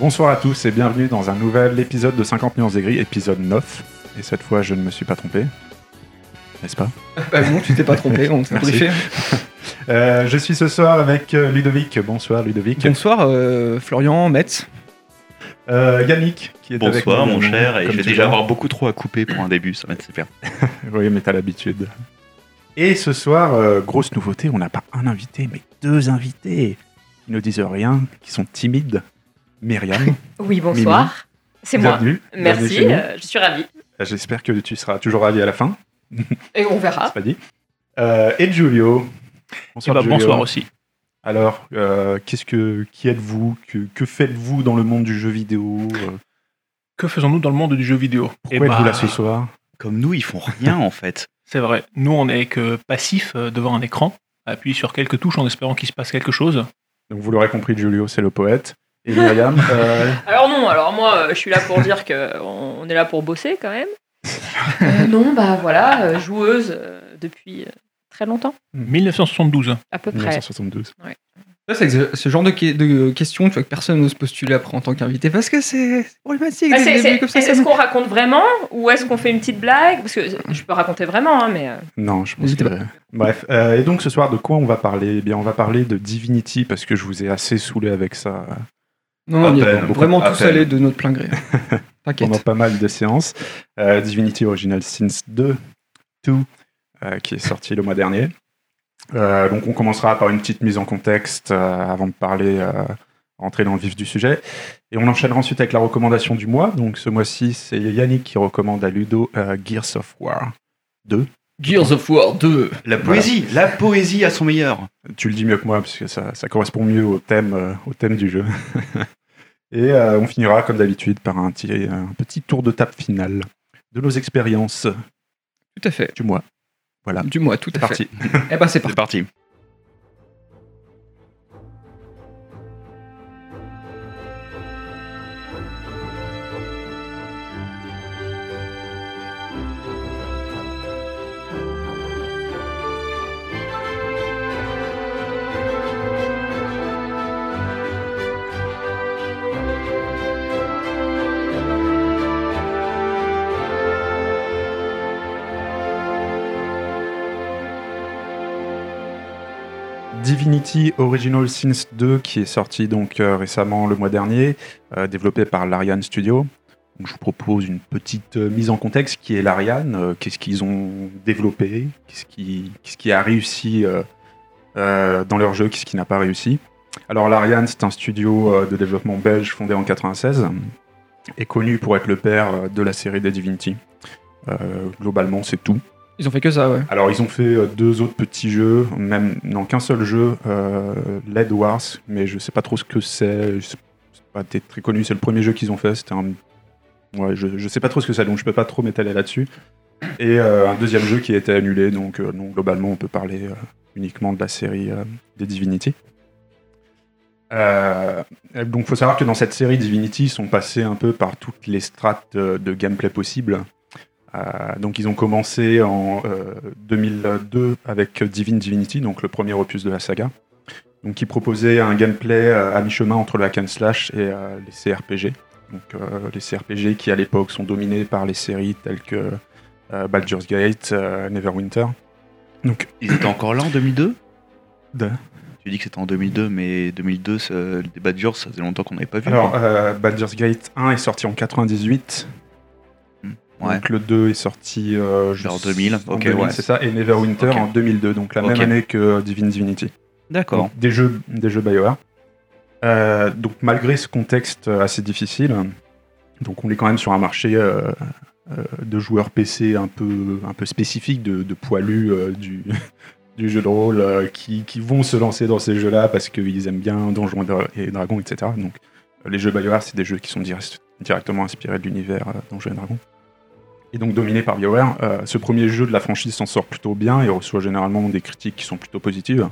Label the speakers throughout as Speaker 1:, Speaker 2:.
Speaker 1: Bonsoir à tous et bienvenue dans un nouvel épisode de 50 nuances gris, épisode 9. Et cette fois, je ne me suis pas trompé. N'est-ce pas?
Speaker 2: Bah non, tu t'es pas trompé, on t'a briefé.
Speaker 1: Euh, Je suis ce soir avec euh, Ludovic. Bonsoir Ludovic.
Speaker 2: Bonsoir, euh, Florian, Metz.
Speaker 1: Euh, Yannick qui est avec
Speaker 3: Bonsoir mon cher, et je vais déjà
Speaker 1: vois.
Speaker 3: avoir beaucoup trop à couper pour un début, ça va être super.
Speaker 1: Oui, mais t'as l'habitude. Et ce soir, euh, grosse nouveauté, on n'a pas un invité, mais deux invités. Ils ne disent rien, qui sont timides. Myriam,
Speaker 4: Oui, bonsoir. C'est moi. Merci, euh, je suis ravie.
Speaker 1: J'espère que tu seras toujours ravi à la fin.
Speaker 4: Et on verra.
Speaker 1: C'est pas dit. Euh, et Giulio.
Speaker 5: Eh
Speaker 1: Bonsoir, Giulio.
Speaker 5: bonsoir aussi.
Speaker 1: Alors, euh, qu'est-ce que, qui êtes-vous? Que, que faites-vous dans le monde du jeu vidéo? Euh,
Speaker 5: Que faisons-nous dans le monde du jeu vidéo?
Speaker 1: Pourquoi
Speaker 5: Eh
Speaker 1: êtes-vous
Speaker 5: bah,
Speaker 1: là ce soir?
Speaker 3: Comme nous, ils font rien en fait.
Speaker 5: C'est vrai. Nous, on est que passifs euh, devant un écran, appuie sur quelques touches en espérant qu'il se passe quelque chose.
Speaker 1: Donc, vous l'aurez compris, Giulio, c'est le poète. Et Myriam, euh,
Speaker 4: Alors non, alors moi, euh, je suis là pour dire que on est là pour bosser quand même. Euh, non, bah voilà, euh, joueuse euh, depuis euh, très longtemps,
Speaker 5: 1972.
Speaker 4: à peu près.
Speaker 1: 1972.
Speaker 2: Ça, c'est ce- genre de, que- de questions tu vois, que personne n'ose postuler après en tant qu'invité parce que c'est problématique.
Speaker 4: Ah,
Speaker 2: ça,
Speaker 4: Est-ce
Speaker 2: ça-
Speaker 4: qu'on raconte vraiment ou est-ce qu'on fait une petite blague? Parce que je peux raconter vraiment, hein, mais euh,
Speaker 1: Non, je pense que... Bref, euh, et donc ce soir, de quoi on va parler? Eh bien, on va parler de Divinity, parce que je vous ai assez saoulé avec ça
Speaker 2: Non, non, on y est
Speaker 3: peine,
Speaker 2: vraiment tous allés de notre plein gré. T'inquiète.
Speaker 1: pendant pas mal de séances. Euh, Divinity Original Sins 2, 2 euh, qui est sorti le mois dernier. Euh, donc on commencera par une petite mise en contexte euh, avant de parler, euh, rentrer dans le vif du sujet. Et on enchaînera ensuite avec la recommandation du mois. Donc ce mois-ci, c'est Yannick qui recommande à Ludo euh, Gears of War 2.
Speaker 2: Gears of War 2.
Speaker 3: La poésie, la poésie à son meilleur.
Speaker 1: Tu le dis mieux que moi parce que ça, ça correspond mieux au thème, euh, au thème du jeu. Et euh, on finira comme d'habitude par un petit, un petit tour de table final de nos expériences
Speaker 2: Tout à fait.
Speaker 1: du mois. Voilà,
Speaker 2: Du mois, tout à fait.
Speaker 1: parti.
Speaker 2: Eh ben, c'est parti.
Speaker 3: C'est parti.
Speaker 1: Divinity Original Sins 2 qui est sorti donc euh, récemment le mois dernier, euh, développé par l'Ariane Studio. Je vous propose une petite euh, mise en contexte qui est l'Ariane, qu'est-ce qu'ils ont développé, qu'est-ce qui, a réussi dans leur jeu, qu'est-ce qui n'a pas réussi. Alors l'Ariane c'est un studio de développement belge fondé en 96 et connu pour être le père de la série des Divinity. Globalement c'est tout.
Speaker 2: Ils ont fait que ça, ouais.
Speaker 1: Alors, ils ont fait euh, deux autres petits jeux, même non qu'un seul jeu, euh, Led Wars, mais je sais pas trop ce que c'est. C'est pas très connu. C'est le premier jeu qu'ils ont fait. C'était un. Ouais, je, je sais pas trop ce que c'est, donc je peux pas trop m'étaler là-dessus. Et euh, un deuxième jeu qui a été annulé, donc euh, globalement, on peut parler uniquement de la série des Divinity. Euh, donc, faut savoir que dans cette série Divinity, ils sont passés un peu par toutes les strates de gameplay possibles. Euh, donc ils ont commencé en euh, 2002 avec Divine Divinity, donc le premier opus de la saga. Donc qui proposait un gameplay euh, à mi-chemin entre le hack and slash et euh, les CRPG. Donc euh, les CRPG qui à l'époque sont dominés par les séries telles que euh, Baldur's Gate, euh, Neverwinter. Donc
Speaker 3: Ils étaient encore là en 2002
Speaker 1: de-
Speaker 3: Tu dis que c'était en 2002, mais 2002, c'est- le débat dur, ça faisait longtemps qu'on n'avait pas vu.
Speaker 1: alors euh, Baldur's Gate 1 est sorti en 98.
Speaker 3: Ouais.
Speaker 1: Donc le 2 est sorti euh,
Speaker 3: Vers
Speaker 1: juste
Speaker 3: 2000,
Speaker 1: en
Speaker 3: ok,
Speaker 1: 2000,
Speaker 3: ouais.
Speaker 1: c'est ça, et Neverwinter en 2002, donc la même année que Divine Divinity.
Speaker 3: D'accord.
Speaker 1: Des jeux, des jeux BioWare. Euh, donc malgré ce contexte euh, assez difficile, donc on est quand même sur un marché euh, euh, de joueurs PC un peu, un peu spécifique, de, de poilus euh, du, du jeu de rôle euh, qui, qui vont se lancer dans ces jeux-là parce qu'ils aiment bien Donjons et Dra- et Dragons, etc. Donc euh, les jeux BioWare, c'est des jeux qui sont direct- directement inspirés de l'univers euh, Donjons et Dragons. Et donc dominé par BioWare, euh, ce premier jeu de la franchise s'en sort plutôt bien et reçoit généralement des critiques qui sont plutôt positives.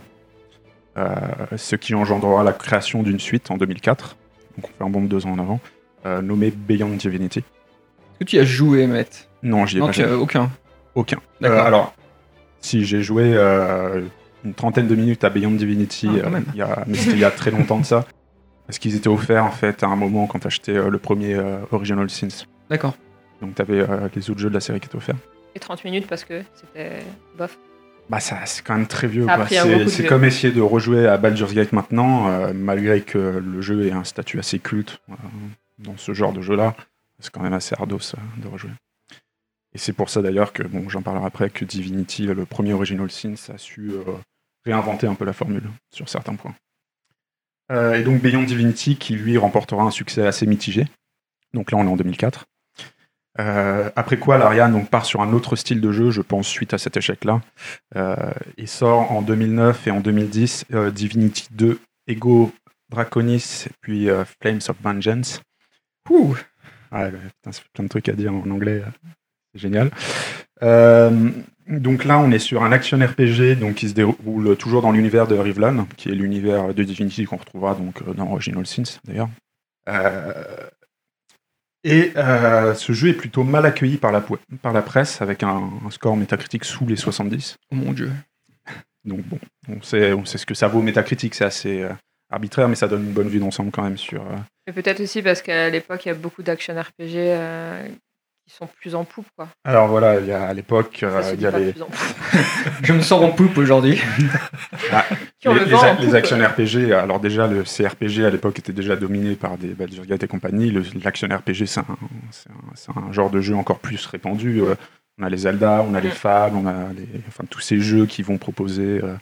Speaker 1: Euh, ce qui engendrera la création d'une suite en 2004, donc on fait un bond de deux ans en avant, euh, nommée Beyond Divinity.
Speaker 2: Est-ce que tu y as joué, Matt?
Speaker 1: Non, j'y ai
Speaker 2: Non,
Speaker 1: pas
Speaker 2: tu
Speaker 1: joué.
Speaker 2: as aucun.
Speaker 1: Aucun.
Speaker 2: D'accord.
Speaker 1: Alors, si j'ai joué une trentaine de minutes à Beyond Divinity,
Speaker 2: Ah,
Speaker 1: il y a- mais c'était il y a très longtemps de ça. Parce qu'ils étaient offerts en fait à un moment quand t'achetais le premier Original Sins.
Speaker 2: D'accord.
Speaker 1: Donc t'avais euh, les autres jeux de la série qui étaient offerts.
Speaker 4: Et 30 minutes parce que c'était bof.
Speaker 1: Bah ça, c'est quand même très vieux.
Speaker 4: Ça
Speaker 1: C'est comme essayer de rejouer à Baldur's Gate maintenant, euh, malgré que le jeu ait un statut assez culte euh, dans ce genre de jeu-là. C'est quand même assez ardos euh, de rejouer. Et c'est pour ça d'ailleurs que, bon, j'en parlerai après, que Divinity, le premier Original Sins, a su réinventer un peu la formule sur certains points. Euh, et donc Beyond Divinity, qui lui remportera un succès assez mitigé. Donc là, on est en 2004. Euh, après quoi, l'Ariane donc, part sur un autre style de jeu, je pense, suite à cet échec-là. Euh, il sort en 2009 et en 2010 euh, Divinity 2, Ego Draconis, et puis euh, Flames of Vengeance.
Speaker 2: Ouh.
Speaker 1: Ouais, bah, putain, ça fait plein de trucs à dire en anglais, euh, c'est génial. Euh, donc là, on est sur un action RPG donc, qui se déroule toujours dans l'univers de Rivlan, qui est l'univers de Divinity qu'on retrouvera donc, dans Original Sins d'ailleurs. Euh, et euh, ce jeu est plutôt mal accueilli par la, po- par la presse, avec un, un score métacritique sous les 70.
Speaker 2: Oh mon dieu.
Speaker 1: Donc bon, on sait, on sait ce que ça vaut métacritique, c'est assez euh, arbitraire, mais ça donne une bonne vue d'ensemble quand même sur... euh,
Speaker 4: Mais peut-être aussi parce qu'à l'époque, il y a beaucoup d'action RPG qui sont plus en poupe, quoi.
Speaker 1: Alors voilà, il y a, à l'époque, euh, il y a les.
Speaker 2: Je me sens en poupe aujourd'hui.
Speaker 4: Ont
Speaker 1: les,
Speaker 4: le
Speaker 1: les
Speaker 4: vent
Speaker 1: a-
Speaker 4: en
Speaker 1: les
Speaker 4: poupe.
Speaker 1: action RPG, alors déjà le CRPG à l'époque était déjà dominé par des Baldur's Gate et compagnie. Le- L'action RPG, c'est un, genre de jeu encore plus répandu. Euh, on a les Zelda, on a les
Speaker 4: Mm.
Speaker 1: Fable, on a les, enfin, tous ces jeux qui vont proposer euh,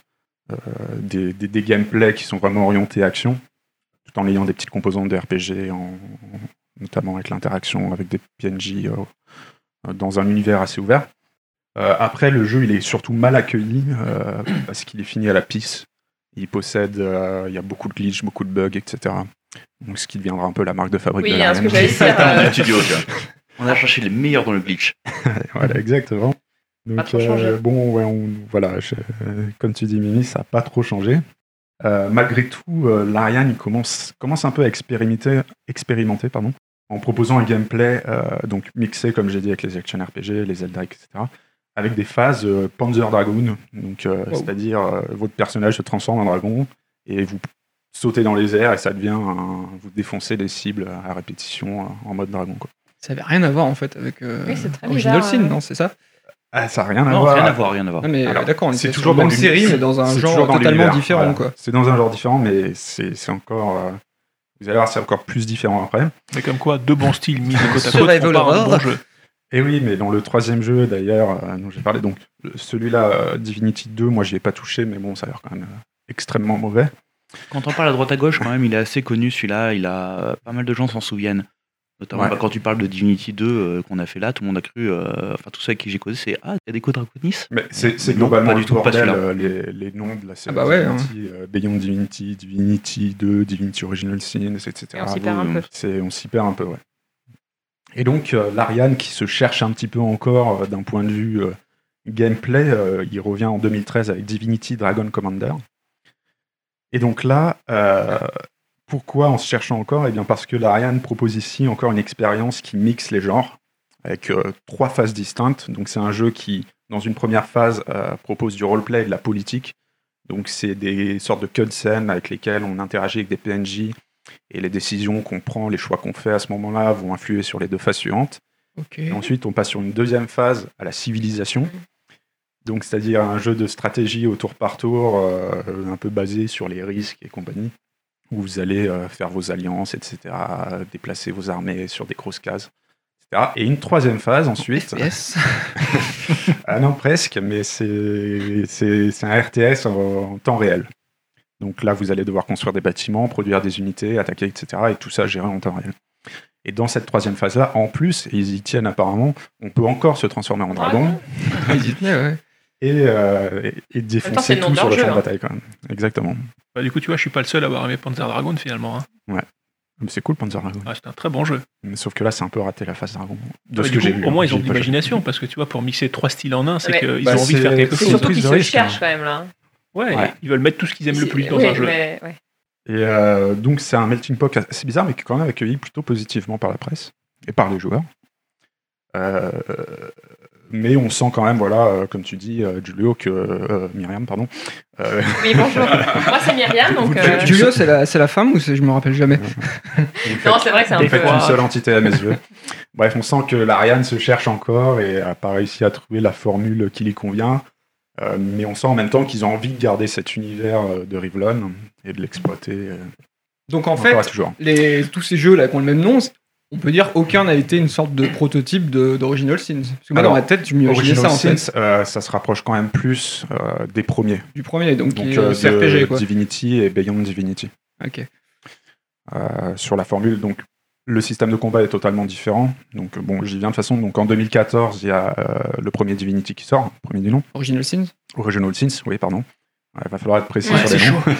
Speaker 1: euh, des, des, des gameplays qui sont vraiment orientés action, tout en ayant des petites composantes de RPG, en- notamment avec l'interaction avec des PNJ euh, dans un univers assez ouvert. Euh, après, le jeu, il est surtout mal accueilli euh, parce qu'il est fini à la pisse. Il possède, euh, il y a beaucoup de glitch, beaucoup de bugs, etc. Donc, ce qui deviendra un peu la marque de fabrique
Speaker 4: Oui,
Speaker 1: de
Speaker 4: hein, ce que.
Speaker 3: Dans
Speaker 4: euh,
Speaker 3: le studio, tu vois. On a cherché les meilleurs dans le glitch.
Speaker 1: voilà, exactement. Donc,
Speaker 4: Pas trop changé.
Speaker 1: bon, ouais, on- voilà, je- euh, comme tu dis, Mimi, ça n'a pas trop changé. Euh, malgré tout, euh, l'Ariane commence, commence un peu à expérimenter, expérimenter pardon, en proposant un gameplay euh, donc mixé, comme j'ai dit, avec les action RPG, les Zelda, etc., avec des phases euh, Panzer Dragoon, donc euh,
Speaker 2: Wow.
Speaker 1: c'est-à-dire euh, votre personnage se transforme en dragon et vous sautez dans les airs et ça devient un- vous défoncez des cibles à répétition euh, en mode dragon. Quoi.
Speaker 2: Ça avait rien à voir en fait avec euh,
Speaker 4: Oui, c'est très
Speaker 2: Original Sin,
Speaker 4: euh.
Speaker 2: non C'est ça?
Speaker 1: Ah, ça n'a rien à
Speaker 3: Non,
Speaker 1: voir.
Speaker 3: rien à voir, rien à voir.
Speaker 2: Non mais
Speaker 1: Alors,
Speaker 2: euh, d'accord,
Speaker 1: c'est toujours dans
Speaker 2: même
Speaker 1: l'univers.
Speaker 2: série mais dans un genre totalement différent
Speaker 1: voilà.
Speaker 2: quoi.
Speaker 1: C'est dans un genre différent, mais c'est c'est encore. euh, vous allez voir, c'est encore plus différent après.
Speaker 5: Mais comme quoi, deux bons styles mis de côte à côte un bon jeu.
Speaker 1: Et oui, mais dans le troisième jeu, d'ailleurs, euh, dont j'ai parlé, donc celui-là, euh, Divinity 2, moi, j'y ai pas touché, mais bon, ça a l'air quand même euh, extrêmement mauvais.
Speaker 3: Quand on parle à droite à gauche, quand même, il est assez connu celui-là. Il a pas mal de gens s'en souviennent. Notamment
Speaker 1: Ouais.
Speaker 3: bah, quand tu parles de Divinity 2 euh, qu'on a fait là, tout le monde a cru, euh, enfin tous ceux avec qui j'ai causé, c'est ah, il y a des codes Draconis.
Speaker 1: Mais c'est
Speaker 3: Non,
Speaker 1: globalement
Speaker 3: pas du tout, pas
Speaker 1: bordel,
Speaker 3: celui-là.
Speaker 1: euh, les, les noms de la série.
Speaker 2: Ah bah ouais,
Speaker 1: Divinity, euh, Beyond Divinity, Divinity 2, Divinity Original Sin, etc.
Speaker 4: Et on s'y perd un peu.
Speaker 1: C'est- on s'y perd un peu, ouais. Et donc, euh, l'Ariane, qui se cherche un petit peu encore euh, d'un point de vue euh, gameplay, euh, il revient en 2013 avec Divinity Dragon Commander. Et donc là, euh, pourquoi on se cherche encore Eh bien parce que l'Ariane propose ici encore une expérience qui mixe les genres, avec euh, trois phases distinctes. Donc c'est un jeu qui, dans une première phase, euh, propose du roleplay et de la politique. Donc c'est des sortes de cutscenes avec lesquelles on interagit avec des PNJ et les décisions qu'on prend, les choix qu'on fait à ce moment-là vont influer sur les deux phases suivantes. Et ensuite, on passe sur une deuxième phase à la civilisation. Donc, c'est-à-dire un jeu de stratégie au tour par tour, euh, un peu basé sur les risques et compagnie, où vous allez euh, faire vos alliances, etc., euh, déplacer vos armées sur des grosses cases, etc. Et une troisième phase ensuite.
Speaker 2: FPS.
Speaker 1: Ah non, presque, mais c'est un RTS en, en temps réel. Donc là, vous allez devoir construire des bâtiments, produire des unités, attaquer, etc. Et tout ça géré en temps réel. Et dans cette troisième phase-là, en plus, et ils y tiennent apparemment, on peut encore se transformer en dragon
Speaker 2: Ils y tenaient, ouais.
Speaker 1: Et, euh, et- défoncer tout sur le champ de
Speaker 4: hein.
Speaker 1: bataille quand même. Exactement.
Speaker 5: Bah, du coup, tu vois, je suis pas le seul à avoir aimé Panzer Dragon finalement. hein.
Speaker 1: Mais C'est cool Panzer Dragon.
Speaker 5: Ouais, c'est un très bon jeu.
Speaker 1: Mais Sauf que là, c'est un peu raté la phase dragon. De
Speaker 5: Ouais,
Speaker 1: ce que j'ai vu.
Speaker 5: Au moins,
Speaker 1: hein.
Speaker 5: ils ont de l'imagination parce que tu vois, pour mixer trois styles en un, c'est
Speaker 4: Ouais.
Speaker 5: qu'ils
Speaker 1: Bah,
Speaker 5: ont envie de faire quelque chose.
Speaker 4: surtout qu'ils se cherchent quand même là.
Speaker 5: Ouais,
Speaker 1: Ouais.
Speaker 5: ils veulent mettre tout ce qu'ils aiment le plus dans
Speaker 4: oui,
Speaker 5: un jeu.
Speaker 4: mais- ouais.
Speaker 1: Et euh, donc c'est un melting pot assez bizarre, mais qui est quand même accueilli plutôt positivement par la presse et par les joueurs. Euh, mais on sent quand même, voilà, euh, comme tu dis, euh, Julio, que euh, Myriam, pardon. euh,
Speaker 4: Oui, bonjour. Moi, c'est Myriam, donc. euh,
Speaker 2: Julio, c'est la, c'est la femme ou c'est- je me rappelle jamais
Speaker 4: Non, c'est vrai que c'est un peu.
Speaker 1: fait une seule entité à mes yeux. Bref, on sent que l'Ariane se cherche encore et n'a pas réussi à trouver la formule qui lui convient. Euh, mais on sent en même temps qu'ils ont envie de garder cet univers de Rivlon et de l'exploiter. euh,
Speaker 2: Donc en fait, les, tous ces jeux là qui ont le même nom, c'est- on peut dire aucun n'a été une sorte de prototype d'Original Sins. Parce que moi
Speaker 1: Alors,
Speaker 2: dans ma tête, je m'imaginais ça en fait,
Speaker 1: Sins, euh, ça se rapproche quand même plus euh, des premiers.
Speaker 2: du premier, donc,
Speaker 1: Donc euh, de
Speaker 2: quoi.
Speaker 1: Divinity et Beyond Divinity.
Speaker 2: Ok.
Speaker 1: sur la formule. Donc, le système de combat est totalement différent. Donc, bon, j'y viens de toute façon. Donc, en 2014, il y a le premier Divinity qui sort, premier du nom.
Speaker 2: Original Sins
Speaker 1: Original Sins, oui, pardon. Il va falloir être précis
Speaker 2: Ouais,
Speaker 1: sur les noms.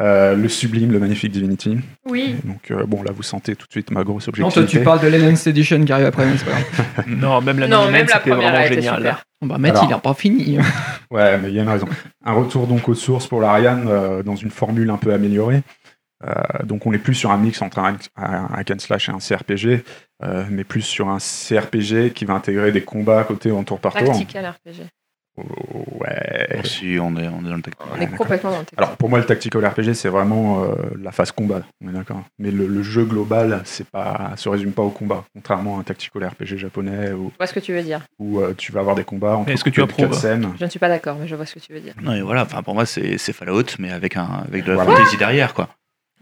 Speaker 1: Euh, le sublime, le magnifique Divinity.
Speaker 4: Oui.
Speaker 1: Et donc, euh, bon, là, vous sentez tout de suite ma grosse
Speaker 2: Non,
Speaker 1: objectivité.
Speaker 2: toi tu parles de l'Enhanced Edition qui arrive après, c'est pas grave.
Speaker 5: Non, même la
Speaker 4: Non, même la première
Speaker 5: vraiment génial.
Speaker 2: bah, Matt,
Speaker 1: Alors.
Speaker 2: il a pas fini.
Speaker 1: Ouais, mais il y a une raison. Un retour donc aux sources pour l'Ariane euh, dans une formule un peu améliorée. Euh, donc on est plus sur un mix entre un, un hack and slash et un CRPG, euh, mais plus sur un CRPG qui va intégrer des combats à côté en tour par tour.
Speaker 4: Tactical RPG.
Speaker 1: Ouais.
Speaker 3: Si, on est, on est dans le tactique.
Speaker 4: On est complètement dans le tactical.
Speaker 1: Alors pour moi le tactical RPG c'est vraiment euh, la phase combat, on est d'accord. Mais le, le jeu global c'est pas, se résume pas au combat, contrairement à un tactical RPG japonais où,
Speaker 4: Je vois ce que tu veux dire.
Speaker 1: où, euh, tu vas avoir des combats entre
Speaker 5: est-ce que tu approuves
Speaker 1: scènes.
Speaker 4: Je ne suis pas d'accord, mais je vois ce que tu veux dire.
Speaker 3: Non, et voilà, enfin, pour moi, c'est c'est Fallout, mais avec, un, avec de la
Speaker 1: Voilà.
Speaker 3: fantasy derrière, quoi.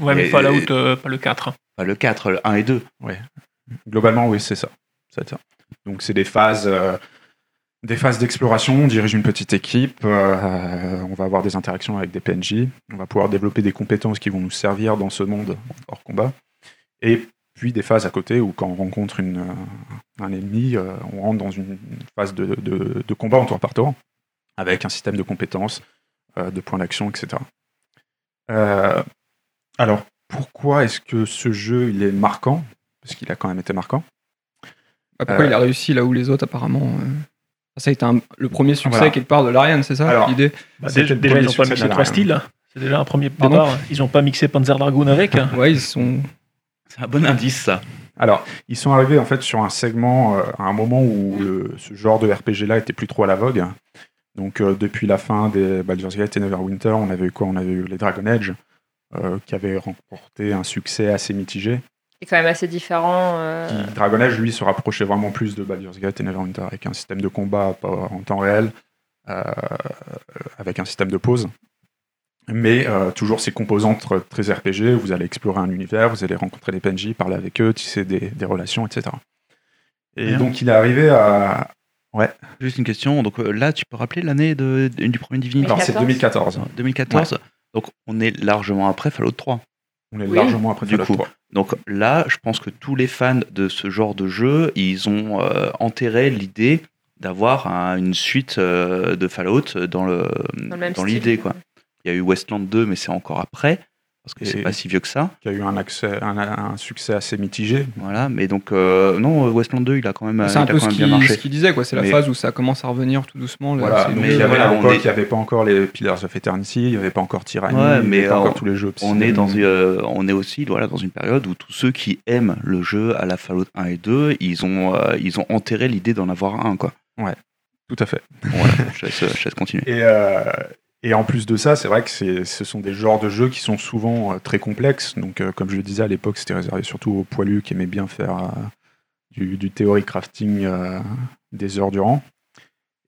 Speaker 5: Ouais, mais
Speaker 3: Et-
Speaker 5: Fallout, euh, pas le 4.
Speaker 3: Enfin, le 4, le 1 et 2.
Speaker 1: Globalement, oui, c'est ça. C'est ça. Donc, c'est des phases, euh, des phases d'exploration. On dirige une petite équipe. euh, on va avoir des interactions avec des PNJ. On va pouvoir développer des compétences qui vont nous servir dans ce monde hors combat. Et puis des phases à côté où, quand on rencontre une, un ennemi, euh, on rentre dans une phase de, de- de combat en tour par tour, avec un système de compétences, euh, de points d'action, etc. Euh, alors, pourquoi est-ce que ce jeu il est marquant? Parce qu'il a quand même été marquant.
Speaker 2: Bah, pourquoi
Speaker 1: Euh.
Speaker 2: il a réussi là où les autres apparemment Ça a été un- le premier succès
Speaker 1: Voilà.
Speaker 2: quelque part de l'Ariane, c'est ça l'idée
Speaker 5: Bah, déjà, ils n'ont pas mixé trois styles. C'est déjà un premier
Speaker 2: Pardon
Speaker 5: départ. Ils n'ont pas mixé Panzer Dragoon avec.
Speaker 2: Ouais, ils sont.
Speaker 3: C'est un bon indice, ça.
Speaker 1: Alors, ils sont arrivés en fait sur un segment euh, à un moment où le- ce genre de RPG-là était plus trop à la vogue. Donc, euh, depuis la fin des Baldur's Gate et Neverwinter, on avait eu quoi? On avait eu les Dragon Age, euh, qui avaient remporté un succès assez mitigé.
Speaker 4: C'est quand même assez différent. euh,
Speaker 1: Qui- Dragon Age, lui, se rapprochait vraiment plus de Baldur's Gate et Neverwinter, avec un système de combat en temps réel, euh, avec un système de pause. Mais euh, toujours ces composantes tr- très RPG, vous allez explorer un univers, vous allez rencontrer des PNJ, parler avec eux, tisser des, des relations, etc. Et
Speaker 3: Bien.
Speaker 1: donc il est arrivé à...
Speaker 3: Juste une question. Donc là, tu peux rappeler l'année de, de- du premier Divinity?
Speaker 1: Alors c'est 2014,
Speaker 3: 2014. Donc on est largement après Fallout 3.
Speaker 1: On est
Speaker 4: Oui.
Speaker 1: largement après
Speaker 3: Du
Speaker 1: Fallout
Speaker 3: coup.
Speaker 1: 3.
Speaker 3: Donc là, je pense que tous les fans de ce genre de jeu, ils ont euh, enterré l'idée d'avoir un- une suite euh, de Fallout dans le
Speaker 4: dans
Speaker 3: l'idée quoi. Il y a eu Westland 2, mais c'est encore après parce que c'est pas si vieux que ça.
Speaker 1: Qui a eu un, accès, un, un succès assez mitigé.
Speaker 3: Voilà, mais donc euh, non, Westland 2, il a quand même,
Speaker 2: C'est un
Speaker 3: il a
Speaker 2: peu
Speaker 3: quand
Speaker 2: ce
Speaker 3: même bien marché.
Speaker 2: ce qu'il disait, quoi. C'est la
Speaker 3: Mais-
Speaker 2: phase où ça commence à revenir tout doucement. là,
Speaker 1: Voilà,
Speaker 2: c'est
Speaker 1: mais il y avait
Speaker 3: voilà,
Speaker 1: à l'époque,
Speaker 3: est-
Speaker 1: il n'y avait pas encore les Pillars of Eternity, il n'y avait pas encore Tyranny,
Speaker 3: Ouais,
Speaker 1: il n'y avait
Speaker 3: mais
Speaker 1: pas encore tous les jeux.
Speaker 3: On est dans euh, on est aussi voilà dans une période où tous ceux qui aiment le jeu à la Fallout 1 et 2, ils ont euh, ils ont enterré l'idée d'en avoir un quoi.
Speaker 1: Tout à fait.
Speaker 3: Voilà, je laisse, je laisse continuer.
Speaker 1: Et, euh, et en plus de ça, c'est vrai que ce sont des genres de jeux qui sont souvent euh, très complexes. Donc, euh, comme je le disais à l'époque, c'était réservé surtout aux poilus qui aimaient bien faire euh, du, du theory crafting des heures durant.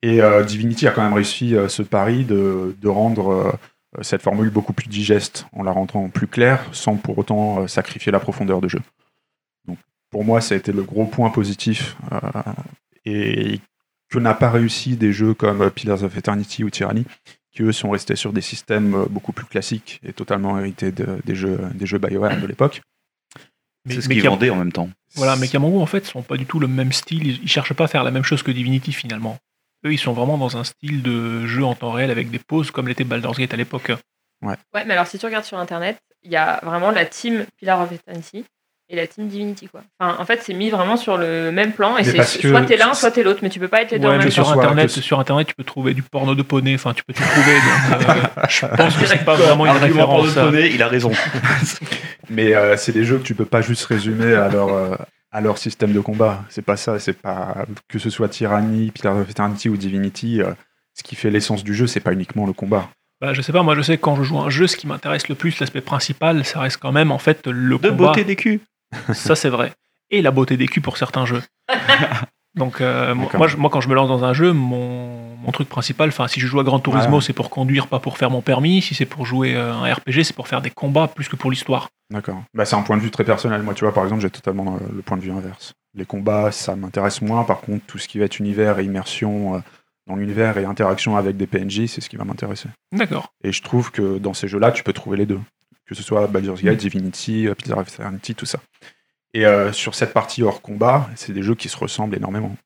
Speaker 1: Et Divinity a quand même réussi ce pari de, de rendre cette formule beaucoup plus digeste en la rendant plus claire sans pour autant sacrifier la profondeur de jeu. Donc, pour moi, ça a été le gros point positif. et que n'a pas réussi des jeux comme Pillars of Eternity ou Tyranny, qui eux sont restés sur des systèmes euh, beaucoup plus classiques et totalement hérités de- des jeux, des jeux BioWare de l'époque.
Speaker 5: Mais,
Speaker 3: C'est ce qu'ils vendaient en même temps.
Speaker 5: Voilà, mais Cameroun, en fait, sont pas du tout le même style. Ils, ils cherchent pas à faire la même chose que Divinity finalement. Eux, ils sont vraiment dans un style de jeu en temps réel avec des pauses comme l'était Baldur's Gate à l'époque.
Speaker 4: Ouais, mais alors si tu regardes sur internet, il y a vraiment la team Pillar of Eternity et la team Divinity quoi. Enfin, en fait, c'est mis vraiment sur le même plan et c'est soit t'es l'un, soit t'es l'autre, mais tu peux pas être les deux en
Speaker 5: Ouais,
Speaker 4: même
Speaker 1: que
Speaker 5: sur
Speaker 1: soit-
Speaker 5: internet, sur internet, tu peux trouver du porno de poney. Enfin, tu peux tout trouver. donc, euh, je pense que c'est pas vraiment une
Speaker 3: Argument
Speaker 5: référence.
Speaker 3: le donner, il a raison.
Speaker 1: Mais euh, c'est des jeux que tu peux pas juste résumer à leur, euh, à leur système de combat. C'est pas ça, c'est pas que ce soit Tyranny, Pillars of Eternity ou Divinity. euh, ce qui fait l'essence du jeu, c'est pas uniquement le combat.
Speaker 5: Bah, je sais pas, moi je sais que quand je joue à un jeu, ce qui m'intéresse le plus, l'aspect principal, ça reste quand même en fait le
Speaker 3: De
Speaker 5: combat.
Speaker 3: beauté des culs.
Speaker 5: Ça c'est vrai. Et la beauté des culs pour certains jeux. Donc euh, moi, je- quand je me lance dans un jeu, mon, mon truc principal, enfin si je joue à Gran Turismo,
Speaker 1: Ouais.
Speaker 5: c'est pour conduire, pas pour faire mon permis. Si c'est pour jouer euh, un RPG, c'est pour faire des combats plus que pour l'histoire.
Speaker 1: D'accord. Bah, c'est un point de vue très personnel. Moi, tu vois, par exemple, j'ai totalement euh, le point de vue inverse. Les combats, ça m'intéresse moins. Par contre, tout ce qui va être univers et immersion euh, dans l'univers et interaction avec des PNJ, c'est ce qui va m'intéresser.
Speaker 5: D'accord.
Speaker 1: Et je trouve que dans ces jeux-là, tu peux trouver les deux. Que ce soit Baldur's Gate, Divinity, euh, Pillars of Eternity, tout ça. Et euh, sur cette partie hors combat, c'est des jeux qui se ressemblent énormément.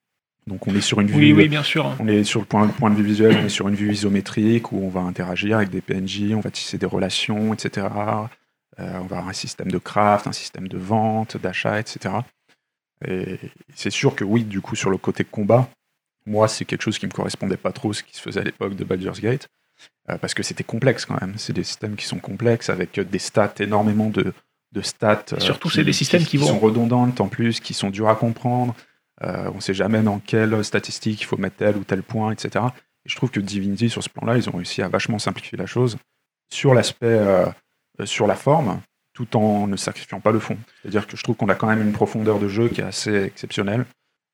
Speaker 1: Donc on est sur une vue,
Speaker 5: Oui, oui, bien sûr.
Speaker 1: on est sur le point, point de vue visuel, on est sur une vue isométrique où on va interagir avec des PNJ, on va tisser des relations, etc. Euh, on va avoir un système de craft, un système de vente, d'achat, etc. Et c'est sûr que oui, du coup, sur le côté combat, moi, c'est quelque chose qui me correspondait pas trop, ce qui se faisait à l'époque de Baldur's Gate, parce que c'était complexe quand même. C'est des systèmes qui sont complexes, avec euh, des stats, énormément de, de stats. euh,
Speaker 5: surtout, c'est des systèmes qui vont-
Speaker 1: sont redondantes en plus, qui sont durs à comprendre. Euh, on ne sait jamais dans quelle statistique il faut mettre tel ou tel point, etc. Et je trouve que Divinity, sur ce plan-là, ils ont réussi à vachement simplifier la chose sur l'aspect, euh, euh, sur la forme, tout en ne sacrifiant pas le fond. C'est-à-dire que je trouve qu'on a quand même une profondeur de jeu qui est assez exceptionnelle.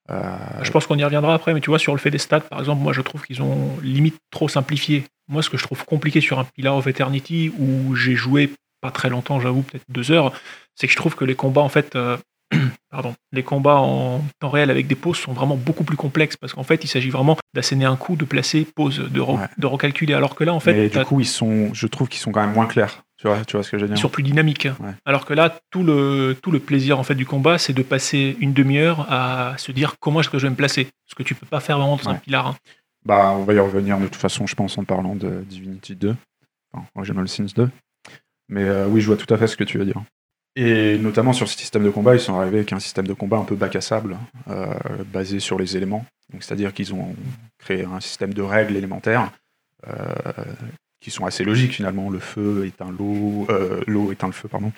Speaker 5: Je pense qu'on y reviendra après, mais tu vois, sur le fait des stats, par exemple, moi je trouve qu'ils ont limite trop simplifié. Moi, ce que je trouve compliqué sur un Pillar of Eternity, où j'ai joué pas très longtemps, j'avoue, peut-être deux heures, c'est que je trouve que les combats, en fait, euh, pardon, les combats en temps réel avec des pauses sont vraiment beaucoup plus complexes, parce qu'en fait, il s'agit vraiment d'asséner un coup, de placer, pause, de, re-
Speaker 1: Ouais.
Speaker 5: de recalculer, alors que là, en fait,
Speaker 1: mais du coup, ils sont, je trouve qu'ils sont quand même moins clairs. Tu vois, tu vois ce que je veux
Speaker 5: ils
Speaker 1: dire
Speaker 5: sont plus dynamiques.
Speaker 1: Ouais.
Speaker 5: Alors que là, tout le, tout le plaisir en fait du combat, c'est de passer une demi-heure à se dire comment est-ce que je vais me placer. Ce que tu peux pas faire vraiment dans un pilar. hein.
Speaker 1: Bah, on va y revenir de toute façon, je pense, en parlant de Divinity 2, enfin, Original Sins 2. Mais euh, oui, je vois tout à fait ce que tu veux dire. Et notamment sur ce système de combat, ils sont arrivés avec un système de combat un peu bac à sable, euh, basé sur les éléments. Donc, c'est-à-dire qu'ils ont créé un système de règles élémentaires euh, qui sont assez logiques finalement. Le feu éteint l'eau, euh, l'eau éteint le feu, pardon.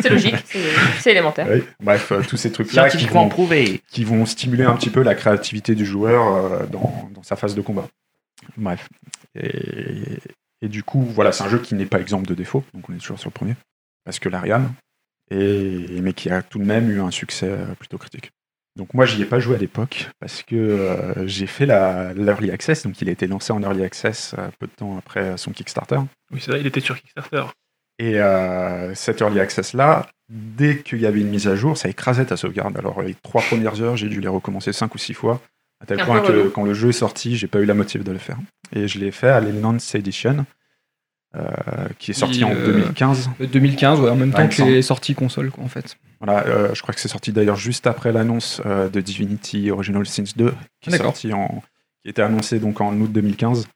Speaker 4: C'est logique, c'est élémentaire.
Speaker 1: Oui. Bref, euh, tous ces trucs-là qui
Speaker 3: Scientifiquement
Speaker 1: vont,
Speaker 3: prouvé.
Speaker 1: qui vont stimuler un petit peu la créativité du joueur euh, dans, dans sa phase de combat. Bref. Et, et du coup, voilà, c'est un jeu qui n'est pas exemple de défaut, donc on est toujours sur le premier, parce que l'Ariane, et, mais qui a tout de même eu un succès plutôt critique. Donc moi, j'y ai pas joué à l'époque, parce que euh, j'ai fait la- l'Early Access, donc il a été lancé en Early Access euh, peu de temps après son Kickstarter.
Speaker 5: Oui, c'est vrai, il était sur Kickstarter.
Speaker 1: Et euh, cet early access là, dès qu'il y avait une mise à jour, ça écrasait ta sauvegarde. Alors les trois premières heures, j'ai dû les recommencer cinq ou six fois, à tel point que quand le jeu est sorti, j'ai pas eu la motive de le faire. Et je l'ai fait à l'Enhanced Edition, euh, qui est sorti en
Speaker 2: euh,
Speaker 1: 2015.
Speaker 2: Euh, 2015, ouais, en même temps que les sorties console, quoi, en fait.
Speaker 1: Voilà, euh, je crois que c'est sorti d'ailleurs juste après l'annonce euh, de Divinity Original Sins 2, qui est sorti en, qui était annoncé donc en août 2015,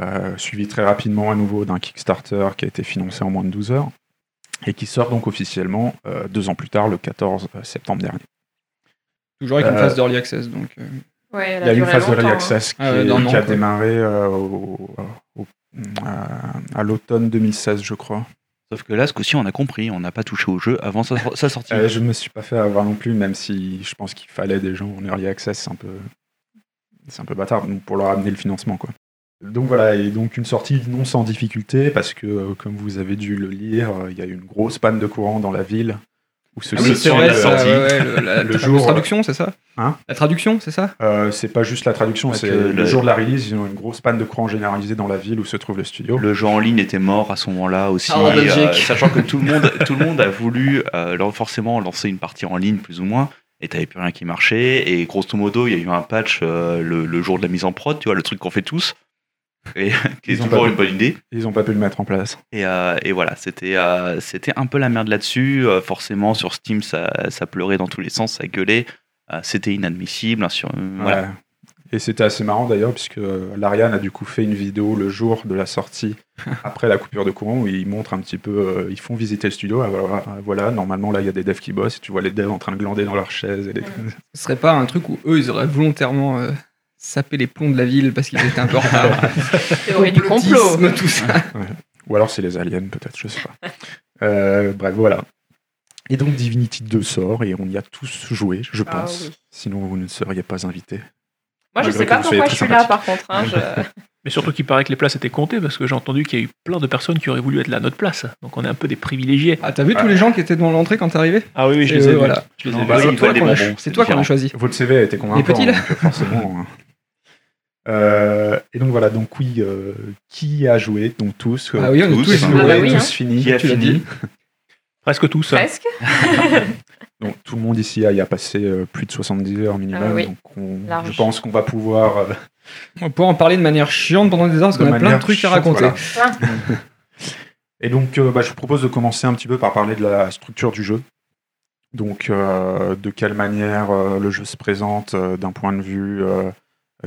Speaker 1: euh, suivi très rapidement à nouveau d'un Kickstarter qui a été financé en moins de 12 heures et qui sort donc officiellement euh, deux ans plus tard, le 14 septembre dernier.
Speaker 2: Toujours avec une
Speaker 1: Euh,
Speaker 2: phase d'early access, donc. euh,
Speaker 4: Ouais, elle
Speaker 1: Il y a eu une phase de
Speaker 4: longtemps, hein.
Speaker 1: access qui,
Speaker 2: Ah
Speaker 1: est- qui a
Speaker 2: quoi.
Speaker 1: démarré euh, au- au- à, à l'automne 2016, je crois.
Speaker 3: Sauf que là, ce coup-ci, on a compris, on n'a pas touché au jeu avant sa, sa sortie.
Speaker 1: Euh, je ne me suis pas fait avoir non plus, même si je pense qu'il fallait des gens en early access, c'est un peu, c'est un peu bâtard donc pour leur amener le financement, quoi. Donc voilà, et donc une sortie non sans difficulté, parce que euh, comme vous avez dû le lire, euh, il y a eu une grosse panne de courant dans la ville où se
Speaker 2: Ah oui, c'est vrai,
Speaker 1: la sortie.
Speaker 2: ouais, le- la
Speaker 1: Le
Speaker 2: la
Speaker 1: jour,
Speaker 2: traduction, c'est ça
Speaker 1: Hein
Speaker 2: La traduction, c'est ça
Speaker 1: Euh, c'est pas juste la traduction, c'est le,
Speaker 3: le-
Speaker 1: jour de la release, ils ont une grosse panne de courant généralisée dans la ville où se trouve le studio.
Speaker 3: Le jeu en ligne était mort à ce moment-là aussi,
Speaker 2: Ah, en
Speaker 3: euh, sachant que tout le monde, tout le monde a voulu euh, forcément lancer une partie en ligne plus ou moins, et t'avais plus rien qui marchait. Et grosso modo, il y a eu un patch euh, le, le jour de la mise en prod, tu vois, le truc qu'on fait tous, et qui est
Speaker 1: Ils ont
Speaker 3: toujours une bonne idée.
Speaker 1: Ils ont pas pu le mettre en place.
Speaker 3: Et, euh, et voilà, c'était euh, c'était un peu la merde là-dessus. Euh, forcément, sur Steam, ça, ça pleurait dans tous les sens, ça gueulait. Euh, c'était inadmissible. hein, sur, euh, voilà.
Speaker 1: Ouais. Et c'était assez marrant d'ailleurs, puisque l'Ariane a du coup fait une vidéo le jour de la sortie, après la coupure de courant, où ils montrent un petit peu, euh, ils font visiter le studio. Ah, voilà, ah, voilà, normalement là il y a des devs qui bossent, et tu vois les devs en train de glander dans leurs chaises. Et les-
Speaker 2: Ce serait pas un truc où eux, ils auraient volontairement sapé les plombs de la ville parce qu'ils étaient un peu en retard.
Speaker 4: Théorie du complot.
Speaker 2: Complotisme, tout ça.
Speaker 1: Ou alors c'est les aliens, peut-être, je sais pas. Euh, bref, voilà. Et donc Divinity 2 sort et on y a tous joué, je
Speaker 4: Ah
Speaker 1: pense.
Speaker 4: oui.
Speaker 1: Sinon, vous ne seriez pas invités.
Speaker 4: Moi, je
Speaker 1: Malgré
Speaker 4: sais
Speaker 1: que
Speaker 4: pas pourquoi je suis là, par contre. hein, je-
Speaker 5: Mais surtout qu'il paraît que les places étaient comptées parce que j'ai entendu qu'il y a eu plein de personnes qui auraient voulu être là à notre place. Donc on est un peu des privilégiés.
Speaker 2: Ah, t'as vu tous les gens qui étaient devant l'entrée quand t'es arrivé?
Speaker 5: Ah oui, oui, je les ai
Speaker 2: euh,
Speaker 5: vus.
Speaker 2: voilà.
Speaker 5: Je les
Speaker 3: bah,
Speaker 2: C'est toi qu'on a- choisi.
Speaker 1: Votre CV a été convaincant,
Speaker 2: petits, là
Speaker 1: donc, forcément. Hein. Euh, et donc voilà, donc oui, euh, qui a joué? Donc tous. euh,
Speaker 2: Ah oui, on a
Speaker 3: tous,
Speaker 2: tous
Speaker 3: hein.
Speaker 2: joué.
Speaker 4: Ah bah oui,
Speaker 1: tous
Speaker 4: hein.
Speaker 1: fini.
Speaker 3: Qui a
Speaker 2: tu l'as
Speaker 3: fini?
Speaker 5: Presque tous.
Speaker 4: Presque.
Speaker 1: Donc tout le monde ici a y a passé euh, plus de 70 heures minimum.
Speaker 4: Ah oui.
Speaker 1: donc on- je pense qu'on va pouvoir. euh,
Speaker 2: On peut en parler de manière chiante pendant des heures parce
Speaker 1: De
Speaker 2: qu'on a plein de trucs à raconter.
Speaker 1: voilà. Et donc, euh, bah, je vous propose de commencer un petit peu par parler de la structure du jeu. Donc, euh, de quelle manière euh, le jeu se présente euh, d'un point de vue euh,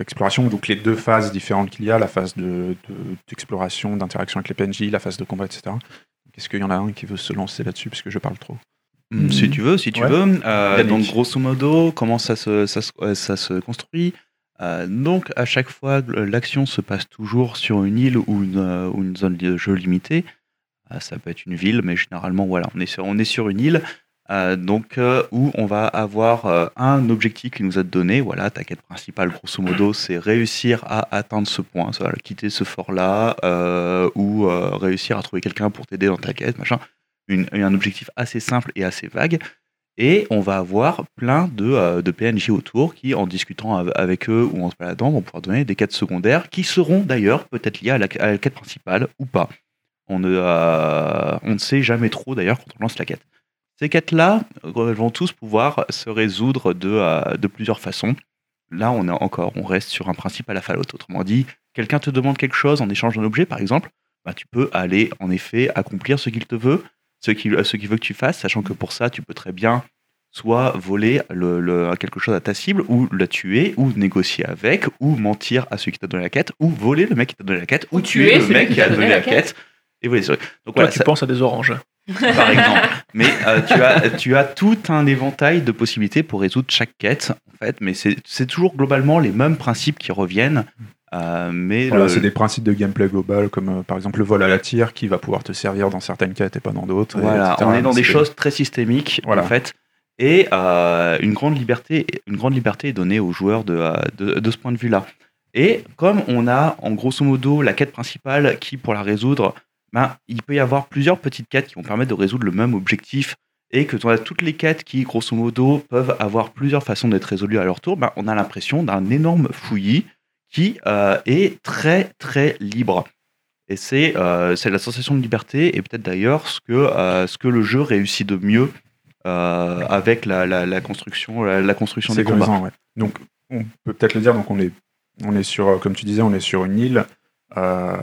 Speaker 1: exploration. Donc, les deux phases différentes qu'il y a, la phase de- de- d'exploration, d'interaction avec les PNJ, la phase de combat, etc. Est-ce qu'il y en a un qui veut se lancer là-dessus parce que je parle trop?
Speaker 3: Mm, Si tu veux, si tu
Speaker 1: Ouais.
Speaker 3: veux. Euh, donc, grosso modo, comment ça se, ça se, ça se construit? Euh, Donc, à chaque fois, l'action se passe toujours sur une île ou une, euh, ou une zone de jeu limitée. Euh, ça peut être une ville, mais généralement, voilà, on est sur, on est sur une île. Euh, donc, euh, où on va avoir euh, un objectif qui nous a donné. Voilà, ta quête principale, grosso modo, c'est réussir à atteindre ce point, ça, quitter ce fort-là, ou réussir à trouver quelqu'un pour t'aider dans ta quête, machin une- un objectif assez simple et assez vague. Et on va avoir plein de, de PNJ autour qui, en discutant av- avec eux ou en se baladant, vont pouvoir donner des quêtes secondaires qui seront d'ailleurs peut-être liées à la, à la quête principale ou pas. On ne, on ne sait jamais trop d'ailleurs quand on lance la quête. Ces quêtes-là euh, vont tous pouvoir se résoudre de, euh, de plusieurs façons. Là, on est encore, on reste sur un principe à la Fallout. Autrement dit, quelqu'un te demande quelque chose en échange d'un objet, par exemple, bah, tu peux aller en effet accomplir ce qu'il te veut, ce qu'il ce qu'il veut que tu fasses, sachant que pour ça, tu peux très bien soit voler le, le- quelque chose à ta cible, ou la tuer, ou négocier avec, ou mentir à celui qui t'a donné la quête, ou voler le mec qui t'a donné la quête, ou,
Speaker 4: Ou
Speaker 3: tuer,
Speaker 4: tuer
Speaker 3: le mec
Speaker 4: qui
Speaker 3: a donné la quête. Et voilà, donc
Speaker 5: Toi,
Speaker 3: voilà,
Speaker 5: tu
Speaker 3: ça-
Speaker 5: penses à des oranges.
Speaker 3: par exemple. Mais euh, tu, as, tu as tout un éventail de possibilités pour résoudre chaque quête, en fait, mais c'est toujours globalement les mêmes principes qui reviennent. euh, mais
Speaker 1: Voilà,
Speaker 3: le-
Speaker 1: C'est des principes de gameplay global, comme euh, par exemple le vol à la tire, qui va pouvoir te servir dans certaines quêtes et pas dans d'autres.
Speaker 3: Voilà,
Speaker 1: etc.
Speaker 3: on est dans des choses très systémiques
Speaker 1: Voilà.
Speaker 3: en fait, et une grande liberté, une grande liberté est donnée aux joueurs de, de, de ce point de vue-là. Et comme on a en grosso modo la quête principale qui, pour la résoudre, ben, il peut y avoir plusieurs petites quêtes qui vont permettre de résoudre le même objectif, et que as toutes les quêtes qui, grosso modo, peuvent avoir plusieurs façons d'être résolues à leur tour, ben, on a l'impression d'un énorme fouillis qui euh, est très très libre. Et c'est euh, la sensation de liberté et peut-être d'ailleurs ce, que euh, ce que le jeu réussit de mieux euh, avec la, la- la construction, la, la construction
Speaker 1: C'est
Speaker 3: des combats.
Speaker 1: ouais. Donc, on peut peut-être le dire, donc on est, on est sur, comme tu disais, on est sur une île. Euh,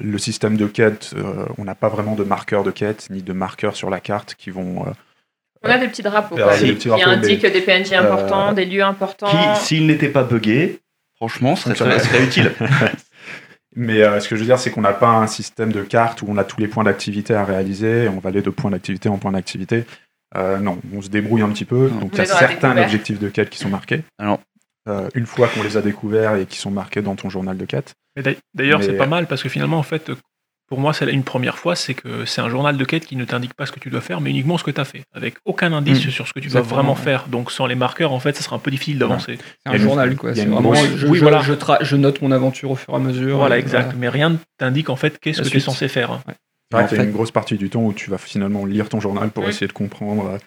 Speaker 1: le système de quête, euh, on n'a pas vraiment de marqueurs de quête, ni de marqueurs sur la carte qui vont. euh,
Speaker 4: On a des petits drapeaux quoi,
Speaker 1: des
Speaker 4: qui
Speaker 1: petits drapeaux,
Speaker 4: indiquent des PNJ importants,
Speaker 1: euh,
Speaker 4: des lieux importants.
Speaker 3: Qui, s'il n'était pas buggé, franchement, serait,
Speaker 1: Fonctionnerait.
Speaker 3: serait utile.
Speaker 1: Mais euh, ce que je veux dire, c'est qu'on n'a pas un système de carte où on a tous les points d'activité à réaliser, et on va aller de point d'activité en point d'activité. Euh, non, on se débrouille un petit peu.
Speaker 3: Non.
Speaker 1: Donc
Speaker 4: On
Speaker 1: il y a certains objectifs de quête qui sont marqués.
Speaker 3: Alors-
Speaker 1: Euh, une fois qu'on les a découverts et qui sont marqués dans ton journal de quête.
Speaker 5: D'ailleurs,
Speaker 1: Mais-
Speaker 5: c'est pas mal parce que finalement, en fait, pour moi, c'est une première fois, c'est que c'est un journal de quête qui ne t'indique pas ce que tu dois faire, mais uniquement ce que tu as fait, avec aucun indice
Speaker 2: Mm.
Speaker 5: sur ce que tu dois vraiment
Speaker 2: ouais.
Speaker 5: faire. Donc, sans les marqueurs, en fait, ça sera un peu difficile d'avancer.
Speaker 2: C'est un journal, quoi. C'est vraiment, je,
Speaker 5: oui,
Speaker 2: je-
Speaker 5: voilà.
Speaker 2: je, tra- je note mon aventure au fur et à mesure.
Speaker 5: Voilà, exact. Mais rien ne t'indique, en fait, qu'est-ce que tu es censé faire.
Speaker 1: C'est vrai
Speaker 2: En
Speaker 1: qu'il y a
Speaker 2: fait-
Speaker 1: une grosse partie du temps où tu vas finalement lire ton journal pour essayer de comprendre euh,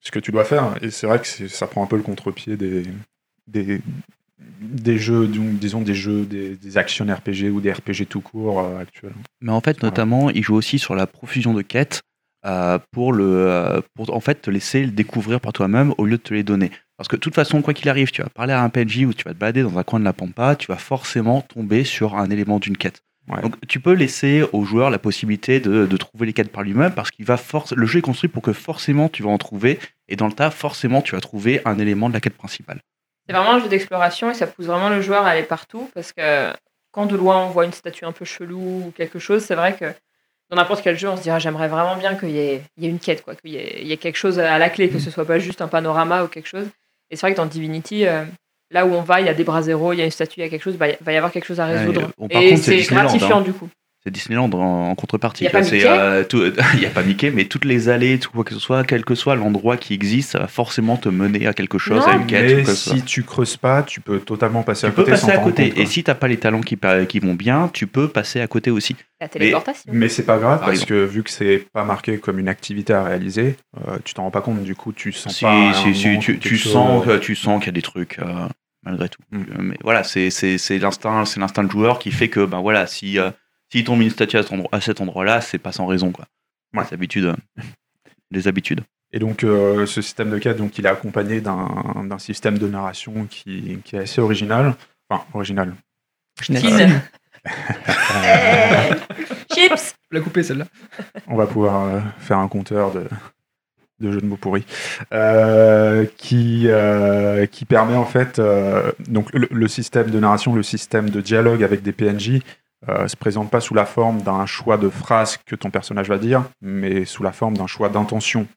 Speaker 1: ce que tu dois faire. Et c'est vrai que ça prend un peu le contre-pied des, des, des jeux, disons des jeux, des, des actions RPG ou des RPG tout court euh, actuels.
Speaker 3: Mais en fait,
Speaker 1: Voilà.
Speaker 3: notamment, il joue aussi sur la profusion de quêtes euh, pour, le, euh, pour en fait te laisser le découvrir par toi-même au lieu de te les donner. Parce que de toute façon, quoi qu'il arrive, tu vas parler à un PNJ ou tu vas te balader dans un coin de la pampa, tu vas forcément tomber sur un élément d'une quête.
Speaker 1: Ouais.
Speaker 3: Donc tu peux laisser au joueur la possibilité de, de trouver les quêtes par lui-même parce qu'il va force le jeu est construit pour que forcément tu vas en trouver et dans le tas forcément tu vas trouver un élément de la quête principale.
Speaker 4: C'est vraiment un jeu d'exploration et ça pousse vraiment le joueur à aller partout parce que quand de loin on voit une statue un peu chelou ou quelque chose, c'est vrai que dans n'importe quel jeu on se dira j'aimerais vraiment bien qu'il y, ait il y ait une quête, quoi, qu'il y, ait il y ait quelque chose à la clé, que ce soit pas juste un panorama ou quelque chose. Et c'est vrai que dans Divinity, euh, là où on va, il y a des bras zéro, il y a une statue, il y a quelque chose, bah, il va y avoir quelque chose à résoudre.
Speaker 3: par
Speaker 4: et
Speaker 3: contre, c'est
Speaker 4: gratifiant
Speaker 3: hein.
Speaker 4: du coup.
Speaker 3: C'est Disneyland en, en contrepartie.
Speaker 4: Y a
Speaker 3: quoi.
Speaker 4: pas
Speaker 3: C'est,
Speaker 4: Mickey
Speaker 3: euh, Il n'y a pas Mickey, mais toutes les allées, tout quoi que ce soit, quel que soit l'endroit qui existe, ça va forcément te mener à quelque chose,
Speaker 4: Non.
Speaker 3: à une quête.
Speaker 1: Mais si tu creuses pas, tu peux totalement passer
Speaker 3: Tu
Speaker 1: à
Speaker 3: peux
Speaker 1: côté sans
Speaker 3: passer à côté.
Speaker 1: compte.
Speaker 3: Et si t'as pas les talents qui, qui vont bien, tu peux passer à côté aussi.
Speaker 4: La téléportation.
Speaker 1: Mais c'est pas grave
Speaker 3: Par
Speaker 1: parce
Speaker 3: exemple.
Speaker 1: que vu que c'est pas marqué comme une activité à réaliser, euh, tu t'en rends pas compte. Du coup, tu sens
Speaker 3: Si,
Speaker 1: pas.
Speaker 3: si, si, tu, tu sens, que- tu sens qu'il y a des trucs euh, malgré tout.
Speaker 1: Mm.
Speaker 3: Euh, Mais voilà, c'est c'est- c'est l'instinct, c'est l'instinct de joueur qui fait que ben voilà, si euh, s'il tombe une statue à cet endroit, à cet endroit-là, c'est pas sans raison quoi.
Speaker 1: Ouais.
Speaker 3: Les habitudes, euh, les habitudes.
Speaker 1: Et donc, euh, ce système de quête, donc, il est accompagné d'un d'un système de narration qui, qui est assez original. Enfin, original.
Speaker 4: Tease. Chips
Speaker 2: La couper celle-là.
Speaker 1: On va pouvoir euh, faire un compteur de, de jeux de mots pourris. Euh, qui, euh, qui permet en fait. euh, donc, le, le système de narration, le système de dialogue avec des PNJ. Euh, se présente pas sous la forme d'un choix de phrase que ton personnage va dire, mais sous la forme d'un choix d'intention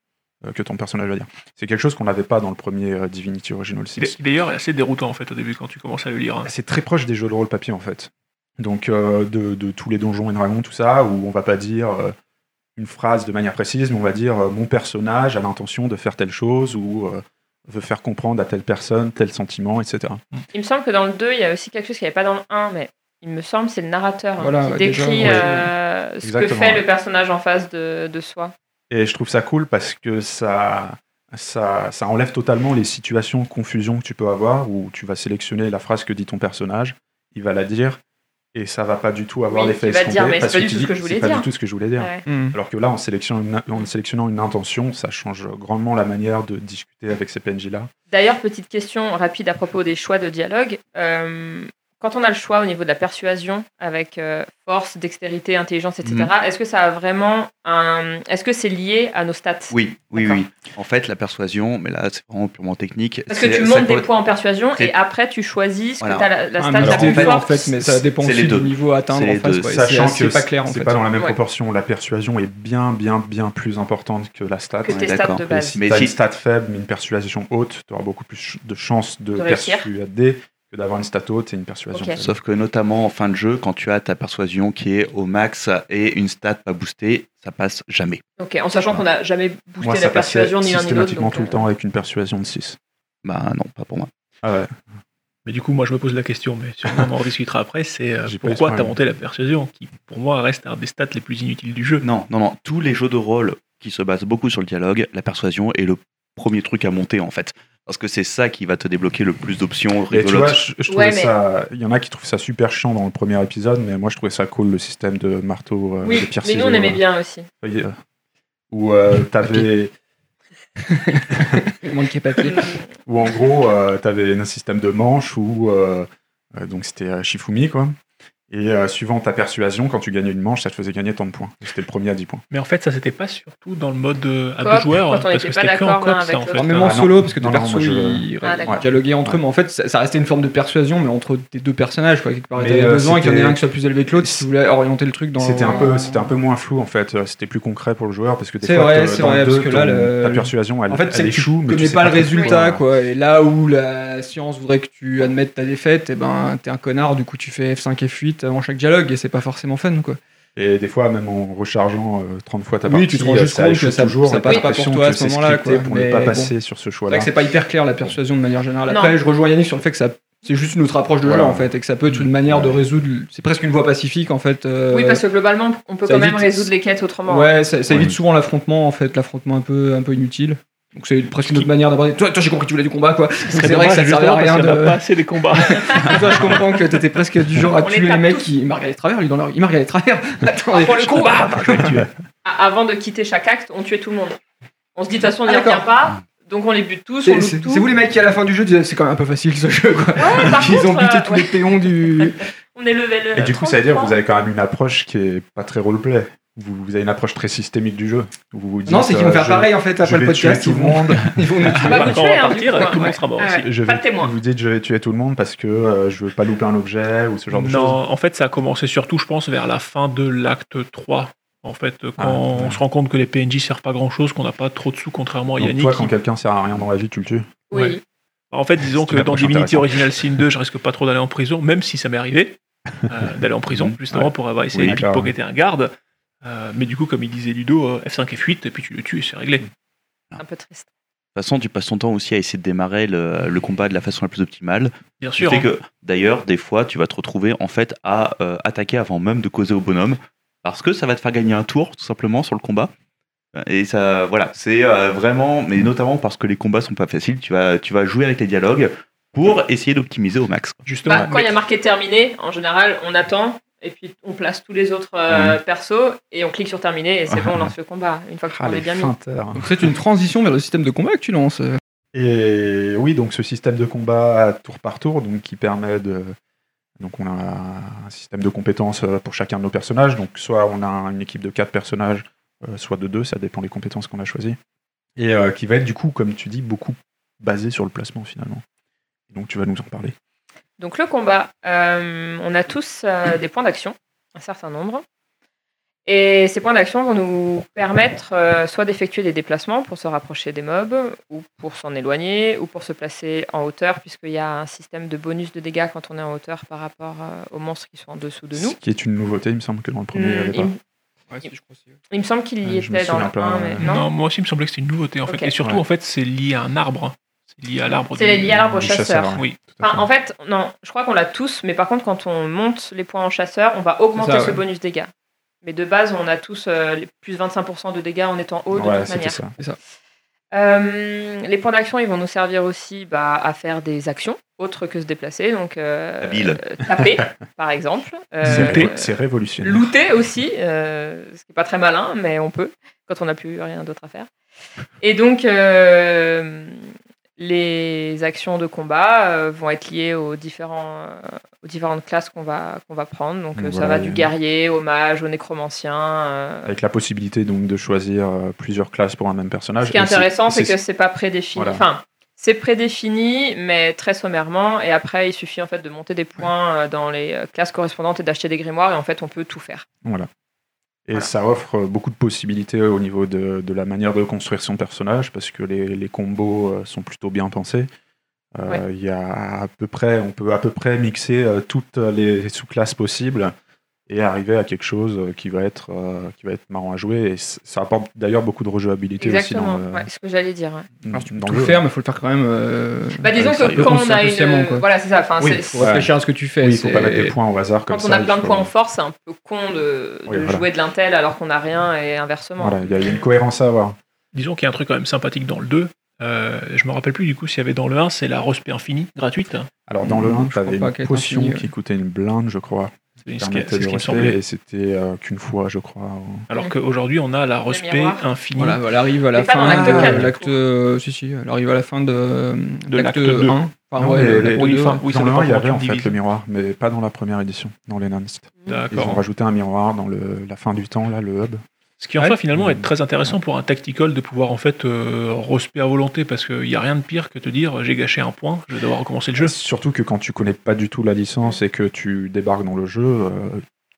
Speaker 1: euh, que ton personnage va dire. C'est quelque chose qu'on n'avait pas dans le premier euh, Divinity Original 6.
Speaker 5: Qui d'ailleurs est assez déroutant en fait au début quand tu commences à le lire. hein.
Speaker 1: C'est très proche des jeux de rôle papier en fait. Donc euh, de, de tous les donjons et dragons, tout ça, où on va pas dire euh, une phrase de manière précise, mais on va dire euh, mon personnage a l'intention de faire telle chose ou euh, veut faire comprendre à telle personne tel sentiment, etc.
Speaker 4: Il me semble que dans le 2, il y a aussi quelque chose qui n'y avait pas dans le 1, mais il me semble que c'est le narrateur hein,
Speaker 2: Voilà,
Speaker 4: qui
Speaker 2: ouais,
Speaker 4: décrit
Speaker 2: déjà, ouais.
Speaker 4: euh, ce que fait
Speaker 1: ouais.
Speaker 4: le personnage en face de, de soi.
Speaker 1: Et je trouve ça cool parce que ça, ça, ça enlève totalement les situations de confusion que tu peux avoir où tu vas sélectionner la phrase que dit ton personnage, il va la dire et ça va pas du tout avoir
Speaker 4: Oui,
Speaker 1: l'effet escompté parce
Speaker 4: pas
Speaker 1: que tu dis,
Speaker 4: que
Speaker 1: c'est pas
Speaker 4: dire.
Speaker 1: du tout ce que je voulais dire.
Speaker 4: Ouais.
Speaker 2: Hmm.
Speaker 1: Alors que là, en sélectionnant, une, en sélectionnant une intention, ça change grandement la manière de discuter avec ces PNJ-là.
Speaker 4: D'ailleurs, petite question rapide à propos des choix de dialogue. Euh, quand on a le choix au niveau de la persuasion avec euh, force, dextérité, intelligence, etc.,
Speaker 3: Mhm.
Speaker 4: est-ce que ça a vraiment un. Est-ce que c'est lié à nos stats?
Speaker 3: Oui, oui, oui. En fait, la persuasion, mais là, c'est vraiment purement technique.
Speaker 4: Parce que
Speaker 3: c'est-
Speaker 4: tu montes des points en persuasion et après tu choisis ce
Speaker 3: Voilà.
Speaker 4: que tu as la, la
Speaker 2: Un
Speaker 4: stat la
Speaker 1: alors,
Speaker 4: plus
Speaker 2: multivers, en
Speaker 4: forte.
Speaker 2: fait, mais ça dépend aussi du niveau à atteindre
Speaker 3: C'est
Speaker 2: en face.
Speaker 1: Sachant
Speaker 2: c'est
Speaker 1: que
Speaker 2: pas clair en fait.
Speaker 1: pas dans la même
Speaker 4: Ouais.
Speaker 1: proportion. La persuasion est bien, bien, bien plus importante que la stat.
Speaker 4: que
Speaker 3: Ouais,
Speaker 4: tes stats
Speaker 3: d'accord.
Speaker 4: de base.
Speaker 1: si
Speaker 3: Mais
Speaker 1: tu as
Speaker 3: si-
Speaker 1: une stat faible mais une persuasion haute, tu auras beaucoup plus de chances de, persuader que d'avoir une stat haute et une persuasion.
Speaker 3: Sauf que notamment en fin de jeu, quand tu as ta persuasion qui est au max et une stat pas boostée, ça passe jamais.
Speaker 4: Ok, en sachant qu'on n'a jamais boosté
Speaker 1: Moi,
Speaker 4: la persuasion ni l'un ni l'autre.
Speaker 1: systématiquement
Speaker 4: donc,
Speaker 1: tout le
Speaker 4: euh,
Speaker 1: temps avec une persuasion de 6.
Speaker 3: Bah non, pas pour moi.
Speaker 1: Ah ouais.
Speaker 5: Mais du coup, moi je me pose la question, mais sûrement on en rediscutera après, c'est euh, pourquoi t'as monté la persuasion, qui pour moi reste un des stats les plus inutiles du jeu?
Speaker 3: Non, non, non. Tous les jeux de rôle qui se basent beaucoup sur le dialogue, la persuasion est le premier truc à monter en fait. Parce que c'est ça qui va te débloquer le plus d'options
Speaker 1: Et tu vois,
Speaker 3: rigolotes.
Speaker 1: je, je trouvais
Speaker 4: Ouais, mais-
Speaker 1: ça. Il y en a qui trouvent ça super chiant dans le premier épisode, mais moi je trouvais ça cool le système de marteau, euh,
Speaker 4: Oui,
Speaker 1: de pierre
Speaker 4: mais nous on aimait
Speaker 1: euh,
Speaker 4: bien aussi.
Speaker 1: euh, Où euh, t'avais.
Speaker 2: Manquer papier.
Speaker 1: Où en gros, euh, t'avais un système de manche où. euh, euh, donc c'était euh, Shifumi, quoi. Et euh, suivant ta persuasion, quand tu gagnais une manche, ça te faisait gagner tant de points. C'était le premier à 10 points.
Speaker 5: Mais en fait, ça c'était pas surtout dans le mode euh, à deux joueurs,
Speaker 4: quand on
Speaker 5: parce
Speaker 4: était
Speaker 5: que
Speaker 4: pas
Speaker 5: c'était que en
Speaker 4: d'accord l'un
Speaker 5: coop,
Speaker 4: avec
Speaker 5: ça en
Speaker 4: l'autre.
Speaker 5: fait.
Speaker 2: Même en
Speaker 1: Ah, non.
Speaker 2: solo, parce que tes
Speaker 1: Non, non,
Speaker 2: persos
Speaker 1: moi, je-
Speaker 2: ils
Speaker 4: Ah, d'accord.
Speaker 2: dialoguaient entre eux, mais en fait ça, ça restait une forme de persuasion, mais entre tes deux personnages, quoi. Quelque part,
Speaker 1: Mais,
Speaker 2: t'avais
Speaker 1: euh,
Speaker 2: besoin qu'il y en ait
Speaker 1: c'était-
Speaker 2: un qui soit plus élevé que l'autre si tu voulais orienter le truc dans.
Speaker 1: C'était un, peu, c'était un peu moins flou en fait. Euh, C'était plus concret pour le joueur parce que des
Speaker 2: C'est
Speaker 1: fois,
Speaker 2: vrai,
Speaker 1: t'as-
Speaker 2: c'est
Speaker 1: dans
Speaker 2: vrai,
Speaker 1: le
Speaker 2: parce
Speaker 1: deux,
Speaker 2: que là,
Speaker 1: ton-
Speaker 2: le-
Speaker 1: ta persuasion, elle,
Speaker 2: En fait, c'est
Speaker 1: elle
Speaker 2: que tu
Speaker 1: échoue, mais tu
Speaker 2: connais
Speaker 1: sais
Speaker 2: pas le résultat, quoi. Et là où la science voudrait que tu admettes ta défaite, et ben t'es un connard, du coup tu fais F5 F8 avant chaque dialogue, et c'est pas forcément fun, quoi.
Speaker 1: Et des fois, même en rechargeant euh, 30 fois ta
Speaker 2: Oui,
Speaker 1: partie,
Speaker 2: tu te rends juste
Speaker 1: ça
Speaker 2: compte que ça-
Speaker 1: toujours.
Speaker 2: ça passe pas pour toi à ce moment-là, quoi.
Speaker 1: pour
Speaker 2: Mais
Speaker 1: ne pas
Speaker 2: bon.
Speaker 1: passer sur ce
Speaker 2: C'est vrai
Speaker 1: choix-là.
Speaker 2: que c'est pas hyper clair la persuasion de manière générale.
Speaker 4: Non.
Speaker 2: Après, je rejoins Yannick sur le fait que ça. C'est juste une autre approche de
Speaker 1: Voilà.
Speaker 2: jeu en fait, et que ça peut être une manière de résoudre. C'est presque une voie pacifique en fait. euh,
Speaker 4: Oui, parce que globalement, on peut quand même résoudre les quêtes autrement.
Speaker 2: Ouais, ça, ça évite
Speaker 1: Ouais.
Speaker 2: souvent l'affrontement en fait, l'affrontement un peu, un peu inutile. Donc c'est presque une autre manière d'aborder. Toi, toi j'ai compris que tu voulais du combat quoi. C'est vrai que ça servait à rien de.
Speaker 5: pas assez des combats.
Speaker 2: Toi, je comprends que t'étais presque du genre à tuer les mecs
Speaker 4: tous.
Speaker 2: qui. Il m'a regardé travers, lui dans leur. Il m'a regardé travers. Attends,
Speaker 4: pour le combat. Avant de quitter chaque acte, on tuait tout le monde. On se dit de toute façon, on
Speaker 2: Ah,
Speaker 4: n'y revient
Speaker 2: d'accord.
Speaker 4: pas, donc on les bute tous, on
Speaker 2: C'est
Speaker 4: loupe
Speaker 2: c'est-
Speaker 4: tout.
Speaker 2: c'est vous les mecs qui à la fin du jeu disaient c'est quand même un peu facile ce jeu quoi.
Speaker 4: Ouais, par
Speaker 2: Ils ont buté
Speaker 4: euh,
Speaker 2: tous
Speaker 4: ouais,
Speaker 2: les péons du.
Speaker 4: On est level.
Speaker 1: Et du coup, ça veut dire que vous
Speaker 4: 33.
Speaker 1: avez quand même une approche qui est pas très roleplay. Vous, vous avez une approche très systémique du jeu. Vous vous dites,
Speaker 2: Non, c'est qu'ils vont
Speaker 1: euh,
Speaker 2: faire pareil en fait
Speaker 1: je
Speaker 2: après le
Speaker 1: tuer
Speaker 2: podcast.
Speaker 1: tout
Speaker 2: Ils
Speaker 1: le
Speaker 2: vont,
Speaker 1: monde.
Speaker 2: ils vont nous
Speaker 4: Ah
Speaker 2: tuer.
Speaker 4: bah,
Speaker 5: Quand on va
Speaker 4: hein,
Speaker 5: partir, tout le monde sera mort
Speaker 4: Ah
Speaker 5: aussi.
Speaker 1: Je
Speaker 4: Pas
Speaker 1: vais,
Speaker 4: de témoin.
Speaker 1: vous dites je vais tuer tout le monde parce que euh, je veux pas louper un objet ou ce genre de
Speaker 5: Non,
Speaker 1: choses.
Speaker 5: en fait, ça a commencé surtout, je pense, vers la fin de l'acte 3. En fait, quand
Speaker 1: Ah, ouais.
Speaker 5: on se rend compte que les PNJ servent pas grand chose, qu'on n'a pas trop de sous, contrairement à
Speaker 1: Donc
Speaker 5: Yannick.
Speaker 1: toi,
Speaker 5: qui-
Speaker 1: quand quelqu'un sert à rien dans la vie, tu le tues.
Speaker 4: Oui.
Speaker 5: Ouais. En fait, disons que dans Divinity. Original Sin 2, je risque pas trop d'aller en prison, même si ça m'est arrivé. euh, d'aller en prison, justement,
Speaker 1: Ouais.
Speaker 5: pour avoir essayé
Speaker 1: Oui,
Speaker 5: de pickpocketer un garde. Euh, mais du coup, comme il disait Ludo, euh, F5, F8, et puis tu le tues et c'est réglé.
Speaker 4: Un peu triste.
Speaker 3: De toute façon, tu passes ton temps aussi à essayer de démarrer le, le combat de la façon la plus optimale.
Speaker 5: Bien
Speaker 3: Ce qui
Speaker 5: sûr.
Speaker 3: fait
Speaker 5: hein.
Speaker 3: que, d'ailleurs, des fois, tu vas te retrouver en fait à euh, attaquer avant même de causer au bonhomme, parce que ça va te faire gagner un tour, tout simplement, sur le combat. Et ça, voilà, c'est euh, vraiment, mais notamment parce que les combats sont pas faciles, tu vas, tu vas jouer avec les dialogues pour essayer d'optimiser au max.
Speaker 5: Justement,
Speaker 4: Bah, quand il y a marqué terminé, en général, on attend et puis on place tous les autres euh, persos et on clique sur terminer et c'est bon, on lance le combat. Une fois que
Speaker 1: Ah,
Speaker 4: on est bien mis.
Speaker 2: Donc c'est une transition vers le système de combat que tu lances.
Speaker 1: Et oui, donc ce système de combat à tour par tour, donc qui permet de. Donc on a un système de compétences euh, pour chacun de nos personnages. Donc soit on a une équipe de quatre personnages, euh, soit de deux, ça dépend des compétences qu'on a choisies. Et euh, qui va être du coup, comme tu dis, beaucoup basé sur le placement finalement. Donc tu vas nous en parler.
Speaker 4: Donc le combat, euh, on a tous euh, des points d'action, un certain nombre. Et ces points d'action vont nous permettre euh, soit d'effectuer des déplacements pour se rapprocher des mobs, ou pour s'en éloigner, ou pour se placer en hauteur, puisqu'il y a un système de bonus de dégâts quand on est en hauteur par rapport euh, aux monstres qui sont en dessous de nous.
Speaker 1: Ce qui est une nouveauté, il me semble que dans le premier, il
Speaker 4: Hmm,
Speaker 1: avait
Speaker 4: il,
Speaker 1: pas.
Speaker 4: me-
Speaker 2: Ouais, si, je crois aussi.
Speaker 4: il me semble qu'il y
Speaker 1: je
Speaker 4: était dans le
Speaker 1: souviens pas,
Speaker 4: 1, mais
Speaker 1: euh,
Speaker 4: non.
Speaker 5: Non, moi aussi, il me semblait que c'était une nouveauté, en fait. Et surtout,
Speaker 1: Ouais.
Speaker 5: en fait, c'est lié à un arbre. C'est lié à l'arbre.
Speaker 4: C'est lié à l'arbre chasseur.
Speaker 1: chasseur,
Speaker 5: Oui.
Speaker 4: Enfin, en fait, non, je crois qu'on l'a tous, mais par contre, quand on monte les points en chasseur, on va augmenter
Speaker 2: ça,
Speaker 4: ce
Speaker 2: ouais.
Speaker 4: bonus dégâts. Mais de base, on a tous euh, plus 25% de dégâts en étant haut de
Speaker 1: ouais,
Speaker 4: toute manière.
Speaker 1: ça.
Speaker 4: Euh, les points d'action, ils vont nous servir aussi bah, à faire des actions autres que se déplacer. Donc, euh, euh, taper, par exemple.
Speaker 1: C'est ré-
Speaker 4: euh,
Speaker 1: C'est révolutionnaire.
Speaker 4: looter aussi, euh, ce qui n'est pas très malin, mais on peut quand on n'a plus rien d'autre à faire. Et donc, euh, les actions de combat euh, vont être liées aux, différents, euh, aux différentes classes qu'on va, qu'on va prendre. Donc, euh, ça va du guerrier au mage, au nécromancien.
Speaker 1: Avec la possibilité donc de choisir plusieurs classes pour un même personnage.
Speaker 4: Ce qui est intéressant, c'est que c'est pas prédéfini.
Speaker 1: Voilà.
Speaker 4: Enfin, c'est prédéfini, mais très sommairement. Et après, il suffit en fait de monter des points dans les classes correspondantes et d'acheter des grimoires. Et en fait, on peut tout faire.
Speaker 1: Voilà. Et
Speaker 4: Voilà.
Speaker 1: ça offre euh, beaucoup de possibilités au niveau de, de la manière de construire son personnage parce que les, les combos euh, sont plutôt bien pensés. Euh,
Speaker 4: Ouais.
Speaker 1: Y a à peu près, on peut à peu près mixer euh, toutes les sous-classes possibles et arriver à quelque chose euh, qui va être euh, qui va être marrant à jouer. Et ça apporte d'ailleurs beaucoup de rejouabilité
Speaker 4: Exactement,
Speaker 1: aussi dans le,
Speaker 4: ouais, ce que j'allais dire. ouais.
Speaker 1: dans
Speaker 2: Alors, tu peux
Speaker 1: dans
Speaker 2: tout
Speaker 1: le
Speaker 2: faire, mais il faut le faire quand même. euh,
Speaker 4: Bah, disons que
Speaker 2: sérieux.
Speaker 4: quand on a une.
Speaker 2: quoi.
Speaker 4: Voilà, c'est ça. Enfin,
Speaker 1: Oui,
Speaker 4: c'est-
Speaker 2: Faut
Speaker 1: Ouais.
Speaker 2: réfléchir à ce que tu fais.
Speaker 1: Oui, il faut pas
Speaker 2: c'est-
Speaker 1: mettre des points au hasard comme
Speaker 4: quand
Speaker 1: ça.
Speaker 4: on a plein de points en force, c'est un peu con de,
Speaker 1: Oui,
Speaker 4: de
Speaker 1: voilà.
Speaker 4: jouer de l'intel alors qu'on n'a rien et inversement.
Speaker 1: Voilà, il y a une cohérence à avoir.
Speaker 5: Disons qu'il y a un truc quand même sympathique dans le 2. Euh, je me rappelle plus du coup s'il y avait dans le 1, c'est la respect infinie gratuite.
Speaker 1: Alors dans le 1,
Speaker 2: Je
Speaker 1: tu avais une potion
Speaker 2: infinie, ouais.
Speaker 1: qui coûtait une blinde, je crois.
Speaker 5: C'est ce qui,
Speaker 1: permettait de
Speaker 5: semblait.
Speaker 1: et c'était euh, qu'une fois, je crois.
Speaker 5: Alors qu'aujourd'hui, on a la respect infinie
Speaker 2: Voilà, elle arrive à la fin de l'acte. euh, Si, si, elle arrive à la fin de,
Speaker 5: De l'acte
Speaker 2: 1.
Speaker 5: 2.
Speaker 2: Enfin,
Speaker 1: Non,
Speaker 2: ouais,
Speaker 1: mais
Speaker 2: de
Speaker 1: les-
Speaker 2: l'acte
Speaker 5: oui,
Speaker 2: 2,
Speaker 5: enfin,
Speaker 2: ouais.
Speaker 5: oui, ça
Speaker 1: dans le
Speaker 5: dépend
Speaker 1: 1, il y avait en fait le miroir, mais pas dans la première édition, dans l'Enhanced. Ils ont rajouté un miroir dans le, la fin du temps, là, le hub.
Speaker 5: Ce qui en
Speaker 2: Ouais.
Speaker 5: fait finalement est très intéressant pour un tactical de pouvoir en fait euh, à volonté parce qu'il n'y a rien de pire que de dire j'ai gâché un point, je vais devoir recommencer le jeu.
Speaker 1: Surtout que quand tu connais pas du tout la licence et que tu débarques dans le jeu, euh,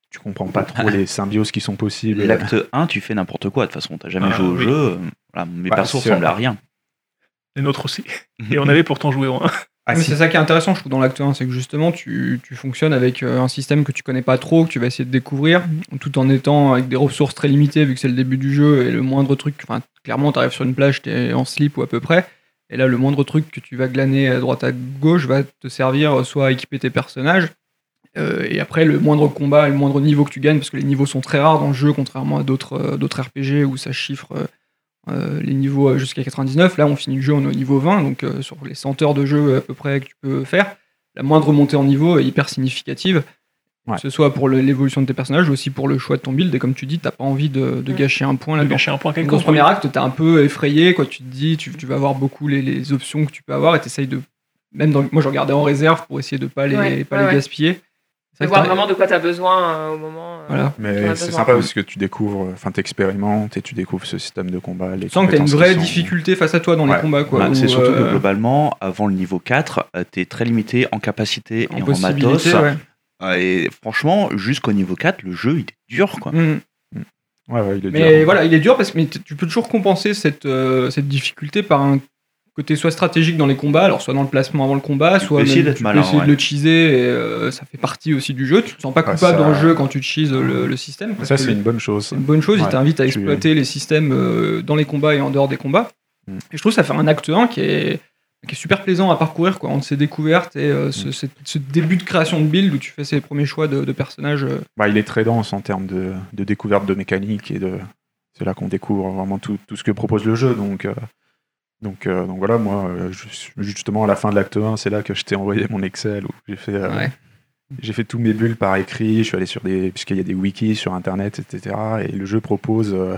Speaker 1: tu comprends pas trop les symbioses qui sont possibles.
Speaker 3: L'acte 1, tu fais n'importe quoi. De toute façon, t'as jamais
Speaker 5: Ah,
Speaker 3: joué au
Speaker 5: oui.
Speaker 3: jeu. euh, Voilà, mes
Speaker 1: Bah,
Speaker 3: persos ressemblent à rien.
Speaker 5: Les nôtres aussi. Et on avait pourtant joué au 1.
Speaker 1: Ah, si.
Speaker 2: c'est ça qui est intéressant, je trouve, dans l'acte 1, c'est que justement, tu, tu fonctionnes avec euh, un système que tu connais pas trop, que tu vas essayer de découvrir, tout en étant avec des ressources très limitées, vu que c'est le début du jeu, et le moindre truc, enfin, clairement, tu arrives sur une plage, tu es en slip ou à peu près, et là, le moindre truc que tu vas glaner à droite à gauche va te servir soit à équiper tes personnages, euh, et après, le moindre combat, le moindre niveau que tu gagnes, parce que les niveaux sont très rares dans le jeu, contrairement à d'autres euh, RPG où ça chiffre euh, euh, les niveaux euh, jusqu'à 99. Là, on finit le jeu, on est au niveau 20, donc euh, sur les 100 heures de jeu à peu près que tu peux faire, la moindre montée en niveau est hyper significative.
Speaker 1: Ouais.
Speaker 2: Que ce soit pour l'évolution de tes personnages, ou aussi pour le choix de ton build. Et comme tu dis, t'as pas envie de, de gâcher un point
Speaker 5: De
Speaker 2: là-dedans.
Speaker 5: gâcher un point.
Speaker 2: Dans ce premier acte, t'es un peu effrayé, quoi. Tu te dis, tu, tu vas voir beaucoup les, les options que tu peux avoir et t'essayes de. Même dans, moi, je regardais en réserve pour essayer de pas les,
Speaker 4: Ouais,
Speaker 2: pas
Speaker 4: ouais,
Speaker 2: les
Speaker 4: ouais.
Speaker 2: gaspiller. C'est
Speaker 4: De voir vraiment de quoi tu as besoin euh, au moment. euh,
Speaker 2: Voilà.
Speaker 1: Mais c'est sympa parce que tu découvres, enfin, t'expérimentes et tu découvres ce système de combat. Les
Speaker 2: Tu sens que t'as une vraie
Speaker 1: sont-
Speaker 2: difficulté face à toi dans les
Speaker 1: Ouais.
Speaker 2: combats, quoi.
Speaker 3: Bah, c'est surtout que
Speaker 2: euh,
Speaker 3: globalement, avant le niveau 4, euh, t'es très limité en capacité et
Speaker 2: en
Speaker 3: en matos.
Speaker 2: ouais.
Speaker 3: Euh, Et franchement, jusqu'au niveau 4, le jeu il est dur quoi.
Speaker 2: Mhm.
Speaker 1: Ouais, ouais, il est
Speaker 2: Mais
Speaker 1: dur.
Speaker 2: voilà, il est dur parce que tu peux toujours compenser cette, euh, cette difficulté par un côté soit stratégique dans les combats, alors soit dans le placement avant le combat, soit même tu
Speaker 3: malin,
Speaker 2: peux essayer
Speaker 3: ouais.
Speaker 2: de le cheeser et euh, ça fait partie aussi du jeu. Tu te sens pas
Speaker 1: Ouais,
Speaker 2: coupable
Speaker 1: ça-
Speaker 2: dans le jeu quand tu cheeses le, le système. parce
Speaker 1: Ça, c'est une bonne chose.
Speaker 2: une bonne chose, il
Speaker 1: Ouais,
Speaker 2: t'invite à
Speaker 1: tu-
Speaker 2: exploiter les systèmes euh, dans les combats et en dehors des combats.
Speaker 1: Mm.
Speaker 2: Et je trouve que ça fait un acte 1 qui est, qui est super plaisant à parcourir quoi, entre ces découvertes et euh,
Speaker 1: Mm.
Speaker 2: ce, début de création de build où tu fais ces premiers choix de, de personnages.
Speaker 1: Bah, il est très dense en termes de, de découverte de mécanique et de. C'est là qu'on découvre vraiment tout, tout ce que propose le jeu. Donc, euh, donc, euh, donc voilà, moi, euh, justement, à la fin de l'acte 1, c'est là que je t'ai envoyé mon Excel où j'ai fait, euh,
Speaker 2: Ouais.
Speaker 1: j'ai fait tous mes bulles par écrit. Je suis allé sur des. Puisqu'il y a des wikis sur Internet, etc. Et le jeu propose. euh,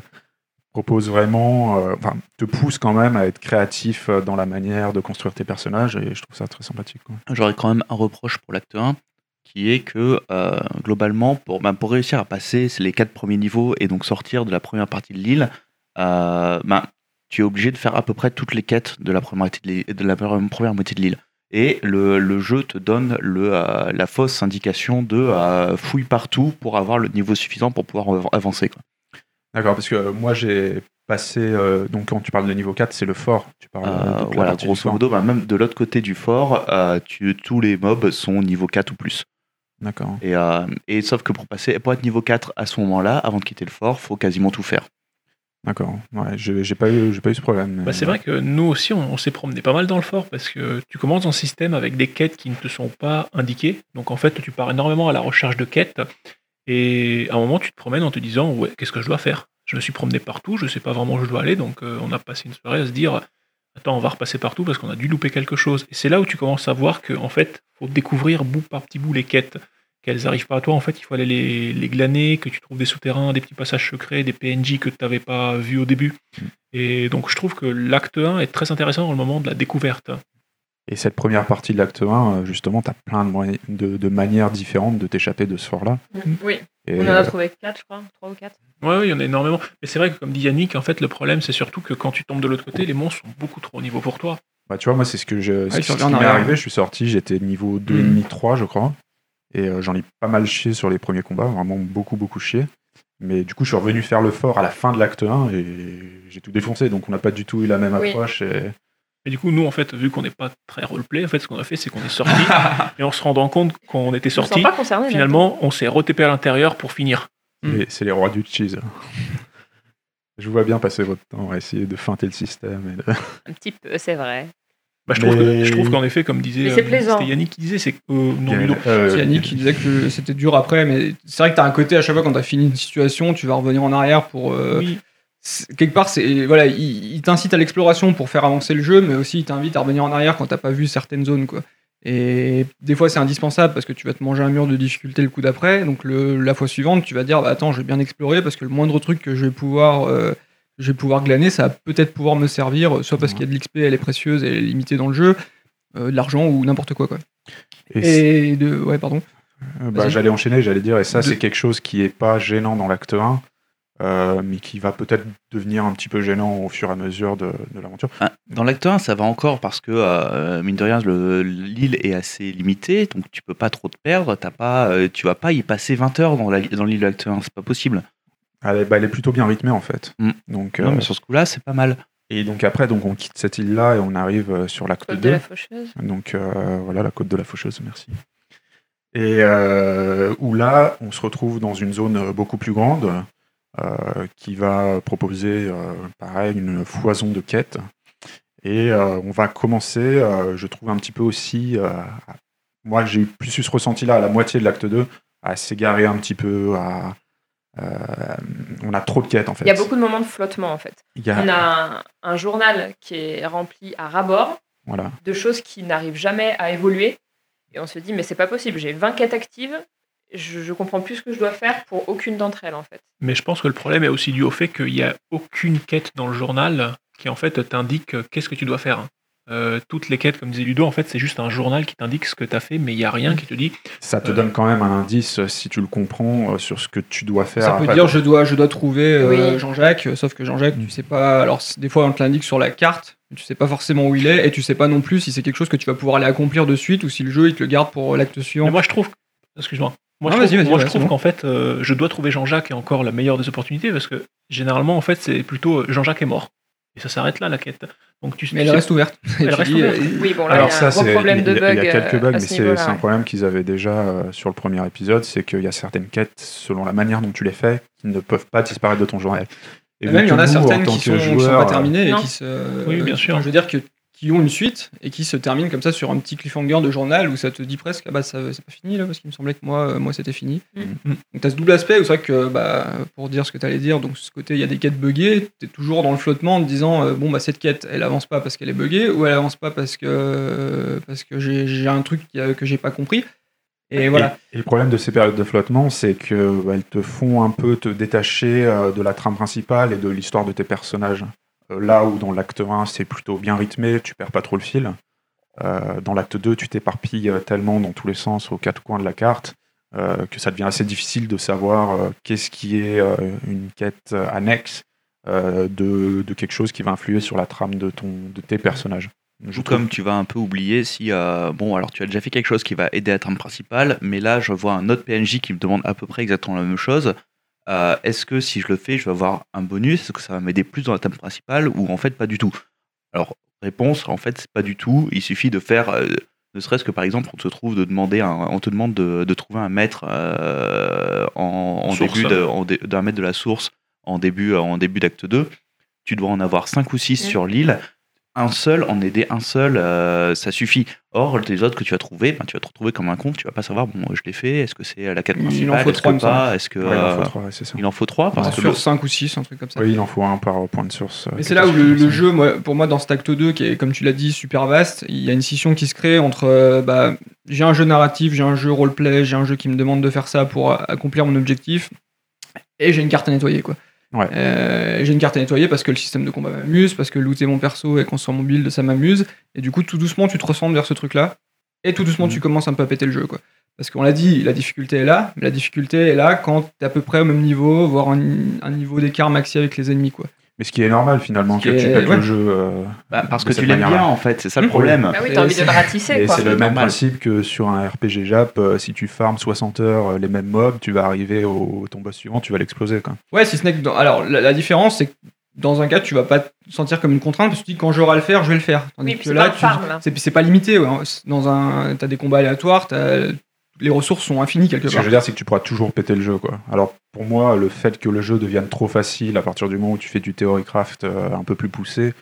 Speaker 1: propose vraiment, euh, enfin, te pousse quand même à être créatif dans la manière de construire tes personnages et je trouve ça très sympathique.
Speaker 3: J'aurais quand même un reproche pour l'acte 1, qui est que euh, globalement, pour, ben, pour réussir à passer les quatre premiers niveaux et donc sortir de la première partie de l'île, euh, ben, tu es obligé de faire à peu près toutes les quêtes de la première moitié de l'île. De la première moitié de l'île. Et le, le jeu te donne le, euh, la fausse indication de euh, fouille partout pour avoir le niveau suffisant pour pouvoir av- avancer.
Speaker 1: D'accord, parce que euh, moi j'ai passé, euh, donc quand tu parles de niveau 4, c'est le fort. Tu parles de
Speaker 3: voilà, grosso modo, ben, même de l'autre côté du fort, tu, tous les mobs sont niveau 4 ou plus.
Speaker 1: D'accord.
Speaker 3: Et, et sauf que pour passer, pour être niveau 4 à ce moment-là, avant de quitter le fort, faut quasiment tout faire.
Speaker 1: D'accord. Ouais, j'ai pas, eu- j'ai pas eu ce problème.
Speaker 5: Bah, c'est vrai que nous aussi, on, on s'est promené pas mal dans le fort parce que tu commences un système avec des quêtes qui ne te sont pas indiquées. Donc en fait, tu pars énormément à la recherche de quêtes. Et à un moment, tu te promènes en te disant ouais, qu'est-ce que je dois faire? Je me suis promené partout, je sais pas vraiment où je dois aller. Donc euh, on a passé une soirée à se dire attends, on va repasser partout parce qu'on a dû louper quelque chose. Et c'est là où tu commences à voir que en fait, faut découvrir bout par petit bout les quêtes. Qu'elles arrivent pas à toi, en fait, il faut aller les, les glaner, que tu trouves des souterrains, des petits passages secrets, des PNJ que tu n'avais pas vus au début. Et donc je trouve que l'acte 1 est très intéressant dans le moment de la découverte.
Speaker 1: Et cette première partie de l'acte 1, euh, justement, tu as plein de, moyens- de, de manières différentes de t'échapper de ce fort-là.
Speaker 4: Oui,
Speaker 1: Et,
Speaker 4: on en a
Speaker 1: euh,
Speaker 4: trouvé 4, je crois, 3 ou 4.
Speaker 5: Ouais, oui, il y en a énormément. Mais c'est vrai que comme dit Yannick, en fait, le problème, c'est surtout que quand tu tombes de l'autre côté, les monstres sont beaucoup trop au niveau pour toi.
Speaker 1: bah, tu vois, moi, c'est ce que je, c'est
Speaker 2: tu
Speaker 1: ce qui m'est arrivé. Je suis sorti, j'étais niveau 2,5, 3, je crois. Et euh, j'en ai pas mal chié sur les premiers combats, vraiment beaucoup, beaucoup chié. Mais du coup, je suis revenu faire le fort à la fin de l'acte 1 et j'ai tout défoncé. Donc, on n'a pas du tout eu la même
Speaker 4: Oui.
Speaker 1: approche. Et...
Speaker 5: Et du coup, nous, en fait, vu qu'on n'est pas très roleplay, en fait, ce qu'on a fait, c'est qu'on est sorti et en se rendant compte qu'on était sorti, finalement, on s'est retépé à l'intérieur pour finir.
Speaker 2: Mm.
Speaker 1: Et C'est les rois du cheese. je vous vois bien passer votre temps à essayer de feinter le système. et de-
Speaker 4: Un petit peu, c'est vrai.
Speaker 5: Bah, je trouve
Speaker 1: Mais-
Speaker 5: que- je trouve qu'en effet, comme disait euh, c'était Yannick qui disait, c'est que euh, non, Ludo,
Speaker 1: Euh,
Speaker 2: C'est Yannick qui disait que c'était dur après, mais c'est vrai que t'as un côté à chaque fois quand t'as fini une situation, tu vas revenir en arrière pour. euh,
Speaker 5: oui,
Speaker 2: quelque part, c'est voilà, il, il t'incite à l'exploration pour faire avancer le jeu, mais aussi il t'invite à revenir en arrière quand t'as pas vu certaines zones, quoi. Et des fois, c'est indispensable parce que tu vas te manger un mur de difficulté le coup d'après. Donc le, la fois suivante, tu vas dire, bah, attends, je vais bien explorer parce que le moindre truc que je vais pouvoir je vais pouvoir glaner, ça va peut-être pouvoir me servir, soit parce qu'il y a de l'XP, elle est précieuse, elle est limitée dans le jeu, euh, de l'argent ou n'importe quoi, quoi.
Speaker 1: et
Speaker 2: de, ouais, pardon.
Speaker 1: Euh, bah. J'allais enchaîner, j'allais dire, et ça,
Speaker 2: De-
Speaker 1: c'est quelque chose qui est pas gênant dans l'acte 1, euh, mais qui va peut-être devenir un petit peu gênant au fur et à mesure de, de l'aventure.
Speaker 3: Ah, Dans l'acte 1, ça va encore parce que, euh, mine de rien, le- l'île est assez limitée, donc tu peux pas trop te perdre. T'as pas, euh, tu vas pas y passer 20 heures dans la- dans l'île de l'acte 1, c'est pas possible.
Speaker 1: Elle, est- bah, elle est plutôt bien rythmée, en fait.
Speaker 3: Mm.
Speaker 1: Donc,
Speaker 3: Non,
Speaker 1: euh,
Speaker 3: mais sur ce coup-là, c'est pas mal.
Speaker 1: Et donc après, donc, on quitte cette île-là et on arrive euh, sur l'acte
Speaker 4: Côte de
Speaker 1: 2.
Speaker 4: la faucheuse.
Speaker 1: Donc euh, voilà, la côte de la Faucheuse, merci. Et euh, où là, on se retrouve dans une zone euh, beaucoup plus grande euh, qui va proposer, euh, pareil, une foison de quêtes. Et euh, on va commencer, euh, je trouve un petit peu aussi, euh, moi j'ai eu plus eu ce ressenti-là à la moitié de l'acte 2, à s'égarer un petit peu, à, euh, on a trop de quêtes en fait.
Speaker 4: Il y a beaucoup de moments de flottement en fait.
Speaker 1: Il y a-
Speaker 4: On a un, un journal qui est rempli à ras-bord
Speaker 1: voilà.
Speaker 4: de choses qui n'arrivent jamais à évoluer. Et on se dit, mais c'est pas possible, j'ai 20 quêtes actives, je, je comprends plus ce que je dois faire pour aucune d'entre elles en fait.
Speaker 5: mais je pense que le problème est aussi dû au fait qu'il n'y a aucune quête dans le journal qui en fait t'indique euh, qu'est-ce que tu dois faire. Euh, toutes les quêtes, comme disait Ludo, en fait, c'est juste un journal qui t'indique ce que tu as fait, mais il n'y a rien qui te dit
Speaker 1: Ça te
Speaker 5: Euh,
Speaker 1: donne quand même un indice, euh, si tu le comprends, euh, sur ce que tu dois faire.
Speaker 2: Ça peut
Speaker 1: après.
Speaker 2: dire je dois, je dois trouver euh,
Speaker 4: Oui.
Speaker 2: Jean-Jacques, sauf que Jean-Jacques, tu sais pas. Alors des fois on te l'indique sur la carte, mais tu sais pas forcément où il est, et tu sais pas non plus si c'est quelque chose que tu vas pouvoir aller accomplir de suite ou si le jeu il te le garde pour l'acte
Speaker 5: Mais
Speaker 2: suivant.
Speaker 5: moi, je trouve. Excuse-moi. Moi,
Speaker 2: Non,
Speaker 5: je
Speaker 2: vas-y,
Speaker 5: trouve,
Speaker 2: vas-y,
Speaker 5: moi,
Speaker 2: ouais,
Speaker 5: trouve
Speaker 2: bon.
Speaker 5: qu'en fait, euh, je dois trouver Jean-Jacques est encore la meilleure des opportunités parce que généralement, en fait, c'est plutôt Jean-Jacques est mort. Et ça s'arrête là, la quête. Donc tu
Speaker 2: Mais elle reste ouverte.
Speaker 5: Elle reste
Speaker 2: dis,
Speaker 5: ouverte.
Speaker 2: euh,
Speaker 4: Oui, bon, là,
Speaker 1: Alors
Speaker 4: il y a
Speaker 1: ça,
Speaker 4: un gros
Speaker 1: c'est
Speaker 4: problème de
Speaker 1: il y a-
Speaker 4: bug.
Speaker 1: il y a quelques
Speaker 4: euh,
Speaker 1: bugs, mais
Speaker 4: ce
Speaker 1: c'est un problème qu'ils avaient déjà euh, sur le premier épisode, c'est qu'il y a certaines quêtes, selon la manière dont tu les fais, qui ne peuvent pas disparaître de ton journal. Et
Speaker 2: même, il y en a certaines qui sont, qui sont pas terminées et qui se.
Speaker 5: Oui, bien sûr.
Speaker 2: Je veux dire que qui ont une suite et qui se terminent comme ça sur un petit cliffhanger de journal où ça te dit presque ah bah ça c'est pas fini là parce qu'il me semblait que moi euh, moi c'était fini.
Speaker 4: Mm.
Speaker 5: Mm.
Speaker 2: Donc t'as ce double aspect où c'est vrai que bah pour dire ce que t'allais dire donc ce côté il y a des quêtes buggées t'es toujours dans le flottement en te disant euh, bon bah cette quête elle avance pas parce qu'elle est buggée ou elle avance pas parce que parce que j'ai un truc que j'ai pas compris et voilà.
Speaker 1: Et, et le problème de ces périodes de flottement, c'est qu'elles te font un peu te détacher euh, de la trame principale et de l'histoire de tes personnages. Euh, là où dans l'acte 1, c'est plutôt bien rythmé, tu perds pas trop le fil. Euh, dans l'acte 2, tu t'éparpilles euh, tellement dans tous les sens aux quatre coins de la carte euh, que ça devient assez difficile de savoir euh, qu'est-ce qui est une quête annexe de, de quelque chose qui va influer sur la trame de, ton, de tes personnages. Je
Speaker 3: comme tu vas un peu oublier si, bon, alors tu as déjà fait quelque chose qui va aider à la trame principale, mais là je vois un autre PNJ qui me demande à peu près exactement la même chose. Euh, Est-ce que si je le fais, je vais avoir un bonus? Est-ce que ça va m'aider plus dans la trame principale ou en fait pas du tout? Alors, réponse, en fait, c'est pas du tout. Il suffit de faire, euh, ne serait-ce que par exemple, on te trouve de demander, un- on te demande de, de trouver un maître euh, en, en
Speaker 5: Source.
Speaker 3: début de- en dé- d'un maître de la source en début, en début d'acte 2. Tu dois en avoir 5 ou 6
Speaker 4: Mm.
Speaker 3: sur l'île un seul, en aider un seul, euh, ça suffit. Or, les autres que tu vas trouver, ben, tu vas te retrouver comme un con, tu vas pas savoir, bon, je l'ai fait, est-ce que c'est la quête
Speaker 2: Il en
Speaker 3: principale,
Speaker 2: faut
Speaker 3: est-ce
Speaker 2: trois,
Speaker 3: que
Speaker 2: il me semble.
Speaker 3: pas, est-ce que...
Speaker 1: Ouais, il en faut
Speaker 3: euh,
Speaker 1: trois, ouais, c'est ça.
Speaker 3: il en faut trois, parce que
Speaker 2: sur
Speaker 3: le-
Speaker 2: 5 ou 6 un truc comme ça.
Speaker 1: Oui, il en faut un par point de source. euh,
Speaker 2: Mais c'est
Speaker 1: est
Speaker 2: là où le, jeu, moi, pour moi, dans cet acte 2, qui est, comme tu l'as dit, super vaste, il y a une scission qui se crée entre euh, bah, j'ai un jeu narratif, j'ai un jeu roleplay, j'ai un jeu qui me demande de faire ça pour accomplir mon objectif, et j'ai une carte à nettoyer, quoi.
Speaker 1: Ouais.
Speaker 2: Euh, j'ai une carte à nettoyer parce que le système de combat m'amuse, parce que looter mon perso et construire mon build, ça m'amuse, et du coup, tout doucement, tu te ressembles vers ce truc-là, et tout doucement,
Speaker 1: Mhm.
Speaker 2: tu commences un peu à péter le jeu, quoi. Parce qu'on l'a dit, la difficulté est là, mais la difficulté est là quand t'es à peu près au même niveau, voire un, un niveau d'écart maxi avec les ennemis, quoi.
Speaker 1: Mais ce qui est normal finalement, que tu pètes
Speaker 2: ouais.
Speaker 1: le jeu. euh,
Speaker 3: bah, parce que tu l'aimes bien, en fait, c'est ça le
Speaker 2: Mmh.
Speaker 3: problème.
Speaker 4: Bah oui,
Speaker 2: Et
Speaker 4: t'as envie
Speaker 2: c'est-
Speaker 4: de le ratisser,
Speaker 1: c'est le même
Speaker 3: normal.
Speaker 1: principe que sur un RPG Jap, euh, si tu farmes 60 heures euh, les mêmes mobs, tu vas arriver au ton boss suivant, tu vas l'exploser.
Speaker 2: Ouais, si ce n'est que. dans- Alors, la, la différence, c'est que dans un cas, tu vas pas te sentir comme une contrainte parce que tu dis quand j'aurai à le faire, je vais le faire. Tandis
Speaker 4: Oui, puis
Speaker 2: que
Speaker 4: c'est
Speaker 2: là, c'est c'est pas limité. ouais. Dans un, t'as des combats aléatoires, t'as- les ressources sont infinies quelque
Speaker 1: Ce que
Speaker 2: part.
Speaker 1: je veux dire, c'est que tu pourras toujours péter le jeu. quoi. Alors pour moi, le fait que le jeu devienne trop facile à partir du moment où tu fais du theorycraft euh, un peu plus poussé,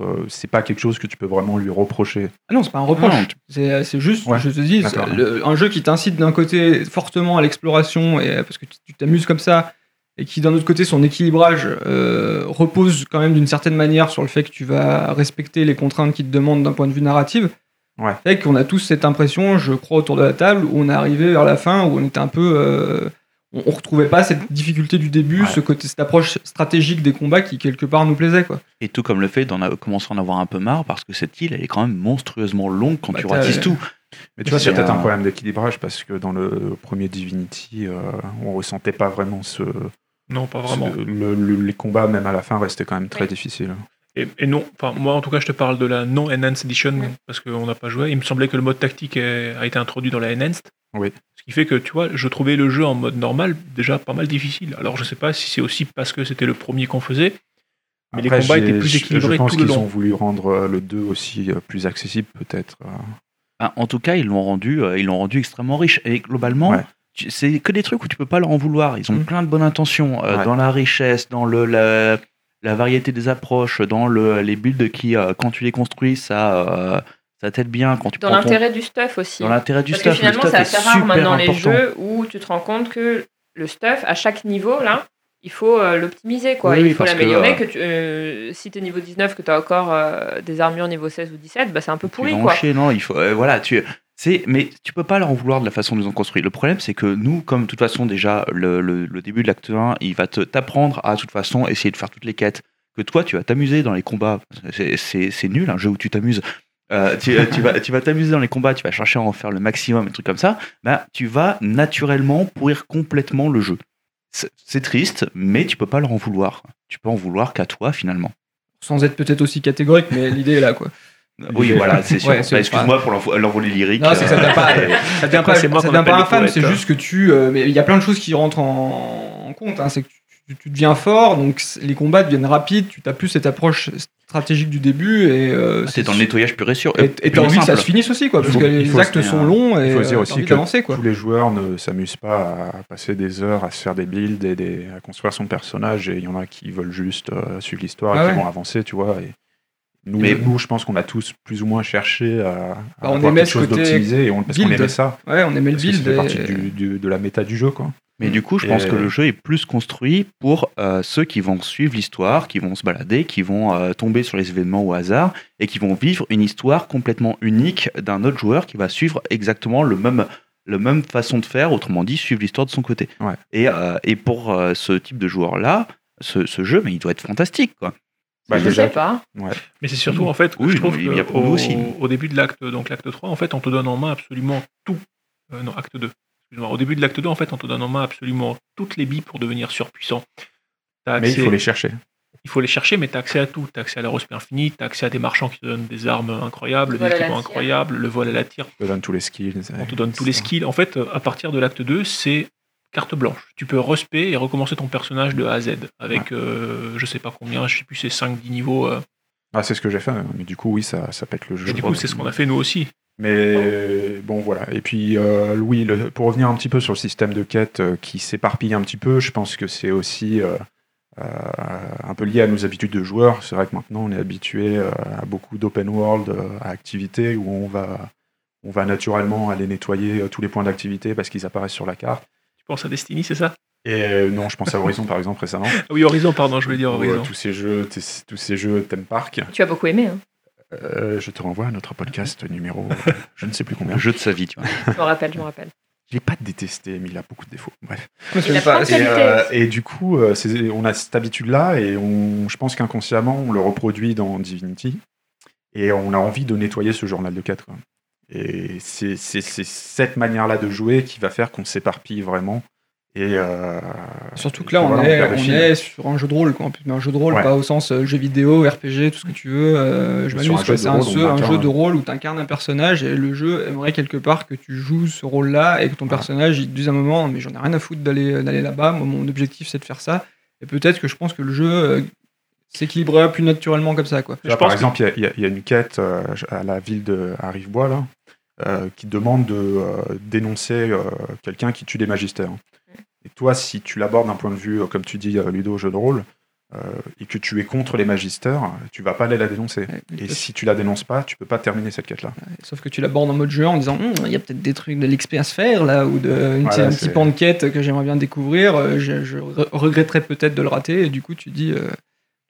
Speaker 1: euh, c'est pas quelque chose que tu peux vraiment lui reprocher.
Speaker 2: Ah non, c'est pas un reproche.
Speaker 3: Tu-
Speaker 2: C'est juste,
Speaker 1: Ouais,
Speaker 2: je te dis, le- un jeu qui t'incite d'un côté fortement à l'exploration et parce que tu tu t'amuses comme ça, et qui d'un autre côté son équilibrage euh, repose quand même d'une certaine manière sur le fait que tu vas respecter les contraintes qui te demandent d'un point de vue narratif.
Speaker 1: Ouais.
Speaker 2: Fait qu'on a tous cette impression, je crois, autour de la table, où on est arrivé vers la fin, où on était un peu. euh, on, on retrouvait pas cette difficulté du début,
Speaker 1: Ouais.
Speaker 2: ce côté, cette approche stratégique des combats qui quelque part nous plaisait quoi.
Speaker 3: Et tout comme le fait d'en commencer à en avoir un peu marre, parce que cette île, elle est quand même monstrueusement longue quand
Speaker 2: Bah,
Speaker 3: tu ratisses tout.
Speaker 1: Mais tu vois, c'est
Speaker 3: C'est
Speaker 1: peut-être
Speaker 3: un-
Speaker 1: un problème d'équilibrage parce que dans le premier Divinity, euh, on ressentait pas vraiment ce,
Speaker 5: Non, pas vraiment.
Speaker 1: ce- le- le- les combats, même à la fin, restaient quand même très
Speaker 4: Oui.
Speaker 1: difficiles.
Speaker 5: Et, et non, enfin moi en tout cas je te parle de la non Enhanced Edition
Speaker 4: Ouais.
Speaker 5: parce qu'on n'a pas joué. Il me semblait que le mode tactique a été introduit dans la Enhanced.
Speaker 1: Oui.
Speaker 5: Ce qui fait que tu vois, je trouvais le jeu en mode normal déjà pas mal difficile. Alors je sais pas si c'est aussi parce que c'était le premier qu'on faisait, mais les combats étaient plus équilibrés
Speaker 1: Je pense
Speaker 5: tout le
Speaker 1: qu'ils ont
Speaker 5: long.
Speaker 1: voulu rendre euh, le 2 aussi euh, plus accessible, peut-être. euh.
Speaker 3: Ah, en tout cas, ils l'ont rendu, ils l'ont rendu extrêmement riche. Et globalement,
Speaker 1: Ouais.
Speaker 3: c'est que des trucs où tu peux pas leur en vouloir. Ils ont
Speaker 2: Mm.
Speaker 3: plein de bonnes intentions euh,
Speaker 1: Ouais.
Speaker 3: dans la richesse, dans le la, la variété des approches, dans le, les builds qui, euh, quand tu les construis, ça, euh, ça t'aide bien. Quand tu
Speaker 4: Dans
Speaker 3: ton-
Speaker 4: l'intérêt du stuff aussi.
Speaker 3: dans l'intérêt du
Speaker 4: Parce que
Speaker 3: stuff. le
Speaker 4: finalement, c'est
Speaker 3: est
Speaker 4: assez rare maintenant les jeux où tu te rends compte que le stuff, à chaque niveau, là, il faut euh, l'optimiser, quoi.
Speaker 3: Oui, oui,
Speaker 4: il faut
Speaker 3: parce que,
Speaker 4: l'améliorer.
Speaker 3: euh,
Speaker 4: Que, tu, euh, si t'es niveau 19, que t'as encore des armures niveau 16 ou 17, bah, c'est un peu pourri, quoi.
Speaker 3: chier, non, il faut, voilà, tu, mais tu peux pas leur en vouloir de la façon dont ils ont construit. Le problème, c'est que nous, comme de toute façon déjà le, le- début de l'acte 1, il va t'apprendre à de toute façon essayer de faire toutes les quêtes. Que toi, tu vas t'amuser dans les combats. C'est, c'est, nul un jeu où tu t'amuses. Euh, tu, tu vas, tu vas t'amuser dans les combats, tu vas chercher à en faire le maximum, et trucs comme ça. Ben, tu vas naturellement pourrir complètement le jeu. C'est, c'est triste, mais tu peux pas leur en vouloir. Tu peux en vouloir qu'à toi finalement.
Speaker 2: Sans être peut-être aussi catégorique, mais l'idée est là quoi.
Speaker 3: Oui, voilà, c'est sûr.
Speaker 2: Ouais,
Speaker 3: Bah, excuse-moi pour l'envo- l'envolée lyrique.
Speaker 2: Non, c'est que ça devient pas,
Speaker 3: euh,
Speaker 2: ça devient
Speaker 5: Après,
Speaker 2: pas,
Speaker 5: c'est moi
Speaker 2: ça
Speaker 5: qu'on
Speaker 2: devient pas
Speaker 5: les
Speaker 2: infâme, c'est
Speaker 5: hein.
Speaker 2: juste que tu. euh, mais il y a plein de choses qui rentrent en, en compte. hein, c'est que tu, deviens fort, donc les combats deviennent rapides, tu n'as plus cette approche stratégique du début et euh,
Speaker 3: C'est dans le nettoyage pur et sûr.
Speaker 2: Et t'as envie que ça se finisse aussi, quoi, parce
Speaker 1: faut-
Speaker 2: que les actes sont longs et
Speaker 1: Il faut dire
Speaker 2: euh,
Speaker 1: aussi que
Speaker 2: d'avancer, quoi.
Speaker 1: tous les joueurs ne s'amusent pas à passer des heures à se faire des builds et des- à construire son personnage. Et il y en a qui veulent juste euh, suivre l'histoire
Speaker 2: Ah
Speaker 1: et
Speaker 2: ouais.
Speaker 1: qui vont avancer, tu vois. Et nous,
Speaker 3: Mais-
Speaker 1: nous, je pense qu'on a tous plus ou moins cherché à, à
Speaker 2: Bah, on
Speaker 1: avoir quelque chose d'optimisé et on, parce qu'on aimait ça.
Speaker 2: Ouais, on aimait le
Speaker 1: Parce
Speaker 2: build.
Speaker 1: ça fait partie
Speaker 2: et-
Speaker 1: du- du- de la méta du jeu, quoi.
Speaker 3: Mais du coup, je pense
Speaker 1: Et-
Speaker 3: que le jeu est plus construit pour euh, ceux qui vont suivre l'histoire, qui vont se balader, qui vont euh, tomber sur les événements au hasard et qui vont vivre une histoire complètement unique d'un autre joueur qui va suivre exactement le même, le même façon de faire, autrement dit, suivre l'histoire de son côté.
Speaker 1: Ouais.
Speaker 3: Et, euh, et pour euh, ce type de joueur-là, ce, ce jeu, mais il doit être fantastique. Quoi.
Speaker 1: Bah,
Speaker 4: je
Speaker 1: déjà,
Speaker 4: sais pas.
Speaker 5: Mais c'est surtout en fait
Speaker 3: Oui,
Speaker 5: je trouve
Speaker 3: a
Speaker 5: que au,
Speaker 3: aussi.
Speaker 5: au début de l'acte, donc l'acte 3, en fait, on te donne en main absolument tout. Euh, non, acte 2. Excuse-moi. Au début de l'acte 2, en fait, on te donne en main absolument toutes les billes pour devenir surpuissant.
Speaker 1: Mais il faut les chercher.
Speaker 5: il faut les chercher, mais tu as accès à tout. Tu as accès à la respect infinie, tu as accès à des marchands qui te donnent des armes incroyables,
Speaker 4: Le
Speaker 5: des
Speaker 4: vol à la
Speaker 5: équipements
Speaker 4: tire.
Speaker 5: incroyables, le vol à la tire,
Speaker 1: On te donne tous les skills.
Speaker 5: on te donne tous les skills. En fait, euh, à partir de l'acte 2, c'est carte blanche. Tu peux respect et recommencer ton personnage de A à Z avec euh, je sais pas combien, je sais plus, c'est 5-10 niveaux. euh.
Speaker 1: Ah, c'est ce que j'ai fait. Mais du coup, oui, ça, ça pète le jeu.
Speaker 5: Et du coup, c'est ce qu'on a fait nous aussi.
Speaker 1: Mais bon, voilà. Et puis, euh, Louis, le- pour revenir un petit peu sur le système de quête euh, qui s'éparpille un petit peu, je pense que c'est aussi un peu lié à nos habitudes de joueurs. C'est vrai que maintenant, on est habitué à beaucoup d'open world, à activités où on va, on va naturellement aller nettoyer tous les points d'activité parce qu'ils apparaissent sur la carte
Speaker 5: penses à Destiny, c'est ça?
Speaker 1: Et euh, non, je pense à Horizon par exemple récemment.
Speaker 5: Oui, Horizon, pardon, je voulais dire
Speaker 1: euh,
Speaker 5: Horizon.
Speaker 1: Tous ces jeux, tous ces jeux thème park.
Speaker 4: Tu as beaucoup aimé. Hein.
Speaker 1: Euh, je te renvoie à notre podcast numéro, je ne sais plus combien.
Speaker 3: Le jeu de sa vie, tu vois.
Speaker 4: Je m'en rappelle, je m'en rappelle.
Speaker 1: Je l'ai pas détesté, mais il a beaucoup de défauts. Bref.
Speaker 4: Il
Speaker 2: pas.
Speaker 1: Et, et, du coup, on a cette habitude-là, et on, je pense qu'inconsciemment, on le reproduit dans Divinity, et on a envie de nettoyer ce journal de 4. Et c'est cette manière-là de jouer qui va faire qu'on s'éparpille vraiment. Et euh,
Speaker 2: Surtout que là, on, est, on sur un jeu de rôle, quoi. En plus, mais un jeu de rôle,
Speaker 1: Ouais.
Speaker 2: pas au sens euh, jeu vidéo, RPG, tout ce que tu veux. euh, je
Speaker 1: un
Speaker 2: m'amuse, C'est un, jeu- un
Speaker 1: incarne-
Speaker 2: jeu de rôle où tu incarnes un personnage et le jeu aimerait quelque part que tu joues ce rôle-là et que ton personnage, il te dise à un moment, mais j'en ai rien à foutre d'aller d'aller là-bas. Moi, mon objectif, c'est de faire ça. Et peut-être que je pense que le jeu euh, s'équilibrerait plus naturellement comme ça, quoi.
Speaker 5: Je
Speaker 1: par
Speaker 5: pense
Speaker 1: exemple, il y a- y, y une quête euh, à la ville de à Rivebois, là, euh, qui demande de euh, dénoncer euh, quelqu'un qui tue des magistères. Et toi, si tu l'abordes d'un point de vue, euh, comme tu dis, euh, Ludo, jeu de rôle, euh, et que tu es contre les magistères, tu vas pas aller la dénoncer.
Speaker 2: Ouais,
Speaker 1: Et si tu la dénonces pas, tu peux pas terminer cette quête-là.
Speaker 2: Sauf que tu l'abordes en mode jeu en disant Hum, il y a peut-être des trucs de l'XP à se faire là, ou de, une-
Speaker 1: Voilà,
Speaker 2: un petit pan de quête que j'aimerais bien découvrir. euh, Je, je re- regretterais peut-être de le rater, et du coup, tu dis, euh,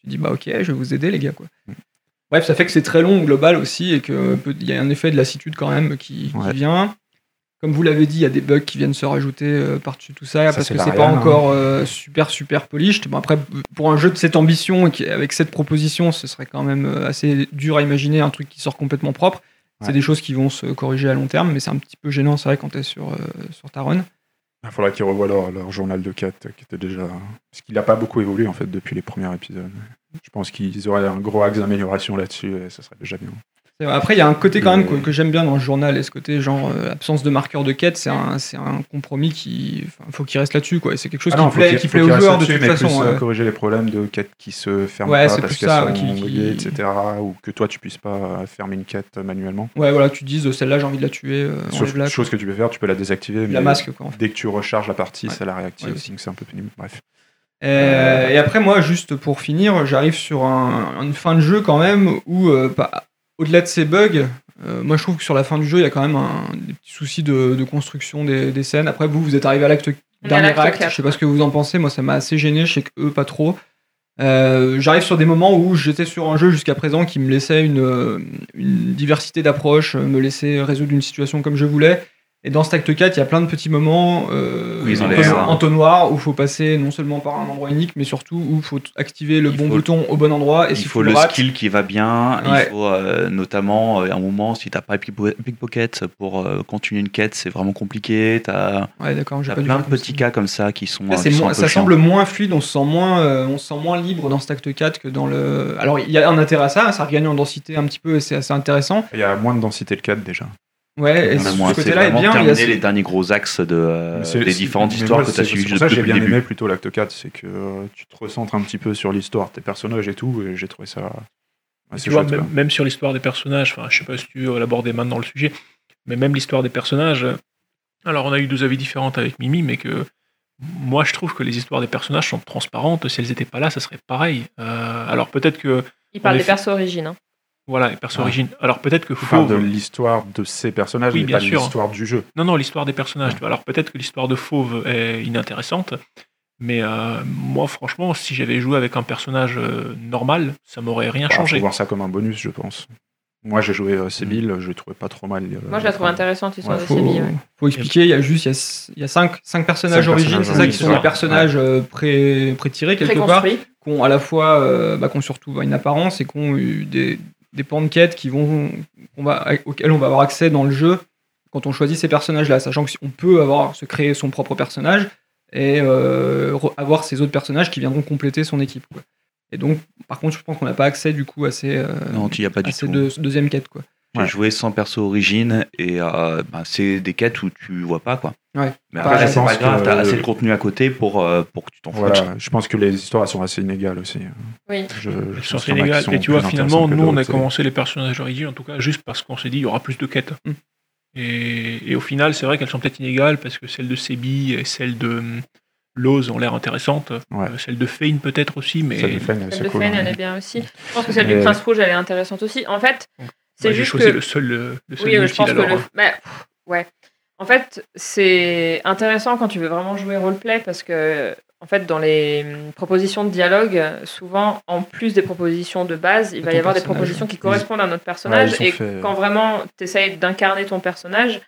Speaker 2: tu dis bah ok, je vais vous aider, les gars. Quoi.
Speaker 1: Mm.
Speaker 2: Bref, ça fait que c'est très long au global aussi, et qu'il y a un effet de lassitude quand même qui, qui
Speaker 1: Ouais.
Speaker 2: vient. Comme vous l'avez dit, il y a des bugs qui viennent se rajouter euh, par-dessus tout ça,
Speaker 1: Ça,
Speaker 2: parce que c'est pas
Speaker 1: hein.
Speaker 2: encore euh, super super polished. Bon, après, pour un jeu de cette ambition et avec cette proposition, ce serait quand même euh, assez dur à imaginer un truc qui sort complètement propre. C'est des choses qui vont se corriger à long terme, mais c'est un petit peu gênant, c'est vrai, quand tu es sur, euh, sur ta run.
Speaker 1: Il faudra qu'ils revoient leur, leur journal de quête, qui était déjà. Parce qu'il n'a pas beaucoup évolué, en fait, depuis les premiers épisodes. Je pense qu'ils auraient un gros axe d'amélioration là-dessus, et ça serait déjà bien.
Speaker 2: Après, il y a un côté quand même que, que j'aime bien dans le journal, et ce côté, genre, euh, absence de marqueur de quête, c'est un, c'est un compromis qui. Faut qu'il reste là-dessus, quoi. C'est quelque chose
Speaker 1: Ah non,
Speaker 2: qui plaît,
Speaker 1: qu'il-
Speaker 2: qui plaît aux joueurs de toute
Speaker 1: mais
Speaker 2: façon.
Speaker 1: plus, euh, corriger les problèmes de quêtes qui se ferment
Speaker 2: Ouais,
Speaker 1: pas parce qu'elles
Speaker 2: ça,
Speaker 1: sont
Speaker 2: qui- qui-
Speaker 1: etc. Ou que toi, tu puisses pas fermer une quête manuellement.
Speaker 2: Ouais, voilà, tu dis, celle-là, j'ai envie de la tuer, euh,
Speaker 1: Chose,
Speaker 2: enlève-la.
Speaker 1: chose que tu peux faire, tu peux la désactiver, mais
Speaker 2: La masque, quoi. en fait.
Speaker 1: dès que tu recharges la partie,
Speaker 2: Ouais.
Speaker 1: ça la réactive,
Speaker 2: Ouais, aussi.
Speaker 1: donc c'est un peu pénible. Bref.
Speaker 2: Euh, et après, moi, juste pour finir, j'arrive sur un- une fin de jeu quand même où, euh, pas- au-delà de ces bugs, euh, moi je trouve que sur la fin du jeu, il y a quand même un, des petits soucis de, de construction des, des scènes. Après, vous, vous êtes arrivé à l'acte
Speaker 4: à
Speaker 2: dernier acte. Je sais pas ce que vous en pensez. Moi, ça m'a assez gêné. Je sais que eux, pas trop. J'arrive sur des moments où j'étais sur un jeu jusqu'à présent qui me laissait une, une diversité d'approches, me laissait résoudre une situation comme je voulais. Et dans cet acte 4, il y a plein de petits moments euh,
Speaker 3: Oui,
Speaker 2: entonnoir où il faut passer non seulement par un endroit unique, mais surtout où il faut activer le
Speaker 3: Il
Speaker 2: bon
Speaker 3: faut-
Speaker 2: bouton au bon endroit. Et
Speaker 3: il
Speaker 2: si
Speaker 3: faut le skill qui va bien.
Speaker 2: Ouais.
Speaker 3: Il faut euh, notamment, euh, à un moment, si t'as pas pickpo- pickpocket pour euh, continuer une quête, c'est vraiment compliqué. T'as
Speaker 2: Ouais,
Speaker 3: as plein de petits
Speaker 2: ça.
Speaker 3: cas comme ça qui sont.
Speaker 2: Là,
Speaker 3: euh,
Speaker 2: c'est
Speaker 3: qui sont
Speaker 2: moins-
Speaker 3: un peu
Speaker 2: ça
Speaker 3: chiants.
Speaker 2: semble moins fluide, on se sent moins, euh, on se sent moins libre dans cet acte 4 que dans le. Alors il y a un intérêt à ça, ça regagne en densité un petit peu et c'est assez intéressant.
Speaker 1: Il y a moins de densité le 4 déjà.
Speaker 2: Ouais, et ce côté-là est bien. il y a
Speaker 3: les derniers gros axes de, euh, des différentes histoires
Speaker 1: moi,
Speaker 3: que tu as suivies
Speaker 1: pour ça que j'ai
Speaker 3: depuis le
Speaker 1: bien
Speaker 3: début.
Speaker 1: aimé plutôt l'acte 4, c'est que euh, tu te recentres un petit peu sur l'histoire, tes personnages et tout, et j'ai trouvé ça assez
Speaker 5: tu vois, même, sur l'histoire des personnages, enfin, je sais pas si tu veux l'aborder maintenant le sujet, mais même l'histoire des personnages. euh, Alors, on a eu deux avis différents avec Mimi, mais que moi, je trouve que les histoires des personnages sont transparentes. Si elles n'étaient pas là, ça serait pareil. Euh, alors, peut-être que.
Speaker 4: Il parle des
Speaker 5: effet.
Speaker 4: persos origines. hein.
Speaker 5: Voilà, les persos
Speaker 1: Ah.
Speaker 5: origines. Alors, peut-être que
Speaker 1: On parle de
Speaker 5: Fauve.
Speaker 1: l'histoire de ces personnages,
Speaker 5: Oui,
Speaker 1: mais
Speaker 5: bien
Speaker 1: pas de
Speaker 5: sûr.
Speaker 1: l'histoire du jeu.
Speaker 5: Non, non, l'histoire des personnages.
Speaker 1: Ouais.
Speaker 5: Alors, peut-être que l'histoire de Fauve est inintéressante. Mais euh, moi, franchement, si j'avais joué avec un personnage euh, normal, ça m'aurait rien
Speaker 1: Il faut
Speaker 5: changé.
Speaker 1: voir ça comme un bonus, je pense. Moi, j'ai joué euh, Sébille, je l'ai trouvé pas trop mal. euh,
Speaker 4: Moi, je la trouve intéressante, l'histoire
Speaker 1: Ouais,
Speaker 4: de
Speaker 2: faut,
Speaker 4: Séville. ouais.
Speaker 2: faut expliquer, il y a juste il y a, il y a cinq, cinq personnages origines, c'est ça, qui sont des personnages euh, pré, pré-tirés quelque part, qui ont à la fois, euh, bah, qui ont surtout une apparence et qui ont eu des, des pans de quête qui vont, qu'on va, auxquels on va avoir accès dans le jeu quand on choisit ces personnages-là, sachant qu'on peut avoir se créer son propre personnage et euh, avoir ces autres personnages qui viendront compléter son équipe. quoi. Et donc, par contre, je pense qu'on n'a pas accès du coup à ces, euh,
Speaker 3: Non, y as pas
Speaker 2: à
Speaker 3: du
Speaker 2: ces
Speaker 3: tout.
Speaker 2: deux, deuxième quête. Quoi.
Speaker 3: J'ai
Speaker 1: Ouais.
Speaker 3: joué sans perso origine et euh, bah, c'est des quêtes où tu vois pas quoi.
Speaker 2: Ouais.
Speaker 3: Mais
Speaker 2: Bah,
Speaker 3: après, c'est pas grave, t'as assez de contenu à côté pour, euh, pour que tu t'en foutes.
Speaker 1: Voilà, je pense que les histoires sont assez inégales aussi.
Speaker 4: Oui.
Speaker 1: Je, je
Speaker 5: Elles sont
Speaker 1: qu'il y en a qui
Speaker 5: inégales.
Speaker 1: sont
Speaker 5: Et tu vois, finalement, nous, on a commencé les personnages d'origine, en tout cas, juste parce qu'on s'est dit, il y aura plus de quêtes.
Speaker 2: Mm.
Speaker 5: Et, et au final, c'est vrai qu'elles sont peut-être inégales, parce que celle de Sebi et celle de hum, Loz ont l'air intéressantes.
Speaker 1: Ouais.
Speaker 5: Euh, celle de Fane, peut-être aussi, mais
Speaker 1: Celle de Fane, elle,
Speaker 4: Celle
Speaker 1: c'est
Speaker 4: de
Speaker 1: cool,
Speaker 4: Fane,
Speaker 1: hein.
Speaker 4: elle est bien aussi. Je pense que celle du Prince Rouge, elle est intéressante aussi. En fait, c'est
Speaker 5: moi, j'ai
Speaker 4: juste
Speaker 5: choisi
Speaker 4: que...
Speaker 5: le seul, euh, le seul
Speaker 4: Oui, euh, je pense que le... bah, ouais. En fait, c'est intéressant quand tu veux vraiment jouer roleplay parce que, en fait, dans les hum, propositions de dialogue, souvent, en plus des propositions de base, il va y avoir des propositions qui correspondent à notre personnage. et
Speaker 1: fait-
Speaker 4: quand vraiment tu essayes d'incarner ton personnage,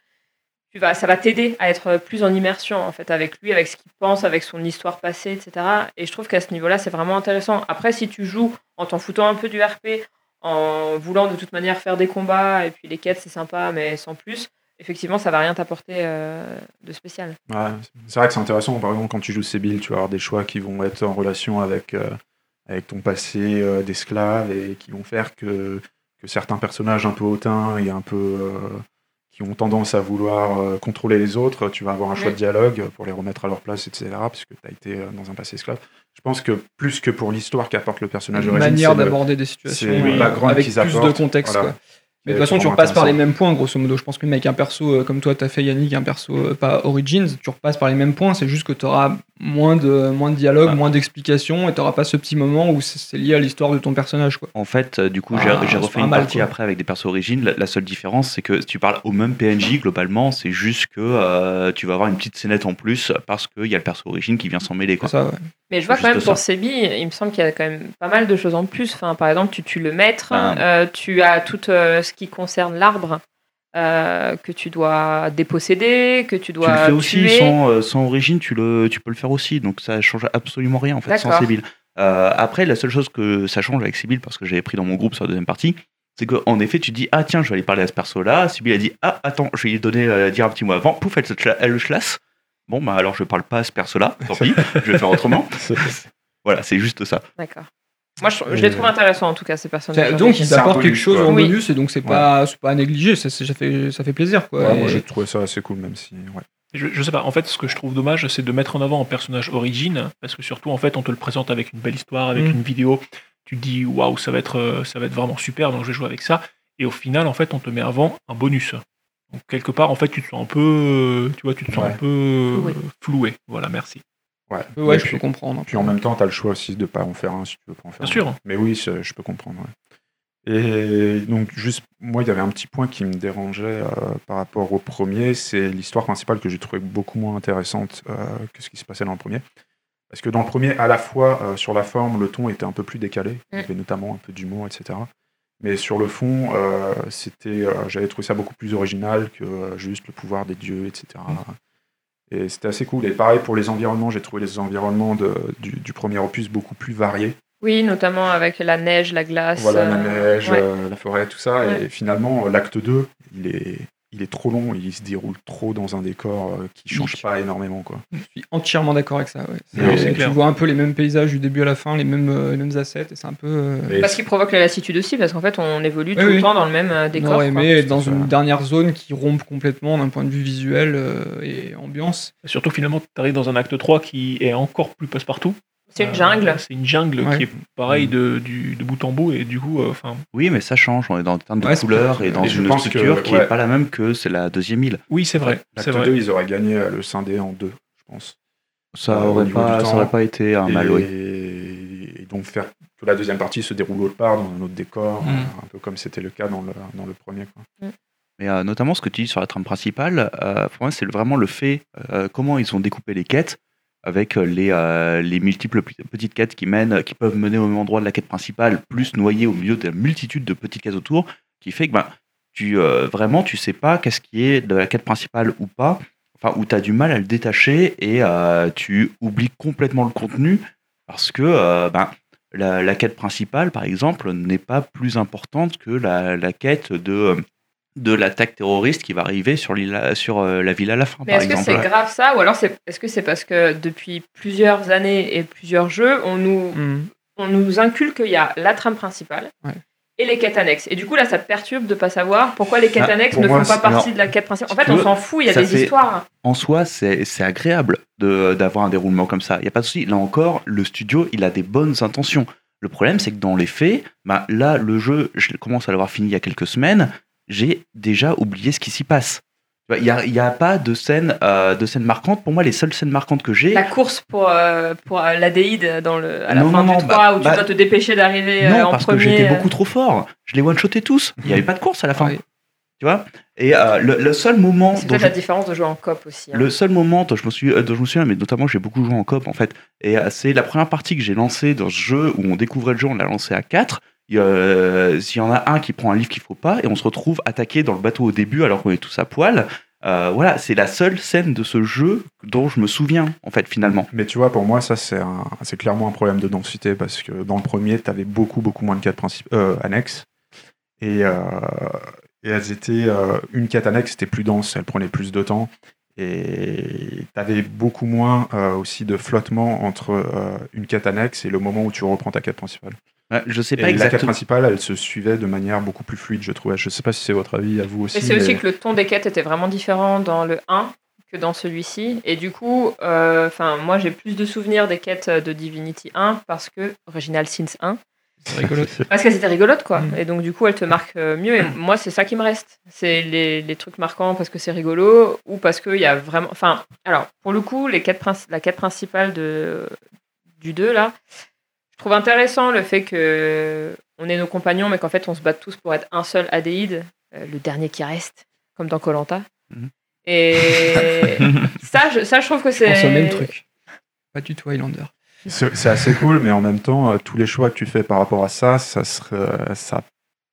Speaker 4: tu vas, ça va t'aider à être plus en immersion en fait avec lui, avec ce qu'il pense, avec son histoire passée, etc. Et je trouve qu'à ce niveau-là, c'est vraiment intéressant. Après, si tu joues en t'en foutant un peu du RP, en voulant de toute manière faire des combats, et puis les quêtes, c'est sympa, mais sans plus, effectivement, ça va rien t'apporter euh, de spécial.
Speaker 1: Ouais, c'est vrai que c'est intéressant. Par exemple, quand tu joues Sébille, tu vas avoir des choix qui vont être en relation avec, euh, avec ton passé euh, d'esclave et qui vont faire que, que certains personnages un peu hautains et un peu. euh, qui ont tendance à vouloir euh, contrôler les autres, tu vas avoir un choix
Speaker 4: Ouais.
Speaker 1: de dialogue pour les remettre à leur place, etc. Puisque tu as été euh, dans un passé esclave. Je pense que plus que pour l'histoire qu'apporte le personnage
Speaker 2: Une
Speaker 1: d'origine,
Speaker 2: manière
Speaker 1: c'est le-
Speaker 2: d'aborder des situations avec plus de
Speaker 1: apportent,
Speaker 2: contexte.
Speaker 1: voilà.
Speaker 2: quoi. Mais de
Speaker 1: est
Speaker 2: toute façon, tu repasses par les mêmes points, grosso modo. Je pense que avec un perso euh, comme toi, tu as fait Yannick, un perso euh, pas Origins, tu repasses par les mêmes points. C'est juste que tu auras moins de, moins de dialogue,
Speaker 5: Ah.
Speaker 2: moins d'explications et tu n'auras pas ce petit moment où c'est lié à l'histoire de ton personnage. Quoi.
Speaker 3: En fait, euh, du coup,
Speaker 2: Ah,
Speaker 3: j'ai refait
Speaker 2: pas
Speaker 3: une
Speaker 2: mal,
Speaker 3: partie
Speaker 2: quoi.
Speaker 3: après avec des persos origines. La, la seule différence, c'est que si tu parles au même PNJ, globalement, c'est juste que euh, tu vas avoir une petite scénette en plus parce qu'il y a le perso origine qui vient s'en mêler. Quoi.
Speaker 2: C'est ça, ouais.
Speaker 4: Mais je vois quand même pour. Sebi, il me semble qu'il y a quand même pas mal de choses en plus. Enfin, par exemple, tu tues le maître,
Speaker 3: Ah.
Speaker 4: euh, tu as tout euh, ce qui concerne l'arbre euh, que tu dois déposséder, que tu
Speaker 3: Tu
Speaker 4: dois
Speaker 3: le fais aussi
Speaker 4: tuer.
Speaker 3: sans, euh, sans origine, tu, le, tu peux le faire aussi. Donc ça change absolument rien en fait sans. Sibyl. Euh, après, la seule chose que ça change avec Sibyl, parce que j'avais pris dans mon groupe sur la deuxième partie, c'est qu'en effet, tu dis Ah tiens, je vais aller parler à ce perso-là. Sibyl a dit Ah attends, je vais lui donner euh, dire un petit mot avant. Pouf, elle, se chla- elle le chlasse. Bon, bah alors je parle pas à ce perso-là, tant pis, je vais faire autrement. Voilà, c'est juste ça.
Speaker 4: D'accord. Moi, je, je les
Speaker 1: Euh,
Speaker 4: trouve intéressants en tout cas, ces personnages.
Speaker 2: Donc, ils apportent quelque chose
Speaker 1: quoi.
Speaker 2: en
Speaker 4: Oui.
Speaker 2: bonus et donc c'est pas, c'est pas à négliger. Ça, fait, ça fait plaisir. Quoi.
Speaker 1: Ouais, moi, j'ai trouvé ça assez cool, même si. Ouais.
Speaker 5: Je, je sais pas, en fait, ce que je trouve dommage, c'est de mettre en avant un personnage origine, parce que surtout, en fait, on te le présente avec une belle histoire, avec
Speaker 2: Mm.
Speaker 5: une vidéo. Tu te dis, waouh, ça, va être, euh, ça va être vraiment super, donc je vais jouer avec ça. Et au final, en fait, on te met avant un bonus. Donc, quelque part, en fait, tu te sens un peu, euh, tu vois, tu te sens
Speaker 1: Ouais.
Speaker 5: un peu euh,
Speaker 4: Floué.
Speaker 5: floué. Voilà, merci.
Speaker 1: Ouais,
Speaker 2: je
Speaker 1: puis,
Speaker 2: peux comprendre.
Speaker 1: puis en même temps, tu as le choix aussi de pas en faire un si tu veux pas en faire
Speaker 5: Bien
Speaker 1: un.
Speaker 5: sûr.
Speaker 1: Mais oui, je peux comprendre. ouais. Et donc, juste, moi, il y avait un petit point qui me dérangeait euh, par rapport au premier, c'est l'histoire principale que j'ai trouvé beaucoup moins intéressante euh, que ce qui se passait dans le premier. Parce que dans le premier, à la fois, euh, sur la forme, le ton était un peu plus décalé, il y
Speaker 4: Mm.
Speaker 1: avait notamment un peu d'humour, etc. Mais sur le fond, c'était, j'avais trouvé ça beaucoup plus original que juste le pouvoir des dieux, etc. Et c'était assez cool. Et pareil pour les environnements, j'ai trouvé les environnements de- du, du premier opus beaucoup plus variés.
Speaker 4: Oui, notamment avec la neige, la glace.
Speaker 1: Voilà, la
Speaker 4: euh,
Speaker 1: neige,
Speaker 4: ouais.
Speaker 1: euh, la forêt, tout ça.
Speaker 4: Ouais.
Speaker 1: Et finalement, l'acte 2, il est, il est trop long, il se déroule trop dans un décor euh, qui change
Speaker 2: Nick.
Speaker 1: pas énormément. Quoi.
Speaker 2: Je suis entièrement d'accord avec ça. ouais. C'est- tu
Speaker 5: clair.
Speaker 2: vois un peu les mêmes paysages du début à la fin, les mêmes, euh, les mêmes assets, et c'est un peu. euh,
Speaker 1: Et
Speaker 4: Parce qu'il provoque la lassitude aussi, parce qu'en fait, on évolue tout
Speaker 2: Oui,
Speaker 4: le
Speaker 2: oui.
Speaker 4: temps dans le même
Speaker 2: on
Speaker 4: décor.
Speaker 2: aimé être dans
Speaker 1: ça.
Speaker 2: une dernière zone qui rompe complètement d'un point de vue visuel euh, et ambiance.
Speaker 5: Surtout finalement, tu arrives dans un acte 3 qui est encore plus passe-partout.
Speaker 4: C'est une
Speaker 5: Euh,
Speaker 4: jungle.
Speaker 5: c'est une jungle
Speaker 2: Ouais.
Speaker 5: qui est pareil de, du, de bout en bout et du coup, euh, enfin,
Speaker 3: Oui, mais ça change. On est dans termes de
Speaker 2: Ouais, pas-
Speaker 3: et dans
Speaker 1: et
Speaker 3: une
Speaker 1: que,
Speaker 3: structure qui
Speaker 1: ouais.
Speaker 3: n'est pas la même que c'est la deuxième île.
Speaker 5: oui, c'est vrai. C'est
Speaker 1: L'acte
Speaker 5: vrai.
Speaker 1: 2, ils auraient gagné à le scinder en deux, je pense.
Speaker 3: Ça
Speaker 1: Euh, au
Speaker 3: aurait
Speaker 1: niveau
Speaker 3: pas, ça aurait pas été un mal, oui.
Speaker 1: et donc faire que la deuxième partie se déroule autre part, dans un autre décor,
Speaker 2: Mm.
Speaker 1: euh, un peu comme c'était le cas dans le, dans le premier. Quoi.
Speaker 3: Mais euh, notamment ce que tu dis sur la trame principale, euh, pour moi, c'est vraiment le fait euh, comment ils ont découpé les quêtes avec euh, les, euh, les multiples petites quêtes qui mènent, qui peuvent mener au même endroit de la quête principale, plus noyées au milieu de la multitude de petites quêtes autour, qui fait que ben, tu, euh, vraiment tu sais pas qu'est-ce qui est de la quête principale ou pas, enfin où tu as du mal à le détacher et euh, tu oublies complètement le contenu parce que euh, ben, la, la quête principale, par exemple, n'est pas plus importante que la, la quête de de l'attaque terroriste qui va arriver sur, l'île- sur euh, la ville à la fin,
Speaker 4: Mais est-ce que c'est grave ça Ou alors c'est- est-ce que c'est parce que depuis plusieurs années et plusieurs jeux, on nous, on nous inculque qu'il y a la trame principale
Speaker 2: Ouais.
Speaker 4: et les quêtes annexes. Et du coup, là, ça te perturbe de pas savoir pourquoi les quêtes
Speaker 3: Ah,
Speaker 4: annexes ne
Speaker 1: moi,
Speaker 4: font pas partie
Speaker 3: alors,
Speaker 4: de la quête principale. En fait, on s'en fout, il y a des
Speaker 3: fait-
Speaker 4: histoires.
Speaker 3: En soi, c'est c'est agréable de- d'avoir un déroulement comme ça. Il n'y a pas de souci. Là encore, le studio, il a des bonnes intentions. Le problème, c'est que dans les faits, bah, là, le jeu, je commence à l'avoir fini il y a quelques semaines, j'ai déjà oublié ce qui s'y passe. Il n'y a, y a pas de scène, euh, de scène marquante. Pour moi, les seules scènes marquantes que j'ai,
Speaker 4: La course pour, euh, pour euh, l'adéide dans le, à la
Speaker 3: Non,
Speaker 4: fin
Speaker 3: non,
Speaker 4: du
Speaker 3: non,
Speaker 4: 3
Speaker 3: bah-
Speaker 4: où tu
Speaker 3: bah-
Speaker 4: dois te dépêcher d'arriver euh,
Speaker 3: non,
Speaker 4: en
Speaker 3: parce
Speaker 4: premier.
Speaker 3: que j'étais beaucoup trop fort. Je les one-shotais tous. Il n'y avait pas de course à la fin.
Speaker 2: Ouais.
Speaker 3: Tu vois? Et euh, le, le seul moment
Speaker 4: C'est peut-être la différence de jouer en cop aussi. hein.
Speaker 3: Le seul moment dont je me suis, dont je me souviens, mais notamment j'ai beaucoup joué en coop en fait, et c'est la première partie que j'ai lancée dans ce jeu où on découvrait le jeu, on l'a lancé à 4. A- S'il y en a un qui prend un livre qu'il faut pas, et on se retrouve attaqué dans le bateau au début alors qu'on est tous à poil. Euh, voilà, c'est la seule scène de ce jeu dont je me souviens en fait finalement.
Speaker 1: Mais tu vois, pour moi, ça, c'est clairement un problème de densité parce que dans le premier, tu avais beaucoup, beaucoup moins de quêtes euh, annexes. Et, euh, elles étaient. euh, une quête annexe était plus dense, elle prenait plus de temps. Et tu avais beaucoup moins euh, aussi de flottement entre euh, une quête annexe et le moment où tu reprends ta quête principale.
Speaker 3: Ouais, je sais
Speaker 1: Et
Speaker 3: pas
Speaker 1: la quête
Speaker 3: exactement.
Speaker 1: principale, elle se suivait de manière beaucoup plus fluide, je trouvais. Je sais pas si c'est votre avis à vous aussi.
Speaker 4: Mais c'est aussi que le ton des quêtes était vraiment différent dans le 1 que dans celui-ci. Et du coup, euh, enfin moi j'ai plus de souvenirs des quêtes de Divinity 1 parce que Original Sins 1,
Speaker 2: C'est rigolo.
Speaker 4: parce qu'elles étaient rigolotes quoi.
Speaker 2: Mm.
Speaker 4: Et donc du coup elles te marquent euh, mieux. Et moi c'est ça qui me reste. C'est les, les trucs marquants parce que c'est rigolo ou parce qu'il y a vraiment. Enfin, alors pour le coup, les quêtes princi- la quête principale de, du 2 là, trouve intéressant le fait que on est nos compagnons mais qu'en fait on se batte tous pour être un seul Adéide, euh, le dernier qui reste, comme dans Colanta.
Speaker 3: Mhm.
Speaker 4: Et ça, je, ça, je trouve que c'est.
Speaker 2: au même truc. Pas du tout Highlander.
Speaker 1: C'est assez cool, mais en même temps, euh, tous les choix que tu fais par rapport à ça, ça serait, ça a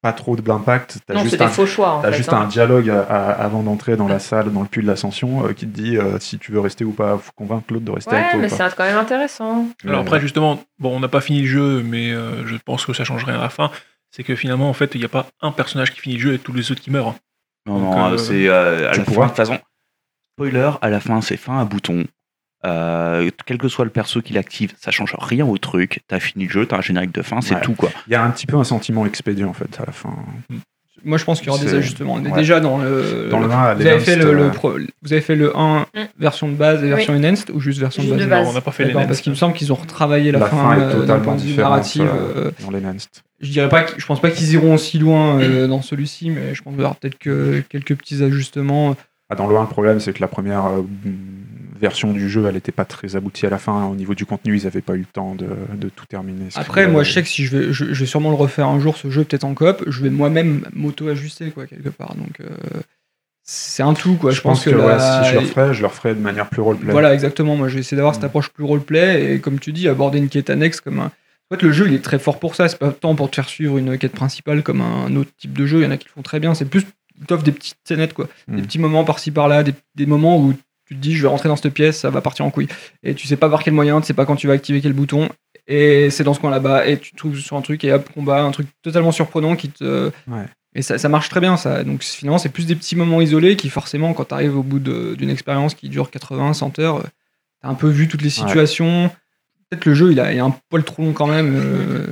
Speaker 1: pas trop d'impact. T'as
Speaker 4: Non, c'est
Speaker 1: juste,
Speaker 4: des
Speaker 1: un,
Speaker 4: faux choix. En
Speaker 1: t'as
Speaker 4: fait,
Speaker 1: juste
Speaker 4: hein.
Speaker 1: un dialogue à- à- avant d'entrer dans la salle, dans le puits de l'ascension, euh, qui te dit euh, si tu veux rester ou pas. Faut convaincre l'autre de rester avec
Speaker 4: Ouais,
Speaker 1: toi.
Speaker 4: mais
Speaker 1: ou pas.
Speaker 4: c'est quand même intéressant.
Speaker 5: Alors après, justement, bon, on n'a pas fini le jeu, mais euh, je pense que ça change rien à la fin. C'est que finalement, en fait, il n'y a pas un personnage qui finit le jeu et tous les autres qui meurent.
Speaker 3: Non,
Speaker 5: Donc,
Speaker 3: non,
Speaker 5: euh,
Speaker 3: c'est euh, à la fin, de toute façon. Spoiler, à la fin, c'est fin à bouton. Euh, quel que soit le perso qui l'active, ça change rien au truc. T'as fini le jeu, t'as un générique de fin, c'est
Speaker 1: Ouais.
Speaker 3: tout quoi.
Speaker 1: Il y a un petit peu un sentiment expédié en fait à la fin.
Speaker 2: Moi, je pense qu'il y aura des ajustements.
Speaker 1: Ouais.
Speaker 2: Déjà dans le.
Speaker 1: Dans le 1, à
Speaker 2: vous, avez fait le, le
Speaker 1: euh,
Speaker 2: pro- vous avez fait le 1
Speaker 4: Mm.
Speaker 2: version de base et version enhanced ou juste version
Speaker 4: Juste
Speaker 2: de
Speaker 4: de
Speaker 2: base.
Speaker 5: Non, on n'a pas fait nains.
Speaker 2: parce qu'il me semble qu'ils ont retravaillé la,
Speaker 1: la
Speaker 2: fin,
Speaker 1: fin est
Speaker 2: euh, d'un point
Speaker 1: totalement différente euh, dans Next.
Speaker 2: je dirais pas, je pense pas qu'ils iront aussi loin euh, dans celui-ci, mais je pense qu'il y aura peut-être que quelques petits ajustements.
Speaker 1: Ah, dans le 1, le problème, c'est que la première euh, version du jeu, elle n'était pas très aboutie à la fin. Au niveau du contenu, ils n'avaient pas eu le temps de, de tout terminer.
Speaker 2: Après, moi, je sais que si je vais, je, je vais sûrement le refaire un jour, ce jeu, peut-être en coop, je vais moi-même m'auto-ajuster, quoi, quelque part. Donc, euh, c'est un tout, quoi. Je,
Speaker 1: je pense que,
Speaker 2: la-
Speaker 1: ouais, si je le referais, je le referais de manière plus roleplay.
Speaker 2: Voilà, exactement. Moi, je vais essayer d'avoir cette
Speaker 1: Mm.
Speaker 2: approche plus roleplay et, comme tu dis, aborder une quête annexe comme un. En fait, le jeu, il est très fort pour ça. C'est pas tant pour te faire suivre une quête principale comme un autre type de jeu. Il y en a qui le font très bien. C'est plus, il t'offre des petites scénettes, quoi. Des
Speaker 1: Mm.
Speaker 2: petits moments par-ci par-là, des, des moments où tu te dis, je vais rentrer dans cette pièce, ça va partir en couille. Et tu sais pas par quel moyen, tu sais pas quand tu vas activer quel bouton. Et c'est dans ce coin là-bas. Et tu te trouves sur un truc et hop, combat, un truc totalement surprenant qui te.
Speaker 1: Ouais.
Speaker 2: Et ça, ça marche très bien, ça. Donc finalement, c'est plus des petits moments isolés qui, forcément, quand tu arrives au bout d'une expérience qui dure 80, 100 heures, tu as un peu vu toutes les situations. Peut-être le jeu, il a, il a un poil trop long quand même. euh,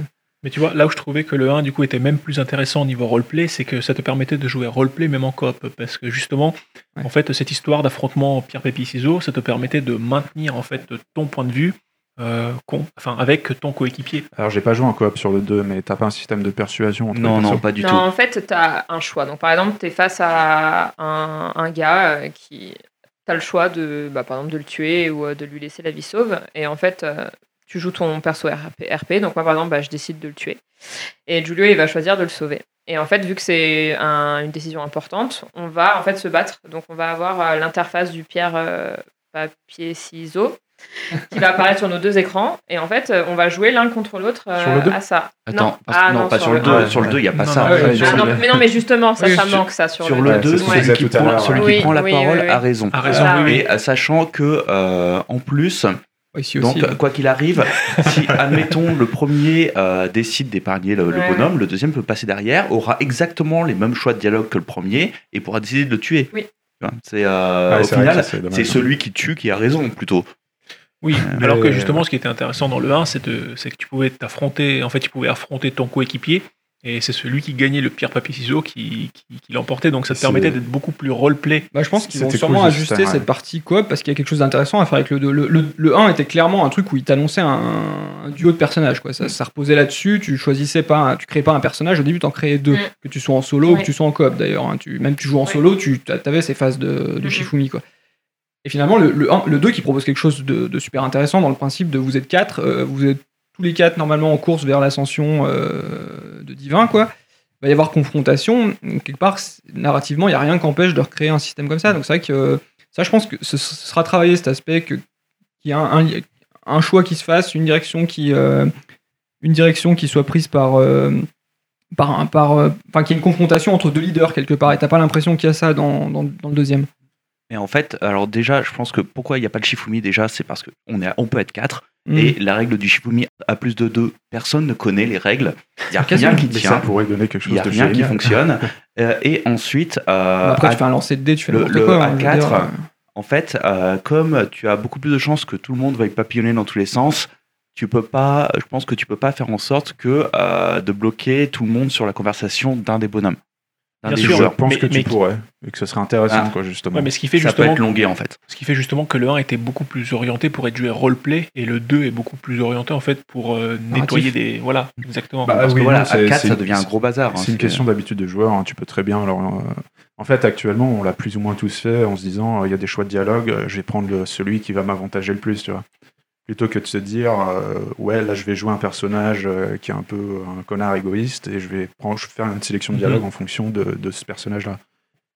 Speaker 5: Mais tu vois, là où je trouvais que le 1 du coup était même plus intéressant au niveau roleplay, c'est que ça te permettait de jouer roleplay même en coop. Parce que justement,
Speaker 2: Ouais.
Speaker 5: en fait, cette histoire d'affrontement pierre papier ciseaux, ça te permettait de maintenir en fait ton point de vue, euh, con- enfin avec ton coéquipier.
Speaker 1: Alors, j'ai pas joué en coop sur le 2, mais t'as pas un système de persuasion entre
Speaker 3: Non,
Speaker 1: les
Speaker 3: non, pas du
Speaker 4: non,
Speaker 3: tout.
Speaker 4: en fait, tu as un choix. Donc, par exemple, tu es face à un, un gars euh, qui. Tu as le choix de, bah, par exemple, de le tuer ou euh, de lui laisser la vie sauve. Et en fait, euh, tu joues ton perso RP. RP. Donc, moi, par exemple, bah, je décide de le tuer. Et Julio, il va choisir de le sauver. Et en fait, vu que c'est un- une décision importante, on va en fait se battre. Donc, on va avoir euh, l'interface du pierre euh, papier ciseau qui va apparaître sur nos deux écrans. Et en fait, euh, on va jouer l'un contre l'autre euh,
Speaker 1: Sur le deux
Speaker 4: à ça.
Speaker 3: Attends, parce-
Speaker 4: Ah,
Speaker 3: non, pas sur le 2.
Speaker 1: un.
Speaker 3: Sur le 2, il n'y a pas
Speaker 5: Non,
Speaker 3: ça.
Speaker 5: non,
Speaker 2: ouais,
Speaker 1: Ouais,
Speaker 4: Ah non, mais non, mais justement, ça,
Speaker 2: Oui,
Speaker 4: ça
Speaker 2: sur-
Speaker 4: manque, ça, sur,
Speaker 3: Sur
Speaker 4: le
Speaker 3: le
Speaker 1: Ouais,
Speaker 3: 2,
Speaker 1: c'est ce que je
Speaker 3: celui,
Speaker 1: disais
Speaker 3: qui prend, celui
Speaker 4: ouais.
Speaker 3: qui prend la
Speaker 4: Oui,
Speaker 3: parole
Speaker 4: oui, oui.
Speaker 3: a raison.
Speaker 5: A raison, oui.
Speaker 3: Et sachant que, euh, en plus,
Speaker 2: ici
Speaker 3: donc
Speaker 2: aussi.
Speaker 3: quoi qu'il arrive, si, admettons, le premier euh, décide d'épargner le, bonhomme, le deuxième peut passer derrière, aura exactement les mêmes choix de dialogue que le premier et pourra décider de le tuer.
Speaker 4: Oui.
Speaker 3: C'est euh,
Speaker 1: Ouais,
Speaker 3: au final,
Speaker 1: c'est
Speaker 3: celui qui tue qui a raison plutôt.
Speaker 5: Oui,
Speaker 1: Mais-
Speaker 5: alors que justement, ce qui était intéressant dans le 1, c'est de- c'est que tu pouvais t'affronter, en fait, tu pouvais affronter ton coéquipier, et c'est celui qui gagnait le pierre papier ciseaux qui, qui, qui l'emportait, donc ça te permettait d'être beaucoup plus roleplay.
Speaker 2: Bah, je pense qu'ils vont sûrement
Speaker 1: cool,
Speaker 2: ajuster
Speaker 1: ouais.
Speaker 2: cette partie coop parce qu'il y a quelque chose d'intéressant à faire avec le 2. Le, le, le 1 était clairement un truc où il t'annonçait un, un duo de personnages. Quoi. Ça, ça reposait là-dessus. Tu choisissais pas, un- tu créais pas un personnage. Au début, tu en créais deux.
Speaker 4: Mm.
Speaker 2: Que tu sois en solo ou que tu sois en coop d'ailleurs. hein. Tu, même tu joues en
Speaker 4: Ouais.
Speaker 2: solo, tu avais ces phases de, de
Speaker 4: Mhm.
Speaker 2: Shifumi. Quoi. Et finalement, le, le, 1 le 2 qui propose quelque chose de, de super intéressant dans le principe de vous êtes quatre, euh, vous êtes tous les quatre normalement en course vers l'ascension euh, de divin. quoi il va y avoir confrontation. Quelque part, narrativement, il n'y a rien qui empêche de recréer un système comme ça. Donc c'est vrai que ça, je pense que ce, sera travaillé cet aspect que- qu'il y a un, choix qui se fasse, une direction qui, euh, une direction qui soit prise par, euh, par, un- par, enfin, qu'il y ait une confrontation entre deux leaders quelque part. Et t'as pas l'impression qu'il y a ça dans, dans, le deuxième.
Speaker 3: Et en fait, alors déjà, je pense que pourquoi il n'y a pas de Shifumi déjà, c'est parce qu'on on peut être quatre. Et la règle du Shifumi à plus de deux, personne ne connaît les règles. Il n'y a
Speaker 2: Quasiment.
Speaker 3: rien qui
Speaker 1: Mais ça
Speaker 3: tient.
Speaker 1: pourrait donner quelque chose
Speaker 3: a
Speaker 1: de
Speaker 3: rien qui fonctionne. Euh, et ensuite, euh,
Speaker 2: Après,
Speaker 3: à-
Speaker 2: tu fais un lancer de dés, tu fais
Speaker 3: le-
Speaker 2: n'importe
Speaker 3: le
Speaker 2: quoi. hein, je veux
Speaker 3: A4,
Speaker 2: dire, euh,
Speaker 3: en fait, euh, comme tu as beaucoup plus de chances que tout le monde va papillonner dans tous les sens, tu peux pas, je pense que tu peux pas faire en sorte que de bloquer tout le monde sur la conversation d'un des bonhommes.
Speaker 5: Bien
Speaker 3: des
Speaker 5: sûr,
Speaker 1: Je pense
Speaker 5: Mais-
Speaker 1: que tu
Speaker 5: mais-
Speaker 1: pourrais, et que ce serait intéressant,
Speaker 3: Ah.
Speaker 1: quoi, justement.
Speaker 5: Ouais, mais ce qui fait
Speaker 3: Ça peut
Speaker 5: justement
Speaker 3: être longué en fait.
Speaker 5: Ce qui fait justement que le 1 était beaucoup plus orienté pour être joué roleplay et le 2 est beaucoup plus orienté en fait pour euh, nettoyer des. Voilà, exactement.
Speaker 1: Bah,
Speaker 3: Parce
Speaker 1: oui,
Speaker 3: que voilà, à 4,
Speaker 1: c'est-
Speaker 3: ça devient un gros bazar. hein,
Speaker 1: C'est une question d'habitude de joueur, hein, tu peux très bien. Alors, euh, en fait, actuellement, on l'a plus ou moins tous fait en se disant euh, il y a des choix de dialogue, euh, je vais prendre le- celui qui va m'avantager le plus, tu vois. Plutôt que de se dire euh, ouais, là, je vais jouer un personnage euh, qui est un peu un connard égoïste et je vais prendre, je vais faire une sélection de dialogue en fonction de, de ce personnage-là.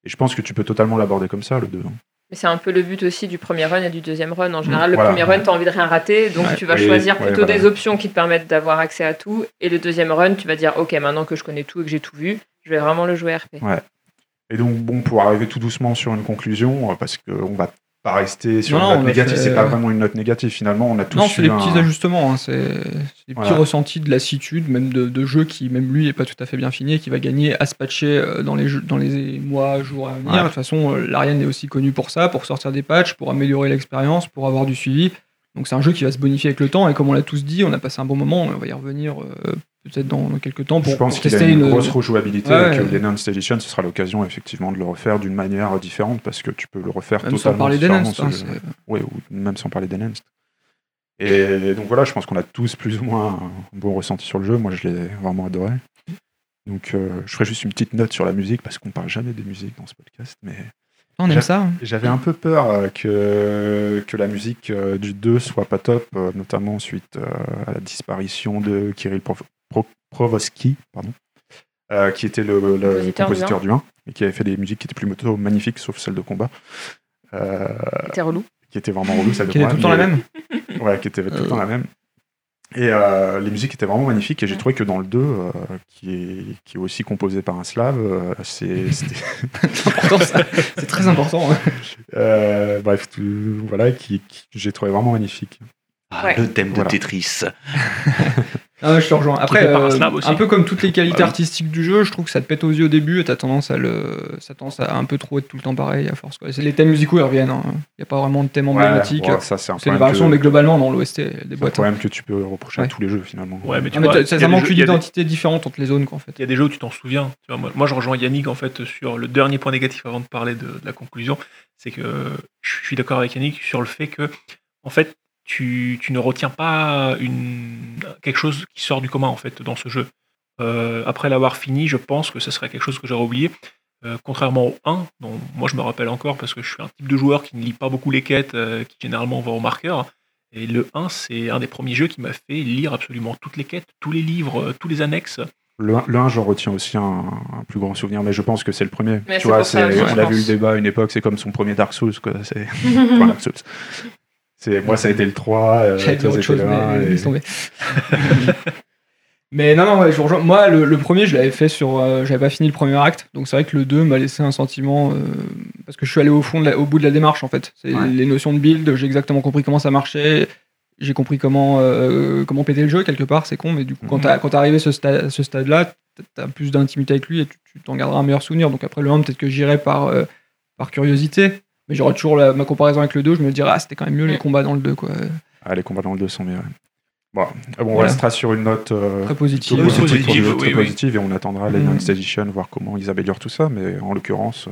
Speaker 1: Et je pense que tu peux totalement l'aborder comme ça, le 2. hein.
Speaker 4: Mais c'est un peu le but aussi du premier run et du deuxième run. En général, le
Speaker 1: Voilà.
Speaker 4: premier run, tu as envie de rien rater, donc
Speaker 2: Ouais.
Speaker 4: tu vas choisir
Speaker 1: ouais,
Speaker 4: plutôt
Speaker 1: voilà.
Speaker 4: des options qui te permettent d'avoir accès à tout. Et le deuxième run, tu vas dire, ok, maintenant que je connais tout et que j'ai tout vu, je vais vraiment le jouer RP.
Speaker 1: Et donc, bon, pour arriver tout doucement sur une conclusion, euh, parce qu'on va pas rester sur
Speaker 2: Non,
Speaker 1: une note négative,
Speaker 2: fait-
Speaker 1: c'est pas vraiment une note négative finalement, on a tous
Speaker 2: Non, c'est des
Speaker 1: un-
Speaker 2: petits ajustements. hein, C'est des petits
Speaker 1: Voilà.
Speaker 2: ressentis de lassitude, même de, de jeu qui, même lui, est pas tout à fait bien fini et qui va gagner à se patcher euh, dans les, jeux- dans les mois, jours à venir.
Speaker 3: Ouais.
Speaker 2: De toute façon, euh, l'Ariane est aussi connu pour ça, pour sortir des patchs, pour améliorer l'expérience, pour avoir du suivi. Donc c'est un jeu qui va se bonifier avec le temps et comme on l'a tous dit, on a passé un bon moment, on va y revenir euh, peut-être dans, dans quelques temps pour,
Speaker 1: je pense qu'il a une, grosse rejouabilité
Speaker 2: Ouais,
Speaker 1: et que
Speaker 2: ouais.
Speaker 1: l'Enhanced Edition, ce sera l'occasion effectivement de le refaire d'une manière différente parce que tu peux le refaire
Speaker 2: Même sans
Speaker 1: totalement
Speaker 2: parler
Speaker 1: différemment,
Speaker 2: d'Enhanced, hein,
Speaker 1: Oui, ou même sans parler d'Enhanced. Et donc voilà, je pense qu'on a tous plus ou moins un bon ressenti sur le jeu. Moi, je l'ai vraiment adoré. Donc, euh, je ferai juste une petite note sur la musique parce qu'on parle jamais des musiques dans ce podcast, mais
Speaker 2: on aime
Speaker 1: J'a-
Speaker 2: ça. hein.
Speaker 1: j'avais un peu peur euh, que, que la musique euh, du 2 soit pas top, euh, notamment suite euh, à la disparition de Kirill Prov- Pro- Provoski, pardon, euh, qui était le, le
Speaker 4: Compositeur du
Speaker 1: compositeur du 1 et qui avait fait des musiques qui étaient plutôt magnifiques, sauf celles de combat, euh,
Speaker 4: C'était relou.
Speaker 1: qui étaient vraiment relou, celle de
Speaker 2: Qui est
Speaker 1: combat,
Speaker 2: tout le temps la
Speaker 1: mais-
Speaker 2: même.
Speaker 1: Ouais, qui était tout le temps la même. Et euh, les musiques étaient vraiment magnifiques et j'ai trouvé que dans le 2, euh, qui, est, qui est aussi composé par un slave, euh, c'est-
Speaker 2: C'est très important. hein.
Speaker 1: Euh, bref, tout- voilà, qui, qui- j'ai trouvé vraiment magnifique.
Speaker 3: Ah,
Speaker 4: Ouais.
Speaker 3: Le thème de
Speaker 1: Voilà.
Speaker 3: Tetris.
Speaker 2: Ah ouais, je te rejoins. Après, euh, un peu comme toutes les qualités artistiques du jeu, je trouve que ça te pète aux yeux au début et t'as tendance à le, ça tendance à un peu trop être tout le temps pareil à force. quoi. C'est les thèmes musicaux ils reviennent. Il n'y a pas vraiment de thème emblématique.
Speaker 1: Ouais, ça, c'est un
Speaker 2: c'est des
Speaker 1: problème
Speaker 2: variations,
Speaker 1: que-
Speaker 2: mais globalement dans l'OST, des
Speaker 1: c'est un
Speaker 2: boîtes.
Speaker 1: problème que tu peux reprocher à tous les jeux finalement.
Speaker 5: Ouais, mais tu
Speaker 2: Ah,
Speaker 5: vois,
Speaker 2: ça, manque
Speaker 5: jeux-
Speaker 2: une
Speaker 5: des-
Speaker 2: identité différente entre les zones, quoi, en fait.
Speaker 5: Il y a des jeux où tu t'en souviens. Tu vois, moi, moi, je rejoins Yannick en fait sur le dernier point négatif avant de parler de, de la conclusion. C'est que je suis d'accord avec Yannick sur le fait que, en fait, tu, tu ne retiens pas une, quelque chose qui sort du commun en fait dans ce jeu. Euh, après l'avoir fini, je pense que ce serait quelque chose que j'aurais oublié. Euh, contrairement au 1, dont moi je me rappelle encore parce que je suis un type de joueur qui ne lit pas beaucoup les quêtes, euh, qui généralement va au marqueur. Et le 1, c'est un des premiers jeux qui m'a fait lire absolument toutes les quêtes, tous les livres, tous les annexes.
Speaker 1: Le 1, le 1, j'en retiens aussi un, un plus grand souvenir, mais je pense que c'est le premier.
Speaker 4: Mais
Speaker 1: tu vois,
Speaker 4: ça
Speaker 1: on a vu le débat à une époque, c'est comme son premier Dark Souls. Quoi. C'est, enfin, Dark Souls. C'est, moi, ça a été le 3. euh,
Speaker 2: dire autre chose,
Speaker 1: le 1,
Speaker 2: mais
Speaker 1: et-
Speaker 2: laisse tomber. mais non, non, ouais, je vous rejoins. Moi, le, le premier, je l'avais fait sur. euh, j'avais pas fini le premier acte, donc c'est vrai que le 2 m'a laissé un sentiment. euh, parce que je suis allé au fond, de la- au bout de la démarche, en fait. C'est
Speaker 1: Ouais.
Speaker 2: les notions de build, j'ai exactement compris comment ça marchait. J'ai compris comment, euh, comment péter le jeu, quelque part, c'est con, mais du coup, quand
Speaker 1: Mhm.
Speaker 2: t'as- quand t'es arrivé à ce, sta- à ce stade-là, t'as- t'as plus d'intimité avec lui et tu tu t'en garderas un meilleur souvenir. Donc après le 1, peut-être que j'irai par, euh, par curiosité, mais j'aurai toujours la- ma comparaison avec le 2, je me dirais, ah, c'était quand même mieux les
Speaker 4: Mhm.
Speaker 2: combats dans le 2, quoi.
Speaker 1: Ah, les combats dans le 2 sont meilleurs. Bon, ah bon, on
Speaker 2: Voilà.
Speaker 1: restera sur une note euh,
Speaker 2: Très.
Speaker 5: Oui,
Speaker 1: positive,
Speaker 5: positive,
Speaker 1: pour le jeu,
Speaker 5: oui,
Speaker 1: très
Speaker 5: oui.
Speaker 1: positive, et on attendra les
Speaker 2: Mhm.
Speaker 1: Enhanced Edition, voir comment ils améliorent tout ça, mais en l'occurrence, euh,